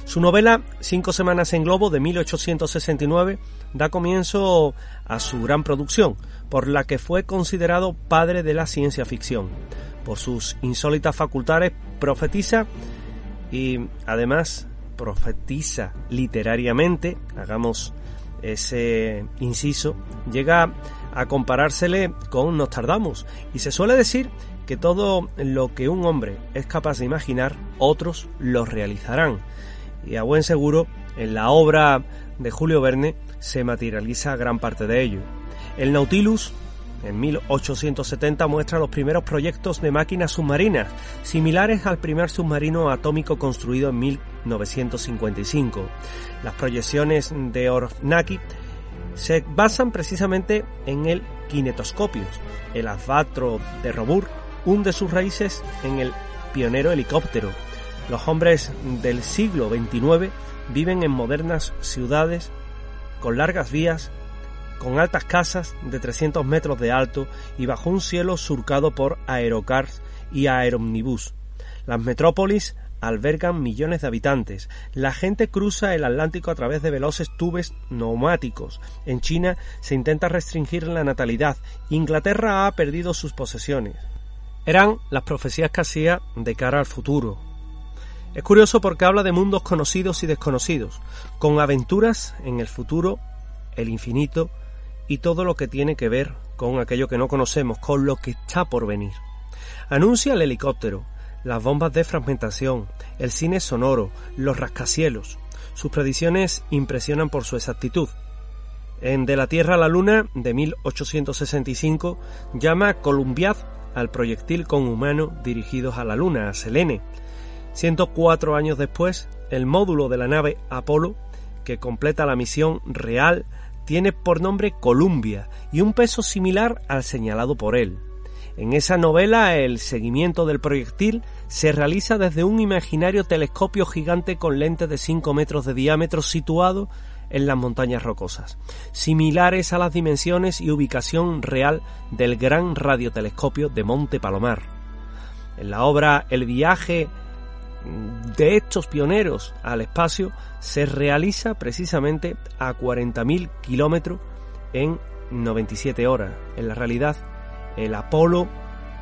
Su novela Cinco semanas en globo de 1869 da comienzo a su gran producción, por la que fue considerado padre de la ciencia ficción. Por sus insólitas facultades profetiza y además profetiza literariamente, hagamos ese inciso, llega a comparársele con Nostradamus y se suele decir que todo lo que un hombre es capaz de imaginar, otros lo realizarán. Y a buen seguro, en la obra de Julio Verne se materializa gran parte de ello. El Nautilus, en 1870, muestra los primeros proyectos de máquinas submarinas, similares al primer submarino atómico construido en 1955. Las proyecciones de Ornaki se basan precisamente en el kinetoscopio. El asbatro de Robur hunde sus raíces en el pionero helicóptero. Los hombres del siglo XXIX viven en modernas ciudades con largas vías, con altas casas de 300 metros de alto y bajo un cielo surcado por aerocars y aeromnibus. Las metrópolis albergan millones de habitantes. La gente cruza el Atlántico a través de veloces tubes neumáticos. En China se intenta restringir la natalidad. Inglaterra ha perdido sus posesiones. Eran las profecías que hacía de cara al futuro. Es curioso porque habla de mundos conocidos y desconocidos, con aventuras en el futuro, el infinito y todo lo que tiene que ver con aquello que no conocemos, con lo que está por venir. Anuncia el helicóptero, las bombas de fragmentación, el cine sonoro, los rascacielos. Sus predicciones impresionan por su exactitud. En De la Tierra a la Luna, de 1865, llama Columbiad al proyectil con humano dirigidos a la Luna, a Selene, 104 años después, el módulo de la nave Apolo, que completa la misión real, tiene por nombre Columbia y un peso similar al señalado por él. En esa novela el seguimiento del proyectil se realiza desde un imaginario telescopio gigante con lentes de 5 metros de diámetro situado en las montañas rocosas, similares a las dimensiones y ubicación real del gran radiotelescopio de Monte Palomar. En la obra El viaje de estos pioneros al espacio se realiza precisamente a 40.000 kilómetros en 97 horas. En la realidad, el Apolo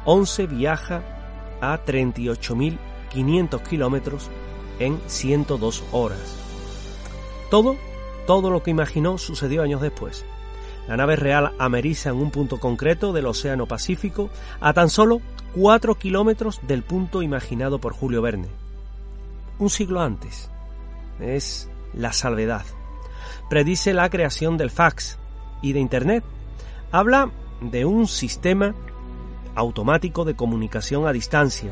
11 viaja a 38.500 kilómetros en 102 horas. Todo, todo lo que imaginó sucedió años después. La nave real ameriza en un punto concreto del Océano Pacífico a tan solo 4 kilómetros del punto imaginado por Julio Verne un siglo antes. Es la salvedad. Predice la creación del fax y de Internet. Habla de un sistema automático de comunicación a distancia.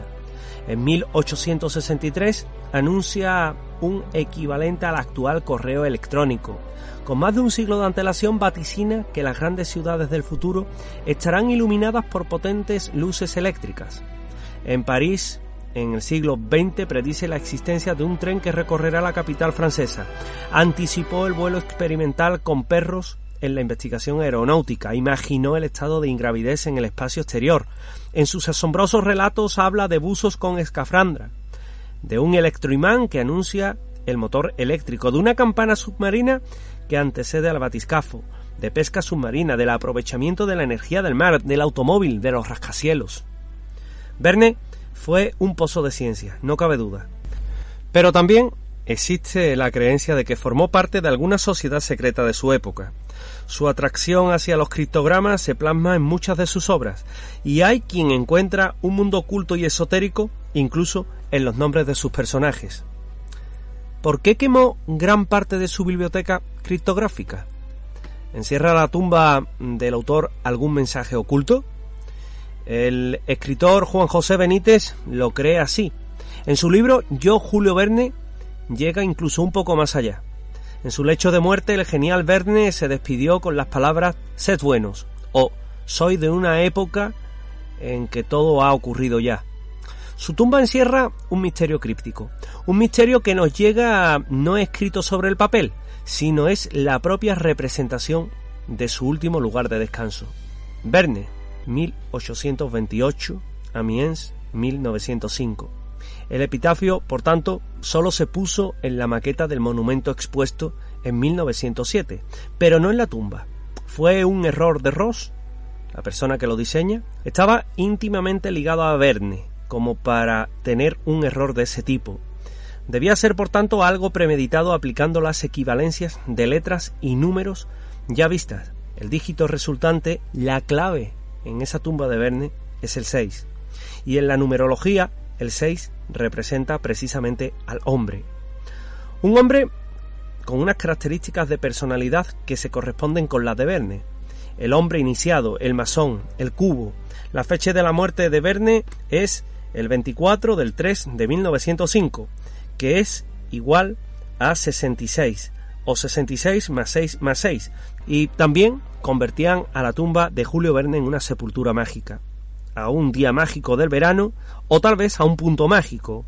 En 1863 anuncia un equivalente al actual correo electrónico. Con más de un siglo de antelación vaticina que las grandes ciudades del futuro estarán iluminadas por potentes luces eléctricas. En París en el siglo XX predice la existencia de un tren que recorrerá la capital francesa. Anticipó el vuelo experimental con perros en la investigación aeronáutica, imaginó el estado de ingravidez en el espacio exterior. En sus asombrosos relatos habla de buzos con escafrandra, de un electroimán que anuncia el motor eléctrico, de una campana submarina que antecede al batiscafo, de pesca submarina, del aprovechamiento de la energía del mar, del automóvil, de los rascacielos. Verne fue un pozo de ciencia, no cabe duda. Pero también existe la creencia de que formó parte de alguna sociedad secreta de su época. Su atracción hacia los criptogramas se plasma en muchas de sus obras, y hay quien encuentra un mundo oculto y esotérico incluso en los nombres de sus personajes. ¿Por qué quemó gran parte de su biblioteca criptográfica? ¿Encierra la tumba del autor algún mensaje oculto? El escritor Juan José Benítez lo cree así. En su libro Yo, Julio Verne, llega incluso un poco más allá. En su lecho de muerte, el genial Verne se despidió con las palabras Sed buenos o Soy de una época en que todo ha ocurrido ya. Su tumba encierra un misterio críptico, un misterio que nos llega no escrito sobre el papel, sino es la propia representación de su último lugar de descanso. Verne, 1828, Amiens, 1905. El epitafio, por tanto, solo se puso en la maqueta del monumento expuesto en 1907, pero no en la tumba. Fue un error de Ross, la persona que lo diseña, estaba íntimamente ligado a Verne, como para tener un error de ese tipo. Debía ser, por tanto, algo premeditado aplicando las equivalencias de letras y números ya vistas. El dígito resultante, la clave en esa tumba de Verne, es el 6. Y en la numerología, el 6 representa precisamente al hombre. Un hombre con unas características de personalidad que se corresponden con las de Verne. El hombre iniciado, el masón, el cubo. La fecha de la muerte de Verne es el 24 del 3 de 1905, que es igual a 66, o 66 más 6 más 6, y también convertían a la tumba de Julio Verne en una sepultura mágica, a un día mágico del verano, o tal vez a un punto mágico.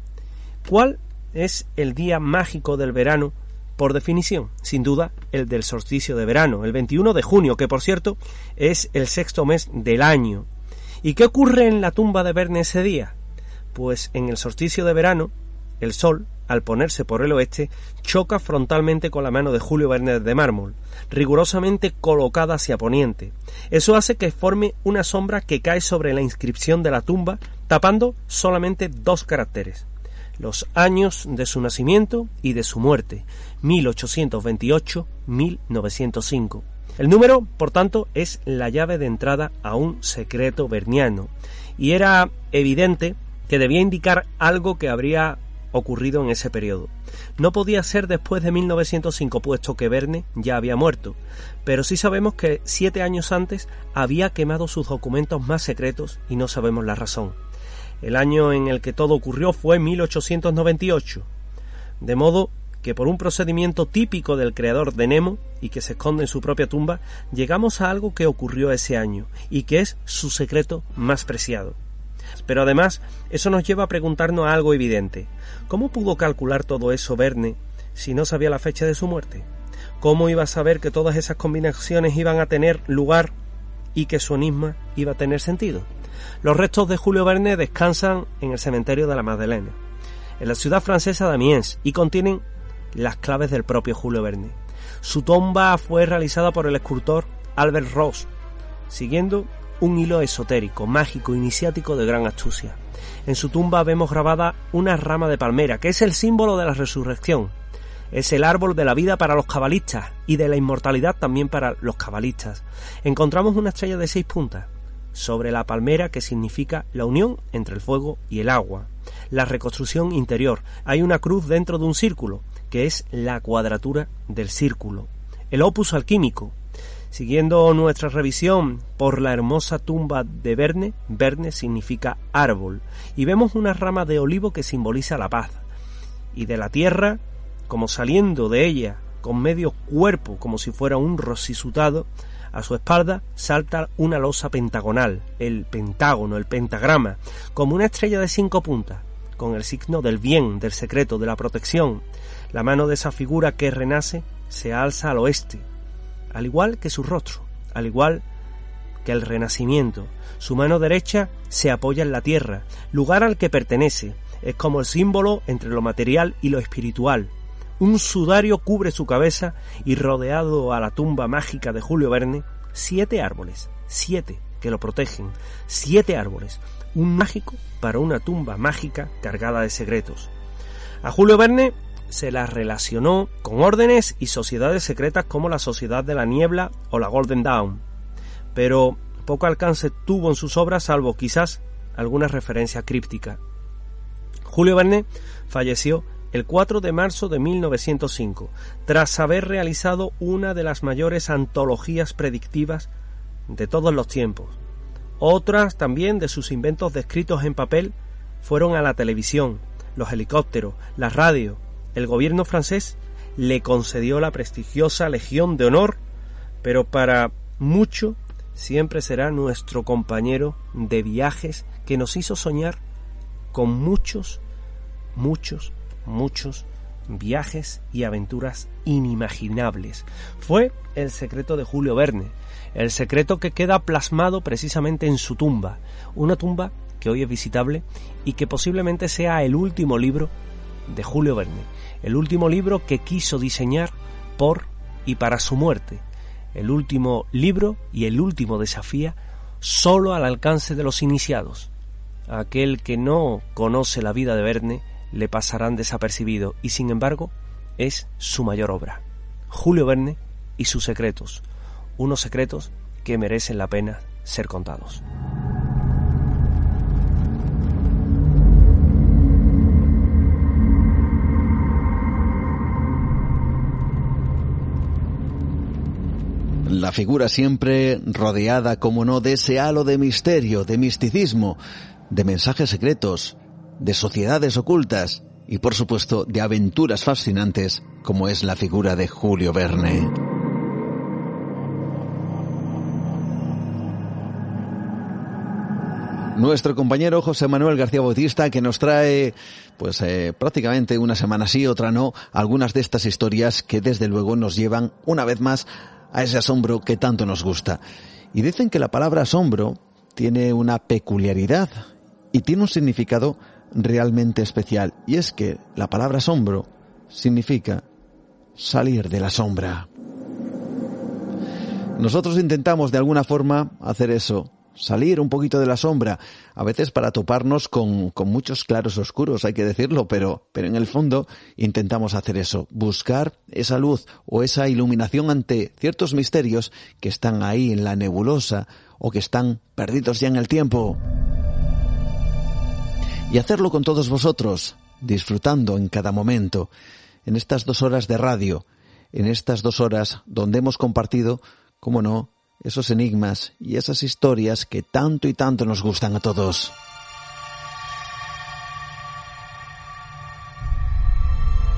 ¿Cuál es el día mágico del verano por definición, sin duda, el del solsticio de verano, el 21 de junio, que por cierto es el sexto mes del año. ¿Y qué ocurre en la tumba de Verne ese día? Pues en el solsticio de verano, el sol, al ponerse por el oeste, choca frontalmente con la mano de Julio Verne de mármol, rigurosamente colocada hacia poniente. Eso hace que forme una sombra que cae sobre la inscripción de la tumba, tapando solamente dos caracteres los años de su nacimiento y de su muerte, 1828-1905. El número, por tanto, es la llave de entrada a un secreto verniano, y era evidente que debía indicar algo que habría ocurrido en ese periodo. No podía ser después de 1905, puesto que Verne ya había muerto, pero sí sabemos que siete años antes había quemado sus documentos más secretos y no sabemos la razón. El año en el que todo ocurrió fue 1898, de modo que por un procedimiento típico del creador de Nemo y que se esconde en su propia tumba, llegamos a algo que ocurrió ese año y que es su secreto más preciado. Pero además, eso nos lleva a preguntarnos algo evidente. ¿Cómo pudo calcular todo eso Verne si no sabía la fecha de su muerte? ¿Cómo iba a saber que todas esas combinaciones iban a tener lugar y que su enigma iba a tener sentido? Los restos de Julio Verne descansan en el cementerio de la Madeleine, en la ciudad francesa de Amiens, y contienen las claves del propio Julio Verne. Su tumba fue realizada por el escultor Albert Ross, siguiendo un hilo esotérico, mágico, iniciático de gran astucia. En su tumba vemos grabada una rama de palmera, que es el símbolo de la resurrección. Es el árbol de la vida para los cabalistas y de la inmortalidad también para los cabalistas. Encontramos una estrella de seis puntas, sobre la palmera que significa la unión entre el fuego y el agua. La reconstrucción interior. Hay una cruz dentro de un círculo, que es la cuadratura del círculo. El opus alquímico. Siguiendo nuestra revisión por la hermosa tumba de Verne, Verne significa árbol, y vemos una rama de olivo que simboliza la paz. Y de la tierra, como saliendo de ella, con medio cuerpo como si fuera un rosisutado, a su espalda salta una losa pentagonal, el pentágono, el pentagrama, como una estrella de cinco puntas, con el signo del bien, del secreto, de la protección. La mano de esa figura que renace se alza al oeste, al igual que su rostro, al igual que el renacimiento. Su mano derecha se apoya en la tierra, lugar al que pertenece. Es como el símbolo entre lo material y lo espiritual. Un sudario cubre su cabeza y rodeado a la tumba mágica de Julio Verne, siete árboles, siete que lo protegen, siete árboles, un mágico para una tumba mágica cargada de secretos. A Julio Verne se la relacionó con órdenes y sociedades secretas como la Sociedad de la Niebla o la Golden Dawn, pero poco alcance tuvo en sus obras salvo quizás alguna referencia críptica. Julio Verne falleció el 4 de marzo de 1905, tras haber realizado una de las mayores antologías predictivas de todos los tiempos. Otras también de sus inventos descritos en papel fueron a la televisión, los helicópteros, la radio. El gobierno francés le concedió la prestigiosa Legión de Honor, pero para mucho siempre será nuestro compañero de viajes que nos hizo soñar con muchos, muchos, muchos viajes y aventuras inimaginables. Fue el secreto de Julio Verne, el secreto que queda plasmado precisamente en su tumba, una tumba que hoy es visitable y que posiblemente sea el último libro de Julio Verne, el último libro que quiso diseñar por y para su muerte, el último libro y el último desafío solo al alcance de los iniciados. aquel que no conoce la vida de Verne le pasarán desapercibido y sin embargo es su mayor obra. Julio Verne y sus secretos, unos secretos que merecen la pena ser contados. La figura siempre rodeada, como no, de ese halo de misterio, de misticismo, de mensajes secretos, de sociedades ocultas y, por supuesto, de aventuras fascinantes, como es la figura de Julio Verne. Nuestro compañero José Manuel García Bautista que nos trae pues eh, prácticamente una semana sí, otra no, algunas de estas historias que desde luego nos llevan una vez más a ese asombro que tanto nos gusta. Y dicen que la palabra asombro tiene una peculiaridad y tiene un significado realmente especial. Y es que la palabra asombro significa salir de la sombra. Nosotros intentamos de alguna forma hacer eso, salir un poquito de la sombra, a veces para toparnos con, con, muchos claros oscuros, hay que decirlo, pero, pero en el fondo intentamos hacer eso, buscar esa luz o esa iluminación ante ciertos misterios que están ahí en la nebulosa o que están perdidos ya en el tiempo. Y hacerlo con todos vosotros, disfrutando en cada momento, en estas dos horas de radio, en estas dos horas donde hemos compartido, como no, esos enigmas y esas historias que tanto y tanto nos gustan a todos.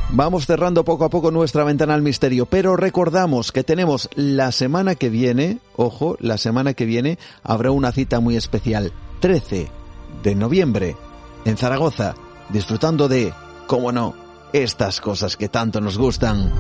Vamos cerrando poco a poco nuestra ventana al misterio, pero recordamos que tenemos la semana que viene, ojo, la semana que viene habrá una cita muy especial, 13 de noviembre, en Zaragoza, disfrutando de, cómo no, estas cosas que tanto nos gustan.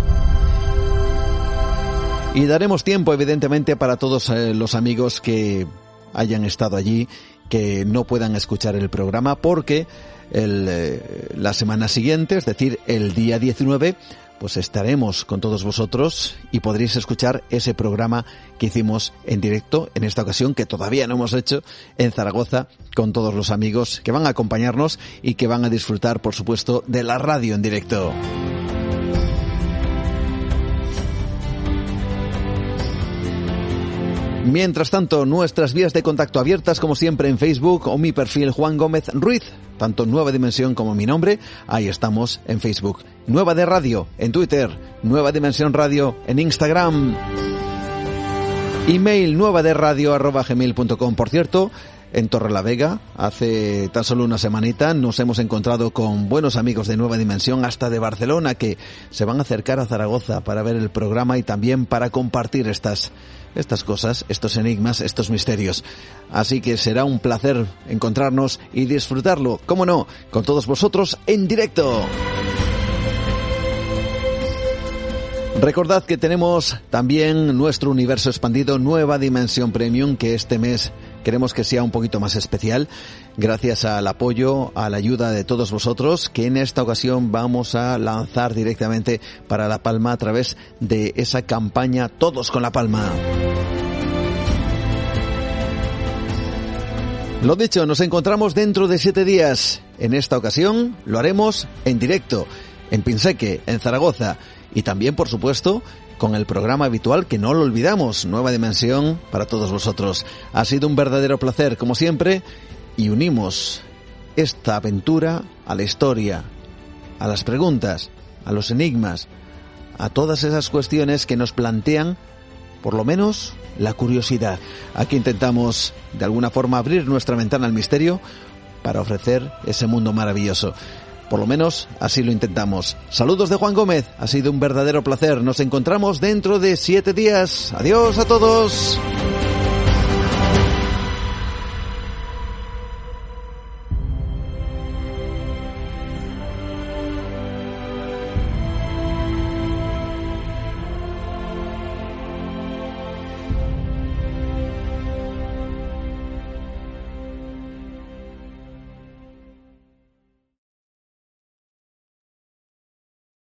Y daremos tiempo, evidentemente, para todos eh, los amigos que hayan estado allí, que no puedan escuchar el programa, porque el, eh, la semana siguiente, es decir, el día 19, pues estaremos con todos vosotros y podréis escuchar ese programa que hicimos en directo, en esta ocasión que todavía no hemos hecho, en Zaragoza, con todos los amigos que van a acompañarnos y que van a disfrutar, por supuesto, de la radio en directo. Mientras tanto, nuestras vías de contacto abiertas como siempre en Facebook o mi perfil Juan Gómez Ruiz, tanto Nueva Dimensión como mi nombre, ahí estamos en Facebook. Nueva de Radio en Twitter, Nueva Dimensión Radio en Instagram. Email nueva de radio arroba gmail.com. Por cierto, en Torrelavega. Hace tan solo una semanita nos hemos encontrado con buenos amigos de Nueva Dimensión, hasta de Barcelona, que se van a acercar a Zaragoza para ver el programa y también para compartir estas, estas cosas, estos enigmas, estos misterios. Así que será un placer encontrarnos y disfrutarlo, como no, con todos vosotros en directo. Recordad que tenemos también nuestro universo expandido Nueva Dimensión Premium que este mes queremos que sea un poquito más especial gracias al apoyo, a la ayuda de todos vosotros que en esta ocasión vamos a lanzar directamente para La Palma a través de esa campaña Todos con La Palma. Lo dicho, nos encontramos dentro de siete días. En esta ocasión lo haremos en directo, en Pinseque, en Zaragoza y también, por supuesto, con el programa habitual que no lo olvidamos, Nueva Dimensión para todos vosotros. Ha sido un verdadero placer, como siempre, y unimos esta aventura a la historia, a las preguntas, a los enigmas, a todas esas cuestiones que nos plantean, por lo menos, la curiosidad. Aquí intentamos, de alguna forma, abrir nuestra ventana al misterio para ofrecer ese mundo maravilloso. Por lo menos así lo intentamos. Saludos de Juan Gómez. Ha sido un verdadero placer. Nos encontramos dentro de siete días. Adiós a todos.